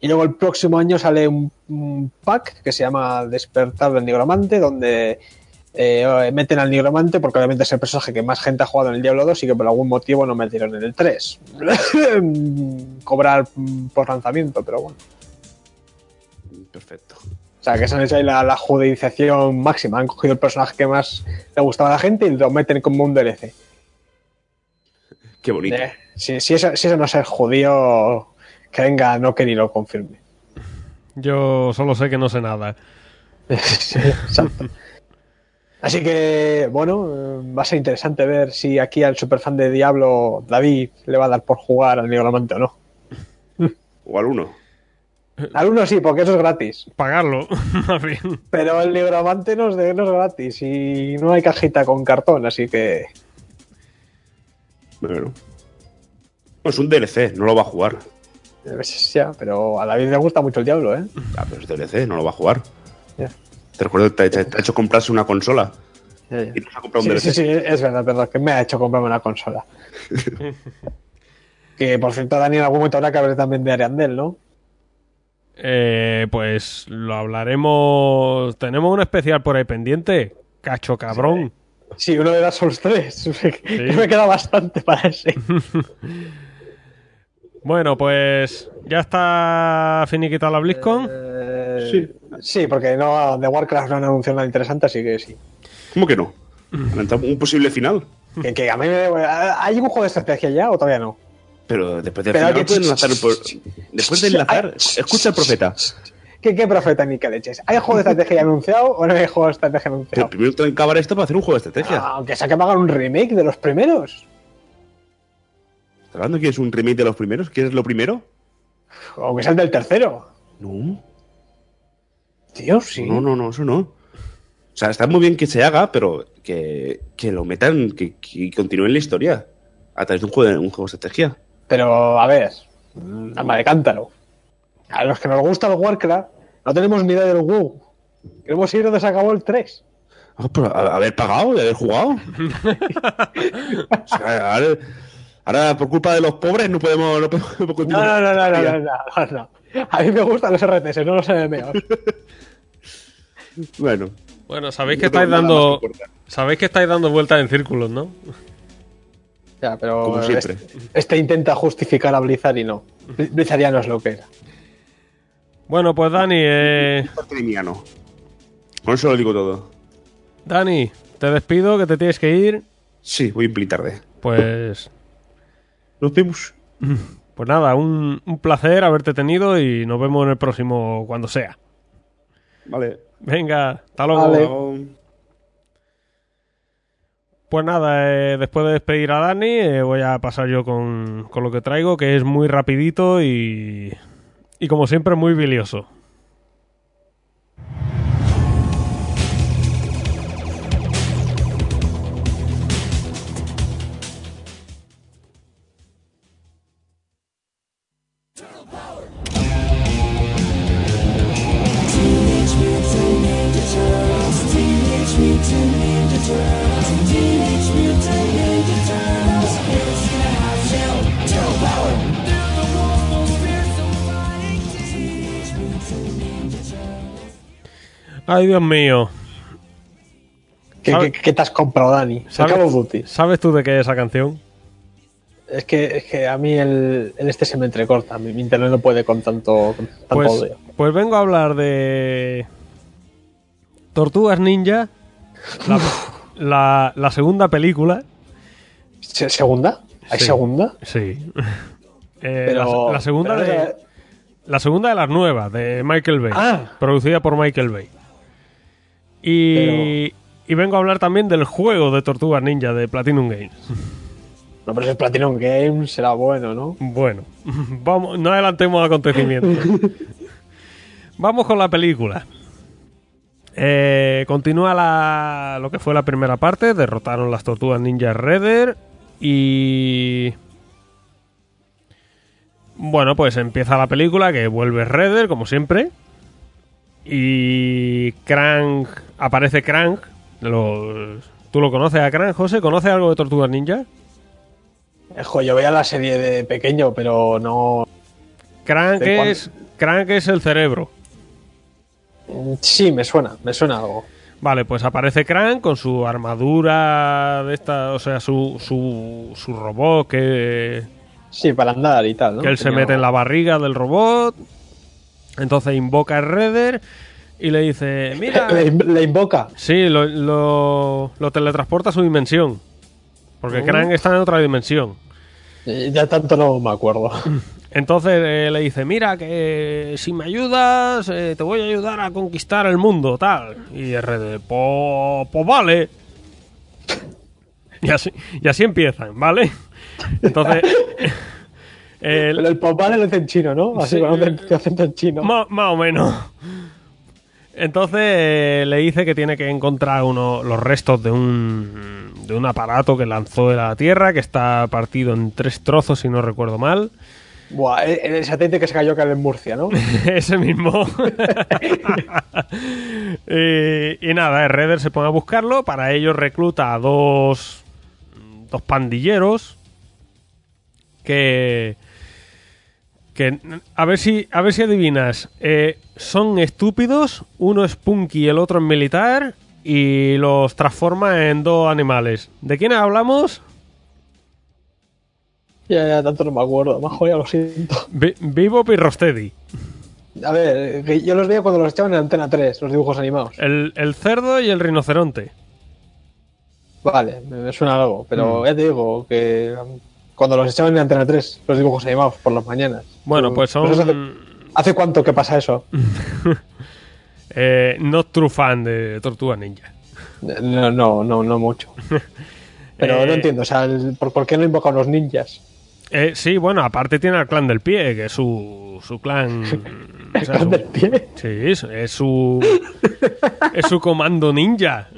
y luego el próximo año sale un, un pack que se llama Despertar del Nigromante, donde eh, meten al Nigromante porque obviamente es el personaje que más gente ha jugado en el Diablo 2 y que por algún motivo no metieron en el 3. Cobrar por lanzamiento, pero bueno. Perfecto. O sea, que esa es ahí la, la judicialización máxima. Han cogido el personaje que más le gustaba a la gente y lo meten como un DLC. Qué bonito. Eh, si, si eso, si eso no es ser judío, que venga no que ni lo confirme. Yo solo sé que no sé nada. Sí, exacto. Así que, bueno, va a ser interesante ver si aquí al superfan de Diablo, David, le va a dar por jugar al Nigromante o no. O al 1. Al uno sí, porque eso es gratis. Pagarlo, más bien. Pero el Nigromante no es, de, no es gratis y no hay cajita con cartón, así que. Bueno. No, es un DLC, no lo va a jugar. Ya, pero a David le gusta mucho el Diablo, ¿eh? Ya, pero es DLC, no lo va a jugar. Ya. Te recuerdo que te, te ha hecho comprarse una consola Ya, ya. y ha comprado un Sí, DLC. sí, sí, es verdad, perdón, que me ha hecho comprarme una consola. que por cierto, Dani en algún momento habrá que hablar también de Ariandel, ¿no? Eh, pues lo hablaremos. Tenemos un especial por ahí pendiente. Cacho cabrón. Sí, uno de Dark Souls 3. me queda bastante para ese. Bueno, pues ya está finiquitada la BlizzCon. Eh, Sí. Sí, porque no, de Warcraft no han anunciado nada interesante, así que sí. ¿Cómo que no? Lanzado un posible final. Que, que a mí me, ¿Hay un juego de estrategia ya o todavía no? Pero después del Pero final que- pueden enlazar por- Después de enlazar, escucha al profeta. ¿Qué, qué profeta ni qué leches? ¿Hay juego de estrategia ya anunciado o no hay juego de estrategia Pero anunciado? primero tienen que acabar esto para hacer un juego de estrategia. Ah, aunque sea que me hagan un remake de los primeros. ¿Estás hablando que es un remake de los primeros? ¿Quieres lo primero? Aunque sea el del tercero. No. Tío, sí. No, no, no, eso no. O sea, está muy bien que se haga, pero que, que lo metan, que, que continúen la historia a través de un juego de, un juego de estrategia. Pero, a ver, alma de cántaro. A los que nos gusta el Warcraft, no tenemos ni idea del WoW. Queremos ir donde se acabó el 3. Ah, pero a- haber pagado y haber jugado. O sea, ahora, ahora, por culpa de los pobres, no podemos. No, podemos- no podemos No, no, no, no, no, continuar. no, no, no. A mí me gustan los RTS, no los MMOs. Bueno. Bueno, sabéis que estáis dando. que. Sabéis que estáis dando vueltas en círculos, ¿no? Ya, pero Como siempre. Este, este intenta justificar a Blizzard y no. Bli- Blizzard ya no es lo que era. Bueno, pues Dani, eh. Con eso lo digo todo. Dani, te despido, que te tienes que ir. Sí, voy a impedir tarde. Pues, Nos vemos. pues nada, un, un placer haberte tenido y nos vemos en el próximo cuando sea. Vale. Venga, hasta luego. Vale. Pues nada, eh, después de despedir a Dani, eh, voy a pasar yo con, con lo que traigo, que es muy rapidito y, y como siempre muy bilioso. Ay, Dios mío. ¿Qué, ¿Sabe- qué- qué te has comprado, Dani? ¿Sabes, Call of Duty. ¿Sabes tú de qué es esa canción? Es que, es que a mí el, el este se me entrecorta. Mi, mi internet no puede con tanto, con tanto Pues, pues vengo a hablar de Tortugas Ninja, la, la- la segunda película. Se- ¿Segunda? ¿Hay Sí. segunda? Sí. Eh, Pero, la, la segunda pero de, la segunda de las nuevas, de Michael Bay. Ah. Producida por Michael Bay. Y, y vengo a hablar también del juego de Tortugas Ninja de Platinum Games. No, pero si es Platinum Games será bueno, ¿no? Bueno, vamos, no adelantemos acontecimientos. vamos con la película. Eh, continúa la, lo que fue la primera parte. Derrotaron las tortugas ninja Redder. Y. Bueno, pues empieza la película que vuelve Redder, como siempre. Y Crank. Aparece de los- ¿Tú lo conoces a Crank, José? ¿Conoces algo de Tortugas Ninja? Ejo, yo veía la serie de pequeño, pero no. Crank ¿De cuándo? es, Crank es el cerebro. Sí, me suena, me suena algo. Vale, pues aparece Crank con su armadura de esta, o sea, su, su, su robot que, Sí, para andar y tal, ¿no? que él se mete en la barriga del robot. Entonces invoca a Redder y le dice, mira, Le, le invoca. sí, lo, lo, lo teletransporta a su dimensión. Porque Oh. Crank está en otra dimensión. Eh, Ya tanto no me acuerdo. Entonces eh, le dice, mira, que si me ayudas, eh, te voy a ayudar a conquistar el mundo, tal. Y RD, pues, pues vale. Y así, y así empiezan, ¿vale? Entonces, el- Pero el popale lo hace en chino, ¿no? Así Sí. con acento- acento en chino. más, más o menos. Entonces eh, le dice que tiene que encontrar uno, los restos de un, de un aparato que lanzó de la Tierra, que está partido en tres trozos, si no recuerdo mal. Buah, el, el satélite que se cayó acá en Murcia, ¿no? Ese mismo. y, y nada, Redder se pone a buscarlo. Para ello recluta a dos, dos pandilleros que que a ver si a ver si adivinas. Eh, son estúpidos. Uno es punky y el otro es militar y los transforma en dos animales. ¿De quiénes hablamos? ya, ya, tanto no me acuerdo. Más jodido, lo siento. Vi- y Rocksteady. A ver, que yo los veía cuando los echaban en Antena 3, los dibujos animados. El, el cerdo y el rinoceronte. Vale, me, me suena algo, Mm. pero ya te digo que cuando los echaban en Antena 3, los dibujos animados por las mañanas. Bueno, pues son hace, ¿hace cuánto que pasa eso? eh, not true fan de Tortuga Ninja. No, no, no, no mucho. Pero Eh, no entiendo, o sea, el- ¿por, por qué no invocan los ninjas? Eh, sí, bueno, aparte tiene al clan del pie, que es su, su clan. o sea, ¿El su- del pie? sí, es, es su. es su comando ninja.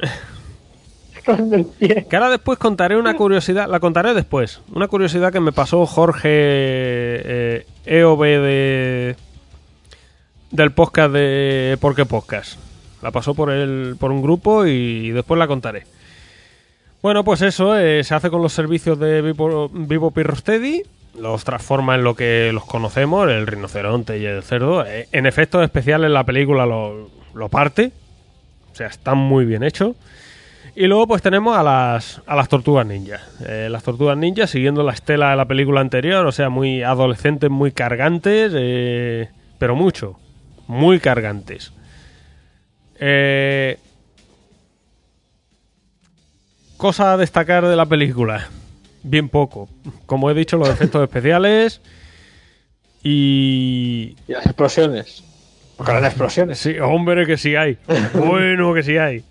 Que ahora después contaré una curiosidad, la contaré después. Una curiosidad que me pasó Jorge eh, EOB de. del podcast de ¿Por qué Podcast? La pasó por el, por un grupo y después la contaré. Bueno, pues eso eh, se hace con los servicios de Vivo, Vivo Pirrostedi. Los transforma en lo que los conocemos, el rinoceronte y el cerdo. Eh, en efectos especiales la película lo, lo parte. O sea, está muy bien hecho. Y luego pues tenemos a las, a las tortugas ninja. Eh, las tortugas ninja siguiendo la estela de la película anterior, o sea, muy adolescentes, muy cargantes, eh, pero mucho, muy cargantes. Eh, cosa a destacar de la película. Bien poco. Como he dicho, los efectos especiales y... Y las explosiones. Porque explosiones. Sí, hombre, que sí hay. Bueno, que sí hay.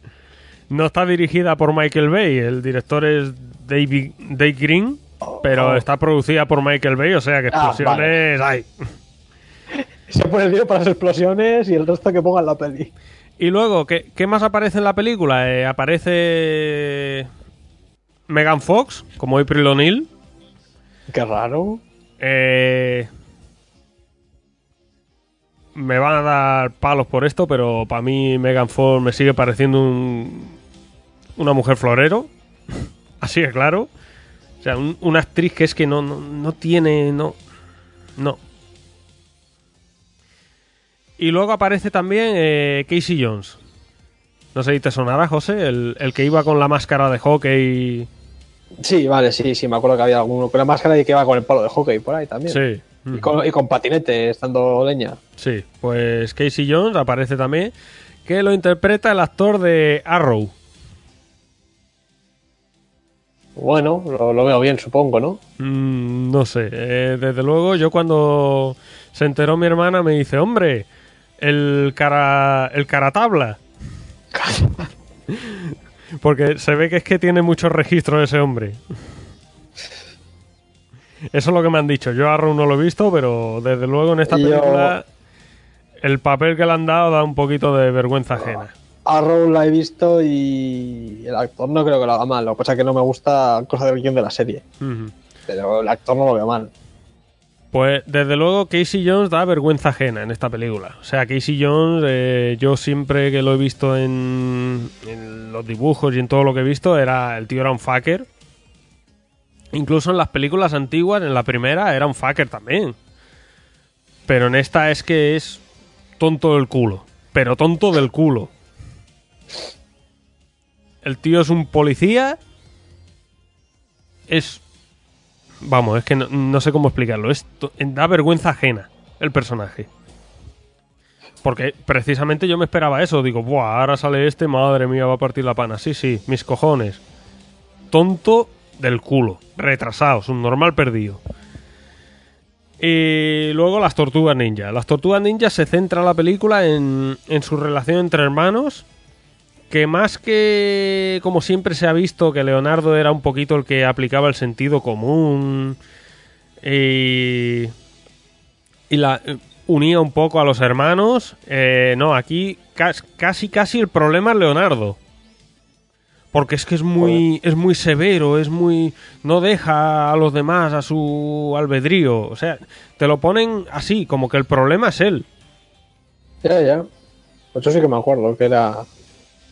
No está dirigida por Michael Bay, el director es David, Dave Green, pero Oh. está producida por Michael Bay, o sea que Ah, explosiones hay. Se pone el dinero para las explosiones y el resto que pongan la peli. Y luego, ¿qué, qué más aparece en la película? Eh, aparece Megan Fox como April O'Neil. Qué raro. Eh, me van a dar palos por esto, pero para mí Megan Fox me sigue pareciendo un, una mujer florero. Así es claro. O sea, un- una actriz que es que no, no, no tiene. No. No. Y luego aparece también eh, Casey Jones. No sé si te sonará, José, el, el que iba con la máscara de hockey. Sí, vale, sí, sí, me acuerdo que había alguno con la máscara y que iba con el palo de hockey por ahí también. Sí. Y con, y con patinete, estando leña. Sí, pues Casey Jones aparece también, que lo interpreta el actor de Arrow. Bueno, lo, lo veo bien, supongo, ¿no? Mm, no sé, eh, desde luego yo cuando se enteró mi hermana me dice, hombre, el cara, el caratabla. Porque se ve que es que tiene muchos registros ese hombre. Eso es lo que me han dicho. Yo a Arrow no lo he visto, pero desde luego en esta Yo- película el papel que le han dado da un poquito de vergüenza ajena. Arrow la he visto y el actor no creo que lo haga mal. Lo que pasa es que no me gusta cosa del guion de la serie. Pero el actor no lo veo mal. Pues desde luego Casey Jones da vergüenza ajena en esta película. O sea, Casey Jones, eh, yo siempre que lo he visto en, en los dibujos y en todo lo que he visto, era el tío era un fucker. Incluso en las películas antiguas, en la primera, era un fucker también. Pero en esta es que es tonto del culo. Pero tonto del culo. El tío es un policía. Es Vamos, es que no, sé cómo explicarlo. Da vergüenza ajena el personaje. Porque precisamente yo me esperaba eso. Digo, Buah, ahora sale este, madre mía, va a partir la pana. Sí, sí, mis cojones. Tonto del culo. Retrasado, un normal perdido. Y luego las tortugas ninja. Las tortugas ninja se centra la película en, en su relación entre hermanos que más que como siempre se ha visto que Leonardo era un poquito el que aplicaba el sentido común y, y la unía un poco a los hermanos, eh, no, aquí cas- casi casi el problema es Leonardo. Porque es que es muy, es muy severo, es muy. no deja a los demás a su albedrío. O sea, te lo ponen así, como que el problema es él. Ya, ya. Pues yo sí que me acuerdo que era.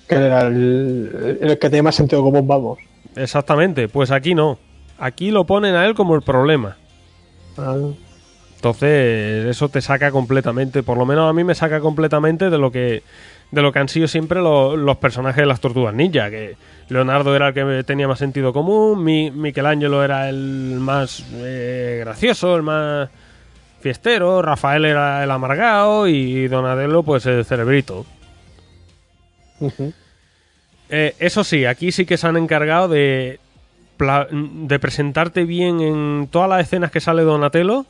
Que era el, el que tenía más sentido común, vamos. Exactamente, pues aquí no. Aquí lo ponen a él como el problema. Ah, Entonces, eso te saca completamente, por lo menos a mí me saca completamente de lo que de lo que han sido siempre lo- los personajes de las tortugas ninja, que Leonardo era el que tenía más sentido común, Mi, Michelangelo era el más eh, gracioso, el más fiestero, Rafael era el amargado y Donatello pues el cerebrito. Eh, eso sí, aquí sí que se han encargado de, presentarte bien en todas las escenas que sale Donatello,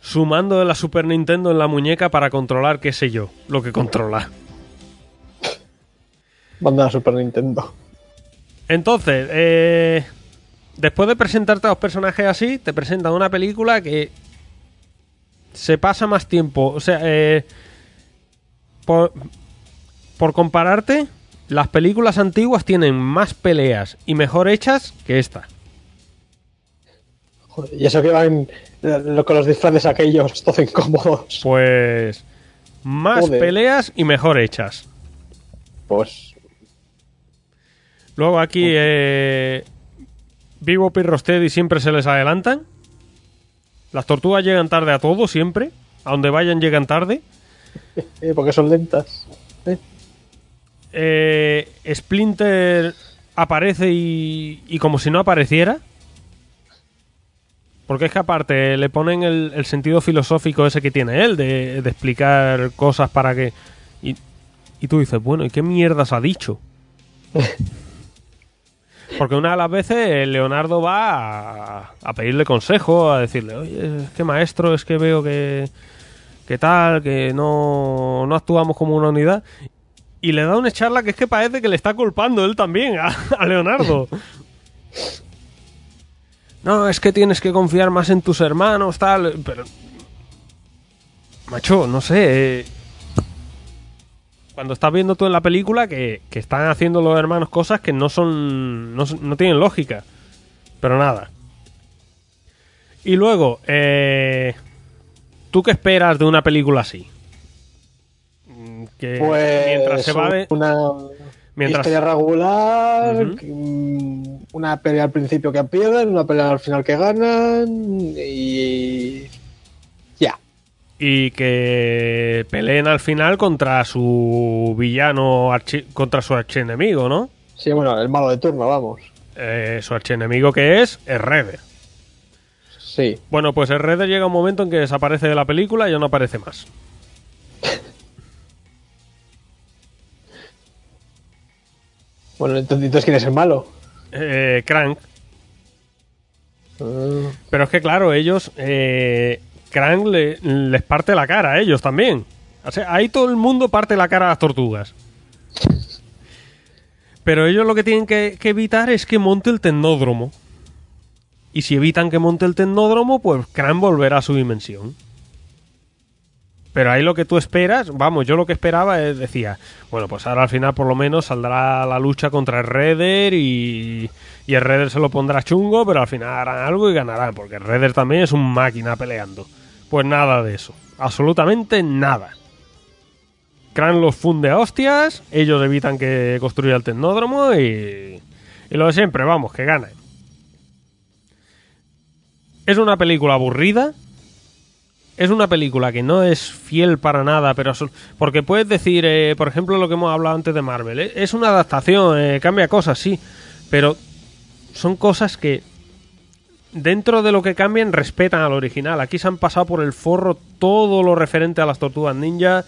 sumando de la Super Nintendo en la muñeca para controlar, qué sé yo, lo que controla. Banda Super Nintendo. Entonces, eh, después de presentarte a los personajes así, te presentan una película que se pasa más tiempo. O sea, eh, por, por compararte, las películas antiguas tienen más peleas y mejor hechas que esta. Joder, y eso que van eh, con los disfraces aquellos, todo incómodos. Pues más Joder. peleas y mejor hechas. Pues. Luego aquí, eh, Vivo y siempre se les adelantan. Las tortugas llegan tarde a todo, siempre. A donde vayan llegan tarde. porque son lentas. Eh, Eh, Splinter aparece y, y como si no apareciera. Porque es que aparte le ponen el, el sentido filosófico ese que tiene él, de, de explicar cosas para que... Y, y tú dices, bueno, ¿y qué mierdas ha dicho? Porque una de las veces eh, Leonardo va a, a pedirle consejo, a decirle, oye, es que maestro, es que veo que, que tal, que no, no actuamos como una unidad. Y le da una charla que es que parece que le está culpando él también a, Leonardo. No, es que tienes que confiar más en tus hermanos, tal. Pero. macho, no sé. eh, Cuando estás viendo tú en la película que, que están haciendo los hermanos cosas que no son. no, no tienen lógica. Pero nada. Y luego, eh, ¿tú qué esperas de una película así? Que Pues mientras se va de. una Mientras, historia regular, mm, una pelea al principio que pierden, una pelea al final que ganan y ya. y que peleen al final contra su villano, archi- contra su archienemigo, ¿no? Sí, bueno, el malo de turno, vamos. Eh, su archienemigo que es Redder. Sí. Bueno, pues el Redder llega un momento en que desaparece de la película y ya no aparece más. Bueno, entonces, ¿quién es el malo? Eh, Crank. Ah, Pero es que claro, ellos... Eh, Crank le- les parte la cara a ellos también. O sea, ahí todo el mundo parte la cara a las tortugas. Pero ellos lo que tienen que, que evitar es que monte el tecnódromo. Y si evitan que monte el tecnódromo, pues Crank volverá a su dimensión. Pero ahí lo que tú esperas, vamos, yo lo que esperaba es, decía, bueno, pues ahora al final por lo menos saldrá la lucha contra el Redder y, y el Redder se lo pondrá chungo, pero al final harán algo y ganarán, porque el Redder también es un máquina peleando. Pues nada de eso, absolutamente nada. Cran los funde a hostias, ellos evitan que construya el tecnódromo y, y lo de siempre, vamos, que ganen. Es una película aburrida, es una película que no es fiel para nada, pero porque puedes decir, eh, por ejemplo, lo que hemos hablado antes de Marvel, eh, es una adaptación, eh, cambia cosas, sí, pero son cosas que dentro de lo que cambian respetan al original. Aquí se han pasado por el forro todo lo referente a las tortugas ninja,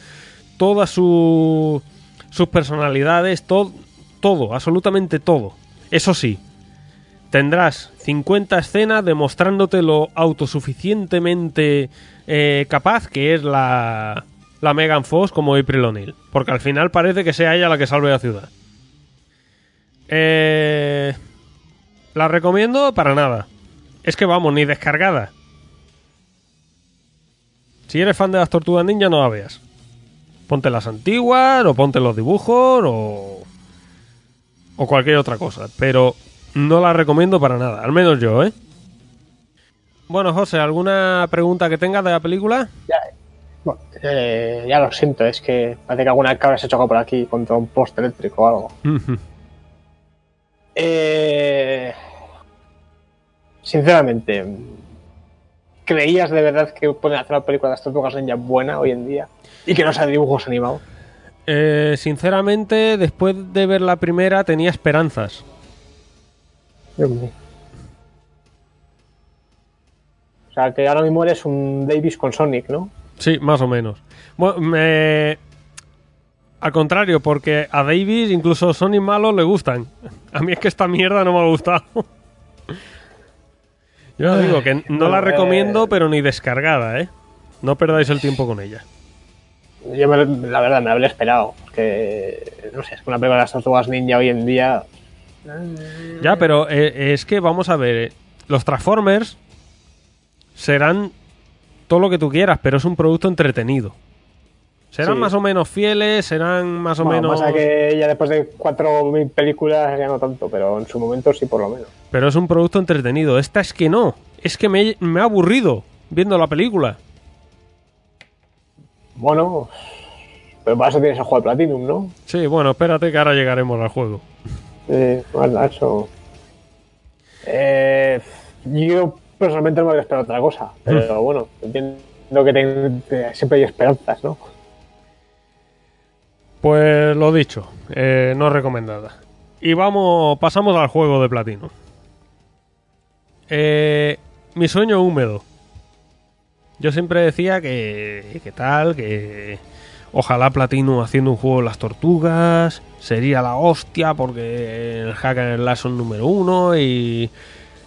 todas su- sus personalidades, todo, todo, absolutamente todo. Eso sí, tendrás 50 escenas demostrándote lo autosuficientemente eh, capaz que es la, la Megan Fox como April O'Neil. Porque al final parece que sea ella la que salve la ciudad. Eh, la recomiendo para nada. Es que vamos, ni descargada. Si eres fan de las tortugas ninja, no la veas. Ponte las antiguas, o ponte los dibujos, o. o cualquier otra cosa. Pero no la recomiendo para nada, al menos yo, ¿eh? Bueno, José, ¿alguna pregunta que tengas de la película? ya, bueno, eh, ya lo siento, es que parece que alguna cabra se chocó por aquí contra un poste eléctrico o algo. Eh, sinceramente, ¿creías de verdad que pueden hacer una película de las tortugas ninja buena hoy en día? Y que no sea de dibujos animados. Eh, sinceramente, después de ver la primera tenía esperanzas. Dios mío. O sea, que ahora mismo eres un Davis con Sonic, ¿no? Sí, más o menos. Bueno, me- Al contrario, porque a Davis incluso Sonic malos le gustan. A mí es que esta mierda no me ha gustado. Yo os digo que no Bueno, la eh, recomiendo, pero ni descargada, ¿eh? No perdáis el tiempo con ella. Yo, me- la verdad, me habría esperado. Que, no sé, es que una película de las tortugas ninja hoy en día. Ya, pero eh, es que vamos a ver, eh, los Transformers serán todo lo que tú quieras, pero es un producto entretenido. Serán Sí. más o menos fieles, serán más o Bueno, menos... pasa que ya después de 4.000 películas ya no tanto, pero en su momento sí, por lo menos. Pero es un producto entretenido. Esta es que no. Es que me, me ha aburrido viendo la película. Bueno, pero para eso tienes el juego de Platinum, ¿no? Sí, bueno, espérate que ahora llegaremos al juego. Bueno, eso. Eh, yo personalmente no me habría esperado otra cosa, pero bueno, entiendo que ten- que siempre hay esperanzas, ¿no? Pues lo dicho, eh, no recomendada. Y vamos, pasamos al juego de platino. Eh, mi sueño húmedo. Yo siempre decía que, que tal, que ojalá Platino haciendo un juego de las tortugas sería la hostia porque el hack and slash son número uno y,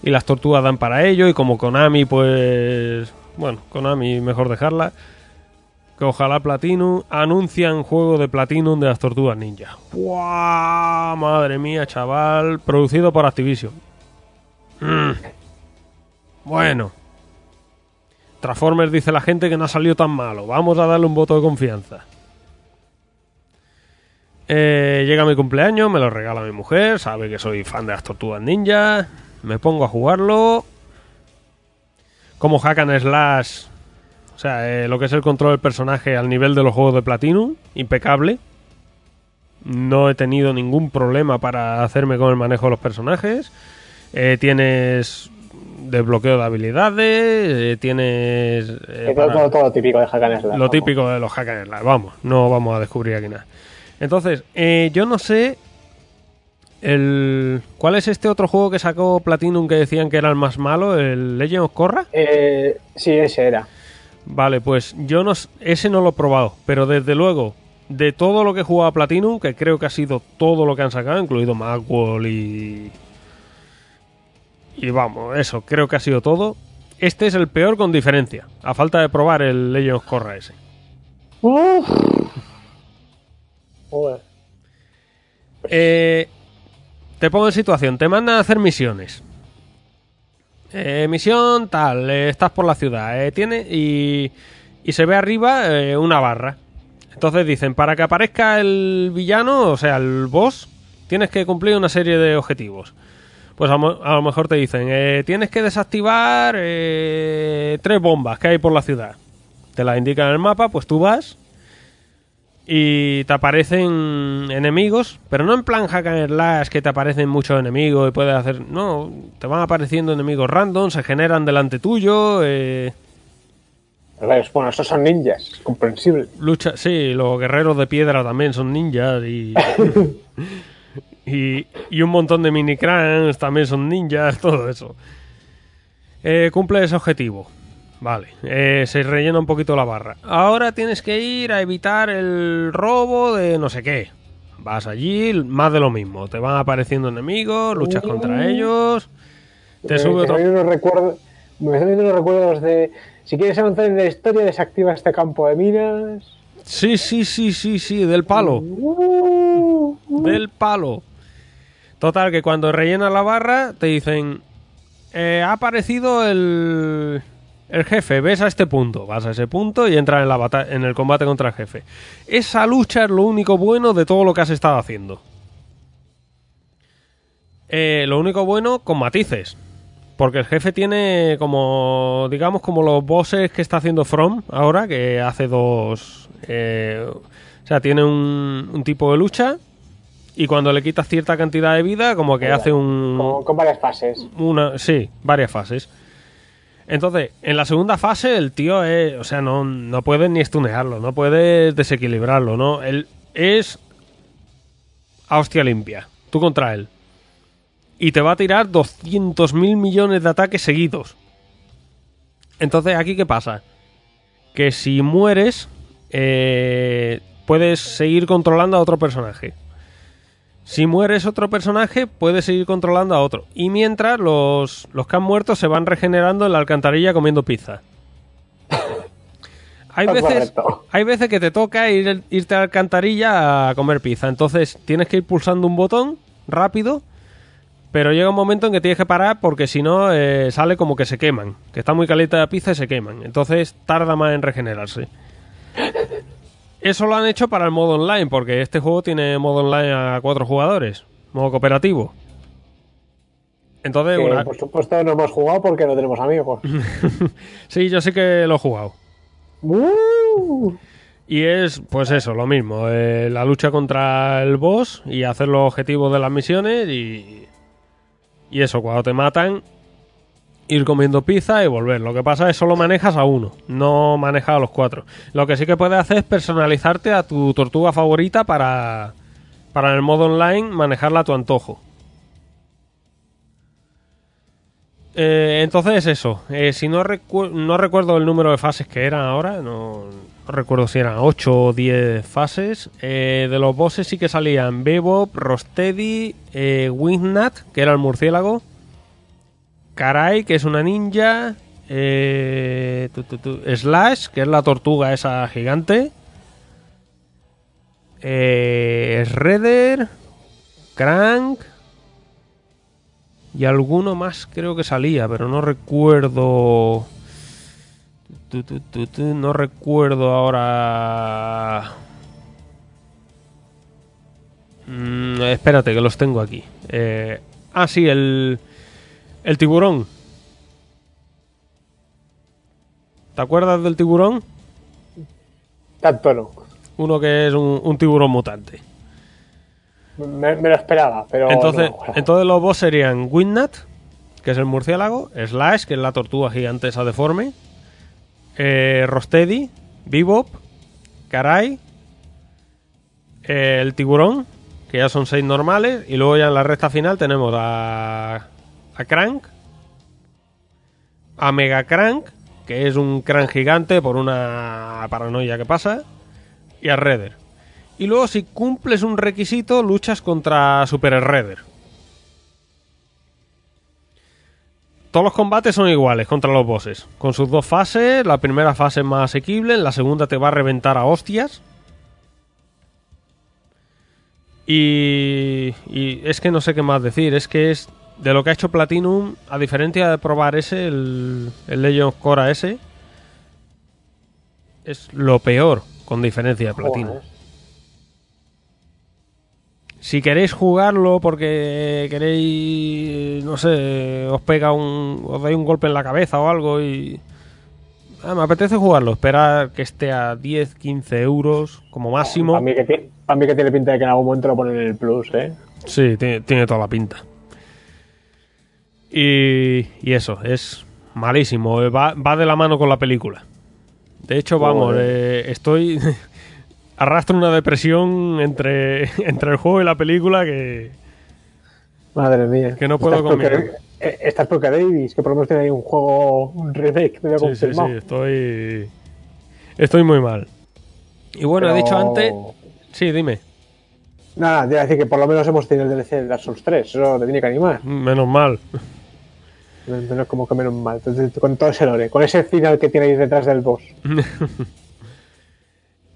y las tortugas dan para ello y como Konami pues bueno, Konami mejor dejarla que ojalá Platinum anuncian juego de Platinum de las tortugas ninja. ¡Guau! Madre mía, chaval. Producido por Activision. Mm. Bueno. Transformers dice la gente que no ha salido tan malo. Vamos a darle un voto de confianza. Eh, llega mi cumpleaños, me lo regala mi mujer, sabe que soy fan de las tortugas ninja. Me pongo a jugarlo. Como hack and slash. O sea, eh, lo que es el control del personaje al nivel de los juegos de Platinum, impecable. No he tenido ningún problema para hacerme con el manejo de los personajes. Eh, tienes desbloqueo de habilidades, eh, tienes... eh, todo, para- todo, todo lo típico de Hack and Slash, lo vamos. típico de los hack and slash, vamos, no vamos a descubrir aquí nada. Entonces, eh, yo no sé el ¿cuál es este otro juego que sacó Platinum que decían que era el más malo, el Legend of Korra? Eh, sí, ese era. Vale, pues yo no ese no lo he probado, pero desde luego de todo lo que he jugado a Platinum, que creo que ha sido todo lo que han sacado, incluido Macwall y y vamos, eso, creo que ha sido todo. Este es el peor con diferencia, a falta de probar el Legend of Korra ese. Uf. Joder. Eh, te pongo en situación, te mandan a hacer misiones. Eh, misión tal, eh, estás por la ciudad, eh, tiene y, y se ve arriba eh, una barra. Entonces dicen, para que aparezca el villano, o sea, el boss, tienes que cumplir una serie de objetivos. Pues a, a lo mejor te dicen, tienes que desactivar tres bombas que hay por la ciudad. Te las indican en el mapa, pues tú vas y te aparecen enemigos, pero no en plan hack and slash que te aparecen muchos enemigos y puedes hacer... No, te van apareciendo enemigos random, se generan delante tuyo, eh, bueno, esos son ninjas, es comprensible. lucha... Sí, los guerreros de piedra también son ninjas y... y, y un montón de mini crans también son ninjas, todo eso. Eh, cumple ese objetivo. Vale, eh, se rellena un poquito la barra. Ahora tienes que ir a evitar el robo de no sé qué. Vas allí, más de lo mismo. Te van apareciendo enemigos, luchas contra ellos. Te me, sube otro. unos recuerdos, me están viendo unos recuerdos de si quieres avanzar en la historia, desactiva este campo de minas. Sí, sí, sí, sí, sí, del palo. Uh, Del palo. Total, que cuando rellenas la barra, te dicen. eh, ha aparecido el. El jefe, ves a este punto, vas a ese punto y entras en, la bata- en el combate contra el jefe. Esa lucha es lo único bueno de todo lo que has estado haciendo. Eh, lo único bueno con matices. Porque el jefe tiene como, digamos, como los bosses que está haciendo From ahora, que hace dos... eh, o sea, tiene un, un tipo de lucha y cuando le quitas cierta cantidad de vida, como que hace un... con, con varias fases. Una, sí, varias fases. Entonces, en la segunda fase, el tío es. O sea, no, no puedes ni stunearlo, no puedes desequilibrarlo, ¿no? Él es. A hostia limpia. Tú contra él. Y te va a tirar 200 mil millones de ataques seguidos. Entonces, ¿aquí qué pasa? Que si mueres, eh, puedes seguir controlando a otro personaje. Si mueres otro personaje, puedes seguir controlando a otro. Y mientras, los, los que han muerto se van regenerando en la alcantarilla comiendo pizza. Hay veces, hay veces que te toca ir, irte a la alcantarilla a comer pizza. Entonces tienes que ir pulsando un botón rápido. Pero llega un momento en que tienes que parar porque si no eh, sale como que se queman. Que está muy caliente la pizza y se queman. Entonces tarda más en regenerarse. Eso lo han hecho para el modo online, porque este juego tiene modo online a cuatro jugadores, modo cooperativo. Entonces, Que, una- por supuesto no hemos jugado porque no tenemos amigos. sí, yo sí que lo he jugado. Uh, Y es, pues eso, lo mismo, eh, la lucha contra el boss y hacer los objetivos de las misiones y, y eso, cuando te matan, ir comiendo pizza y volver. Lo que pasa es solo manejas a uno, no manejas a los cuatro. Lo que sí que puedes hacer es personalizarte a tu tortuga favorita para, para en el modo online manejarla a tu antojo. Eh, entonces eso, eh, si no, no recuerdo el número de fases que eran ahora, no, recuerdo si eran 8 o 10 fases. Eh, de los bosses sí que salían Bebop, Rostedi, Wingnut, que era el murciélago, Karai, que es una ninja, eh, Slash, que es la tortuga esa gigante, eh, Shredder, Crank, y alguno más creo que salía, pero no recuerdo. No recuerdo ahora. Mm, espérate, que los tengo aquí. Eh, ah, sí, el. El tiburón. ¿Te acuerdas del tiburón? Tanto no. Uno que es un, un tiburón mutante. Me, me lo esperaba, pero. Entonces, no entonces los boss serían Windnut, que es el murciélago, Slash, que es la tortuga gigante esa deforme, eh, Rostedi, Bebop, Karai, eh, el tiburón, que ya son seis normales, y luego ya en la recta final tenemos a, a Crank, a Mega Crank, que es un Crank gigante por una paranoia que pasa, y a Redder. Y luego si cumples un requisito, luchas contra Super Redder. Todos los combates son iguales contra los bosses, con sus dos fases, la primera fase es más asequible, la segunda te va a reventar a hostias. Y, y es que no sé qué más decir, es que es de lo que ha hecho Platinum, a diferencia de probar ese, el, el Legend of Korra ese, es lo peor, con diferencia de Platinum. Joder. Si queréis jugarlo porque queréis, no sé, os pega un, os dais un golpe en la cabeza o algo y ah, me apetece jugarlo, esperar que esté a 10, 15 euros como máximo. Para mí, que tiene, pa' mí que tiene pinta de que en algún momento lo ponen en el plus, ¿eh? Sí, tiene, tiene toda la pinta. Y, y eso, es malísimo, eh, va, va de la mano con la película. De hecho, vamos, eh, estoy arrastro una depresión entre, entre el juego y la película que Madre mía. Que no puedo Estás porque- conmigo. eh, Estás porque Davis, que por lo menos tiene ahí un juego, un remake medio Sí, sí, sí, estoy. Estoy muy mal. Y bueno, he dicho antes. Sí, dime. Nada, te iba a decir que por lo menos hemos tenido el DLC de Dark Souls 3, eso te tiene que animar. Menos mal. Menos como que menos mal. Con todo ese lore, con ese final que tiene ahí detrás del boss.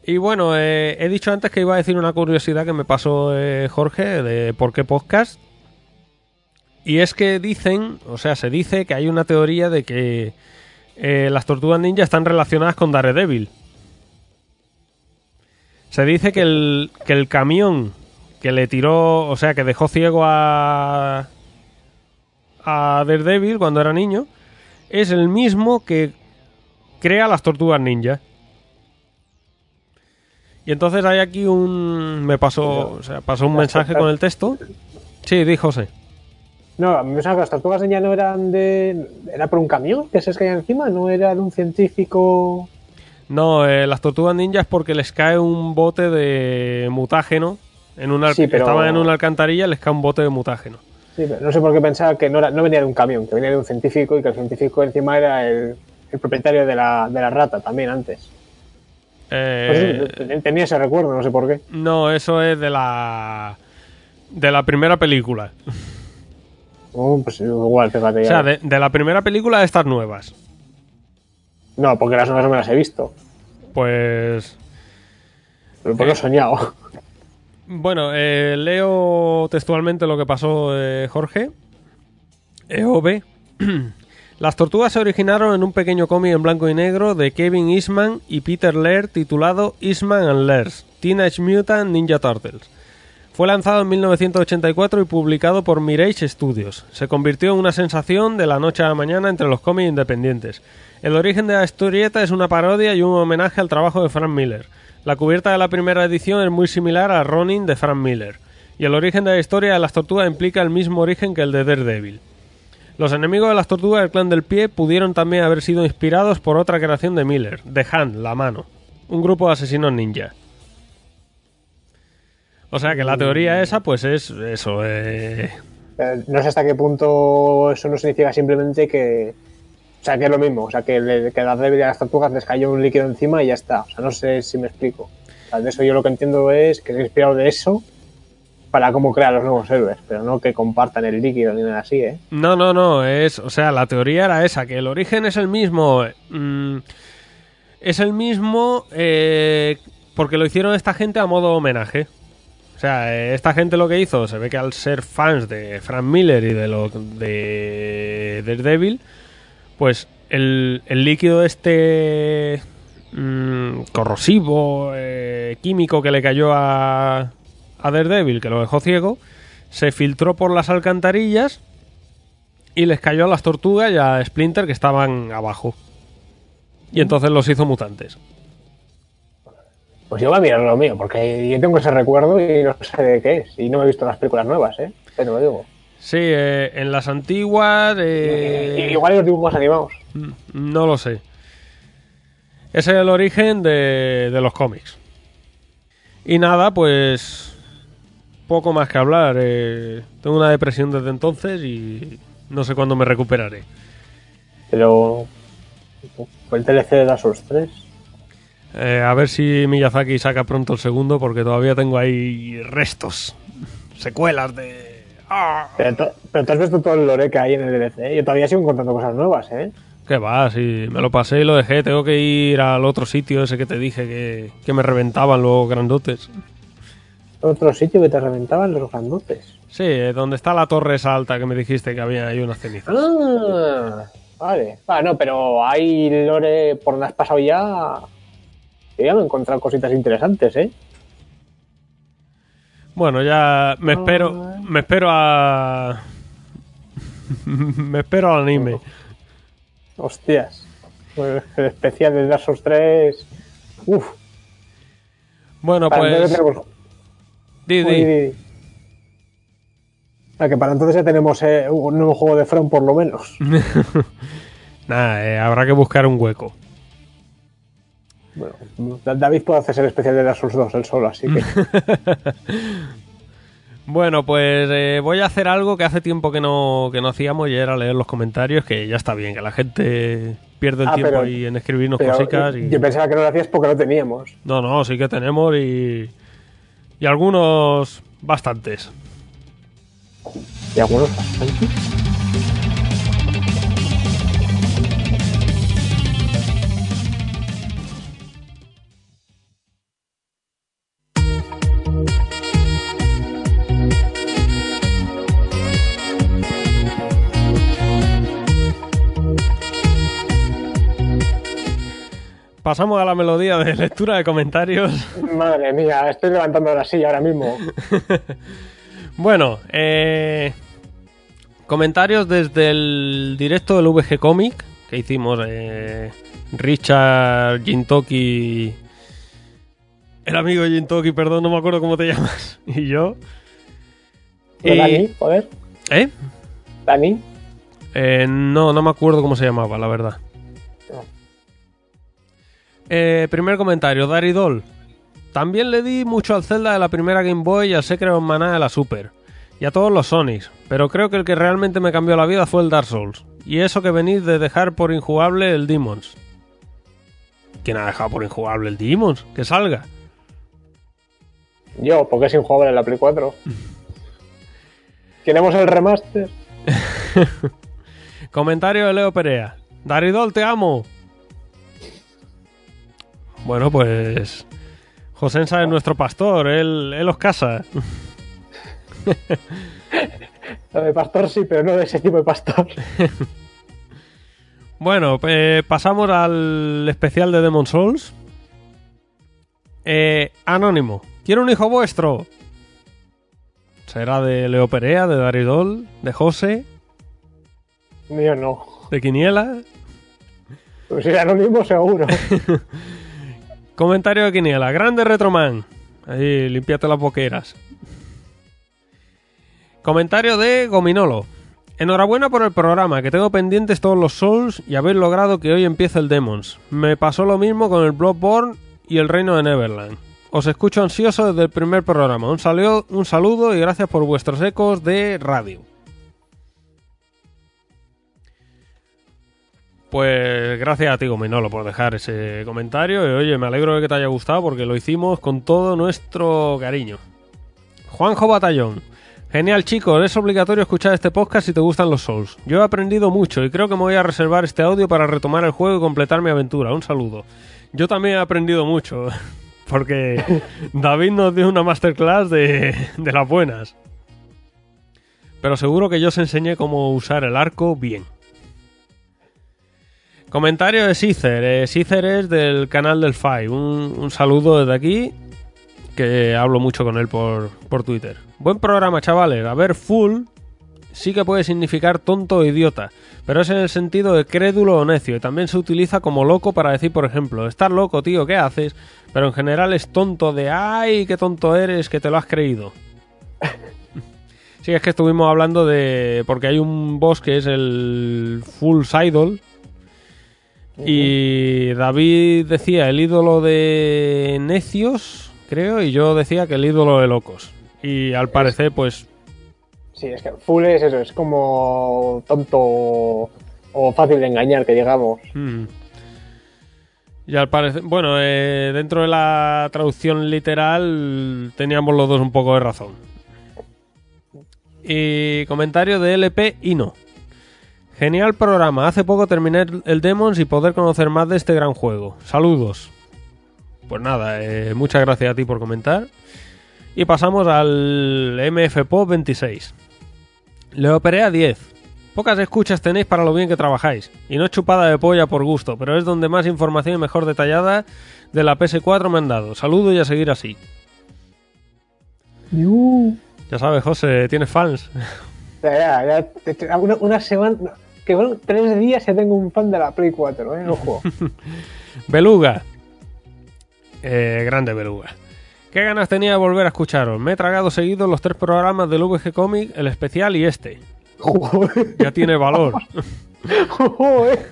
Y bueno, eh, he dicho antes que iba a decir una curiosidad que me pasó eh, Jorge de por qué podcast. Y es que dicen, o sea, se dice que hay una teoría de que eh, las tortugas ninja están relacionadas con Daredevil. Se dice que el, que el camión que le tiró, o sea, que dejó ciego a, a Daredevil cuando era niño, es el mismo que crea las tortugas ninja. Y entonces hay aquí un. Me pasó. O sea, pasó un mensaje con el texto. Sí, di José. No, a mí me suena que las tortugas ninja no eran de. Era por un camión que se caía encima, no era de un científico. No, eh, las tortugas ninja es porque les cae un bote de mutágeno. En una, Sí, pero- Estaban en una alcantarilla, les cae un bote de mutágeno. Sí, pero no sé por qué pensaba que no, era, no venía de un camión, que venía de un científico y que el científico encima era el, el propietario de la, de la rata también antes. Eh, Pues tenía ese recuerdo, no sé por qué. no, eso es de la. De la primera película. Oh, pues igual, fíjate. O sea, de, de la primera película de estas nuevas. No, porque las nuevas no me las he visto. Pues. Pero porque he soñado. Bueno, eh, leo textualmente lo que pasó eh, Jorge. EOB. Las tortugas se originaron en un pequeño cómic en blanco y negro de Kevin Eastman y Peter Laird titulado Eastman and Laird's Teenage Mutant Ninja Turtles. Fue lanzado en 1984 y publicado por Mirage Studios. Se convirtió en una sensación de la noche a la mañana entre los cómics independientes. El origen de la historieta es una parodia y un homenaje al trabajo de Frank Miller. La cubierta de la primera edición es muy similar a Ronin de Frank Miller. Y el origen de la historia de las tortugas implica el mismo origen que el de Daredevil. Los enemigos de las tortugas del clan del pie pudieron también haber sido inspirados por otra creación de Miller, The Hand, la mano, un grupo de asesinos ninja. O sea que la teoría esa, pues es eso. eh, Eh, No sé hasta qué punto eso no significa simplemente que. O sea, que es lo mismo. O sea, que, le, que las a las tortugas les cayó un líquido encima y ya está. O sea, no sé si me explico. O sea, de eso yo lo que entiendo es que se ha inspirado de eso para cómo crear los nuevos héroes, pero no que compartan el líquido ni nada así, ¿eh? No, no, no, es, o sea, la teoría era esa, que el origen es el mismo, mm, es el mismo eh, porque lo hicieron esta gente a modo homenaje. O sea, eh, esta gente lo que hizo, se ve que al ser fans de Frank Miller y de lo de Daredevil, pues el, el líquido este mm, corrosivo, eh, químico que le cayó a, a Daredevil, que lo dejó ciego, se filtró por las alcantarillas y les cayó a las tortugas y a Splinter que estaban abajo. Y entonces los hizo mutantes. Pues yo voy a mirar lo mío, porque yo tengo ese recuerdo y no sé de qué es. Y no me he visto las películas nuevas, ¿eh? Te lo digo. Sí, eh, en las antiguas... eh, Y- igual hay los dibujos animados. Mm, No lo sé. Ese es el origen de, de los cómics. Y nada, pues poco más que hablar. eh, tengo una depresión desde entonces y no sé cuándo me recuperaré. Pero. El TLC de Dark Souls 3. Eh, a ver si Miyazaki saca pronto el segundo porque todavía tengo ahí restos, secuelas de... ¡Ah! Pero, to- pero tú has visto todo el lore que hay en el DLC. Yo todavía sigo encontrando cosas nuevas, ¿eh? ¿Qué va? Si me lo pasé y lo dejé, tengo que ir al otro sitio ese que te dije que, que me reventaban los grandotes. Otro sitio que te reventaban los grandotes. Sí, eh, donde está la torre esa alta que me dijiste que había ahí unas cenizas. Ah, vale. Ah, no, pero hay lore por donde has pasado ya. Yo ya me he encontrado cositas interesantes, ¿eh? Bueno, ya me espero, me espero a... me espero al anime. Hostias. Pues el especial de Dark Souls 3. Uf. Bueno, para pues... tenemos. Di, Uy, di. di, di. Ah, que para entonces ya tenemos eh, un nuevo juego de From por lo menos. Nada, eh, habrá que buscar un hueco. Bueno, Da- David puede hacerse el especial de Dark Souls 2 él solo, así que. Bueno, pues eh, voy a hacer algo que hace tiempo que no, que no hacíamos y era leer los comentarios, que ya está bien, que la gente pierde el Ah, tiempo pero- ahí en escribirnos cositas. eh, Y... Yo pensaba que no lo hacías porque no teníamos. No, no, sí que tenemos y... Y algunos bastantes. Y algunos bastante. Pasamos a la melodía de lectura de comentarios. Madre mía, estoy levantando la silla ahora mismo. Bueno, eh, comentarios desde el directo del VG Comic que hicimos eh, Richard Jintoki, el amigo Jintoki, perdón, no me acuerdo cómo te llamas, y yo. ¿No, Y- Dani, joder. ¿Eh? Dani. Eh, no, no me acuerdo cómo se llamaba, la verdad. Eh, primer comentario, Daridol. También le di mucho al Zelda de la primera Game Boy y al Secret of Mana de la Super. Y a todos los Sonics. Pero creo que el que realmente me cambió la vida fue el Dark Souls. Y eso que venís de dejar por injugable el Demons. ¿Quién ha dejado por injugable el Demons? Que salga. Yo, porque es injugable en la Play 4. Queremos el remaster. Comentario de Leo Perea. Daridol, te amo. Bueno, pues. Josensa es nuestro pastor, él, él os casa. Lo de pastor sí, pero no de ese tipo de pastor. Bueno, eh, pasamos al especial de Demon Souls. Eh, anónimo. Quiero un hijo vuestro. Será de Leo Perea, de Daridol, de José, Mío no. de Quiniela. Pues si era anónimo, seguro. Comentario de Quiniela. Grande Retroman. Ahí, limpiate las boqueras. Comentario de Gominolo. Enhorabuena por el programa, que tengo pendientes todos los Souls y habéis logrado que hoy empiece el Demons. Me pasó lo mismo con el Bloodborne y el Reino de Neverland. Os escucho ansioso desde el primer programa. Un saludo, un saludo y gracias por vuestros ecos de radio. Pues gracias a ti, Gominolo, por dejar ese comentario. Y oye, me alegro de que te haya gustado porque lo hicimos con todo nuestro cariño. Juanjo Batallón. Genial, chicos. Es obligatorio escuchar este podcast si te gustan los Souls. Yo he aprendido mucho y creo que me voy a reservar este audio para retomar el juego y completar mi aventura. Un saludo. Yo también he aprendido mucho. Porque David nos dio una masterclass de, de las buenas. Pero seguro que yo os enseñé cómo usar el arco bien. Comentario de Cicer. Eh, Cicer es del canal del Five. Un, saludo desde aquí, que hablo mucho con él por, por Twitter. Buen programa, chavales. A ver, full sí que puede significar tonto o idiota, pero es en el sentido de crédulo o necio, y también se utiliza como loco para decir, por ejemplo, estar loco, tío, ¿qué haces? Pero en general es tonto de, ay, qué tonto eres, que te lo has creído. Sí, es que estuvimos hablando de. Porque hay un boss que es el Full Idol. Y David decía el ídolo de necios, creo, y yo decía que el ídolo de locos. Y al parecer, pues. Sí, es que full es eso, es como tonto o fácil de engañar, que digamos. Y al parecer. Bueno, eh, dentro de la traducción literal, teníamos los dos un poco de razón. Y comentario de LP Ino. Genial programa. Hace poco terminé el Demons y poder conocer más de este gran juego. Saludos. Pues nada, eh, muchas gracias a ti por comentar. Y pasamos al MF Pop 26. Le operé a 10. Pocas escuchas tenéis para lo bien que trabajáis. Y no es chupada de polla por gusto, pero es donde más información y mejor detallada de la PS4 me han dado. Saludo y a seguir así. Ya sabes, José, tienes fans. Ya, ya, ya, una, una semana. Que bueno, tres días ya tengo un fan de la Play 4, ¿eh? Ojo. Beluga. Eh, grande Beluga. ¿Qué ganas tenía de volver a escucharos? Me he tragado seguidos los tres programas del VG Comic, el especial y este. Joder. Ya tiene valor. Joder.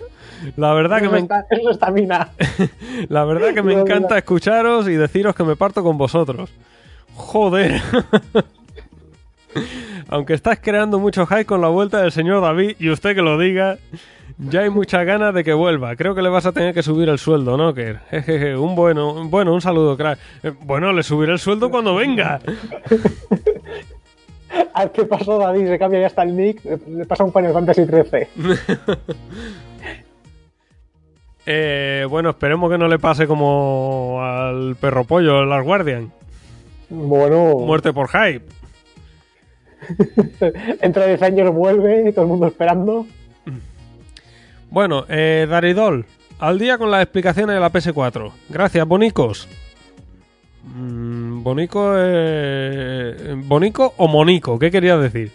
La verdad que Eso me, está- eso está mina. la verdad que me No, encanta escucharos y deciros que me parto con vosotros. Joder. Aunque estás creando mucho hype con la vuelta del señor David y usted que lo diga, ya hay muchas ganas de que vuelva. Creo que le vas a tener que subir el sueldo, ¿no, Ker? Jejeje, un bueno, un- bueno, un saludo, crack. Eh, Bueno, le subiré el sueldo cuando venga. Al que pasó David, se cambia ya hasta el nick, le- le pasa un Final Fantasy 13. Eh, bueno, esperemos que no le pase como al perro pollo, el Last Guardian. Bueno, Muerte por hype. Dentro de 10 años vuelve, todo el mundo esperando. Bueno, eh, Daridol, al día con las explicaciones de la PS4. Gracias, Bonicos. Mm, Bonico, eh, ¿Bonico o Monico? ¿Qué quería decir?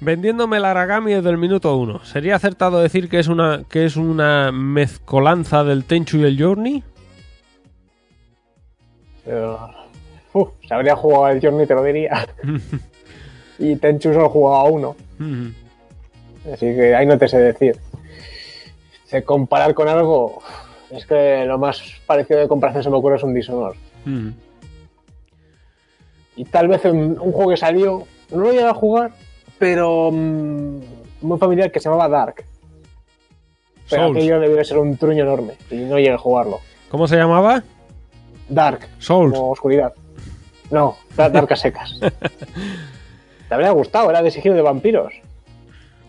Vendiéndome el Aragami desde el minuto 1. ¿Sería acertado decir que es una que es una mezcolanza del Tenchu y el Journey? Pero, uf, si habría jugado el Journey, te lo diría. y Tenchu solo jugaba uno. Así que ahí no te sé decir. Se comparar con algo. Es que lo más parecido de comparación se me ocurre es un Dishonored. Mm. Y tal vez un, un juego que salió, no lo llegué a jugar, pero mm, muy familiar que se llamaba Dark. Pero Souls. aquello debió de ser un truño enorme y no llegué a jugarlo. ¿Cómo se llamaba? Dark, Souls. como oscuridad. No, a secas. Te habría gustado, era de sigilo de vampiros.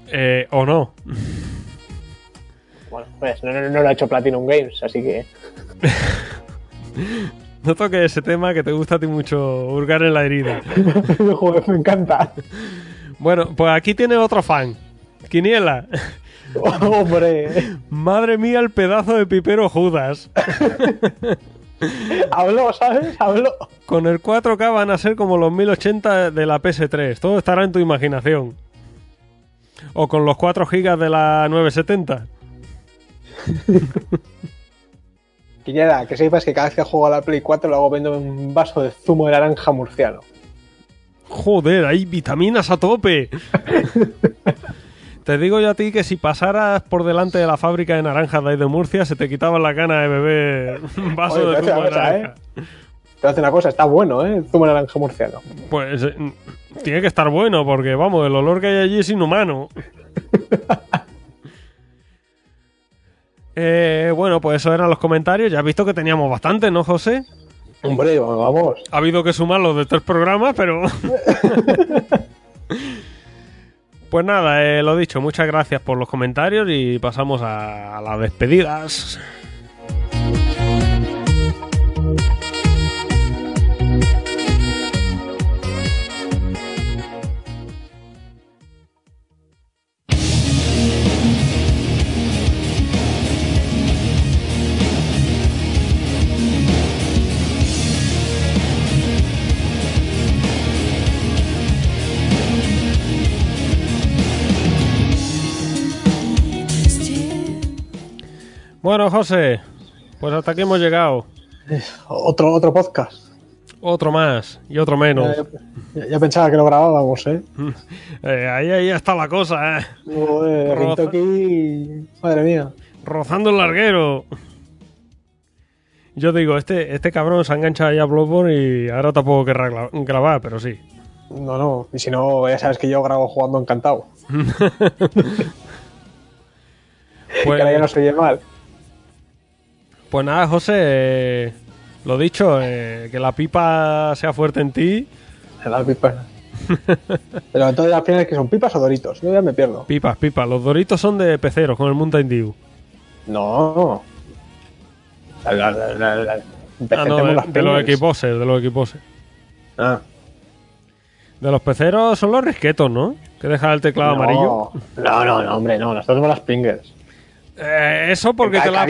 Eh, ¿O no? Bueno, pues no, no- no lo ha hecho Platinum Games, así que. No toques ese tema que te gusta a ti mucho hurgar en la herida. Joder, me encanta. Bueno, pues aquí tiene otro fan. Quiniela. Hombre, Madre mía, el pedazo de pipero Judas. habló, ¿sabes? Habló. Con el 4K van a ser como los 1080 de la PS3. Todo estará en tu imaginación. O con los 4 GB de la 970. Quillera, que sepas que cada vez que juego a la Play 4 lo hago viendo un vaso de zumo de naranja murciano. Joder, hay vitaminas a tope. Te digo yo a ti que si pasaras por delante de la fábrica de naranjas de ahí de Murcia, se te quitaba la gana de beber un vaso Oye, de zumo de naranja. Te voy a decir una cosa, está bueno, ¿eh? El zumo de naranja murciano. Pues eh, tiene que estar bueno, porque vamos, el olor que hay allí es inhumano. Eh, bueno, pues eso eran los comentarios. Ya has visto que teníamos bastante, ¿no, José? Hombre, vamos. Ha habido que sumar los de tres programas, pero. pues nada, eh, lo dicho, muchas gracias por los comentarios y pasamos a, a las despedidas. Bueno, José, pues hasta aquí hemos llegado. Otro, otro podcast. Otro más y otro menos. Ya, ya pensaba que lo grabábamos, ¿eh? Eh, ahí, ahí está la cosa, ¿eh? Joder, Roza. aquí. Madre mía. Rozando el larguero. Yo digo, este, este cabrón se ha enganchado ya a Bloodborne y ahora tampoco querrá gra- grabar, pero sí. No, no. Y si no, ya sabes que yo grabo jugando encantado. Pues, Que ahora ya no se oye mal. Pues nada, José, eh, lo dicho, eh, que la pipa sea fuerte en ti. Las pipas. Pero entonces al final, ¿que son pipas o doritos? Yo ya me pierdo. Pipas, pipas. Los doritos son de peceros con el Mountain Dew. No. La, la, la, la, la- Ah, no, de, las de los equiposes, de los equiposes. Ah. De los peceros son los risquetos, ¿no? Que deja el teclado no. amarillo. No, no, no, hombre, no. Nosotros somos las Pringles. Eh, eso porque te la,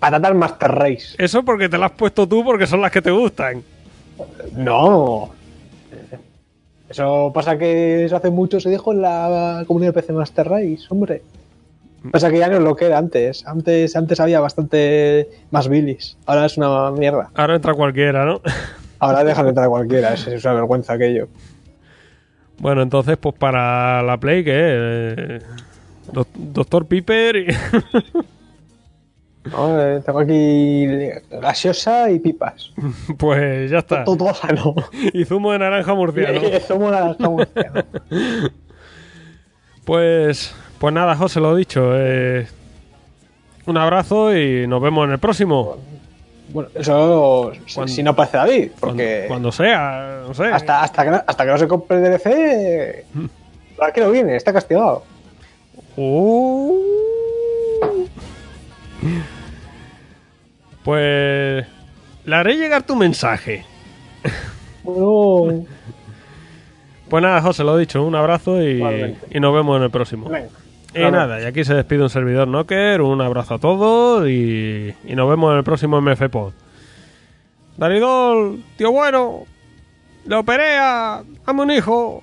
Patatas Master Race. eso porque te la has puesto tú porque son las que te gustan. No. Eso pasa que eso hace mucho se dijo en la comunidad de PC Master Race, hombre. Pasa que ya no es lo que era antes. Antes, antes había bastante más bilis. Ahora es una mierda. Ahora entra cualquiera, ¿no? Ahora dejan de entrar cualquiera. Es, es una vergüenza aquello. Bueno, entonces, pues para la Play, ¿qué? Eh, Doc- Doctor Piper y... No, tengo aquí gaseosa y pipas. pues ya está. Todo sano. Y zumo de naranja murciano. Somos las murciano. Pues, pues nada, José, lo dicho. eh, un abrazo y nos vemos en el próximo. Bueno, eso si- Cuando- si no parece David, porque cuando sea, no sé. hasta, hasta, que no, hasta que no se compre el DLC, ¿para qué no viene? Está castigado. Uh. Pues le haré llegar tu mensaje. Bueno, Pues nada, José, lo dicho, un abrazo y, y nos vemos en el próximo. venga. Y Claro. nada, y aquí se despide un servidor Knocker, un abrazo a todos y, y nos vemos en el próximo MF Pod. Daridol, tío bueno, le operé a, a un hijo.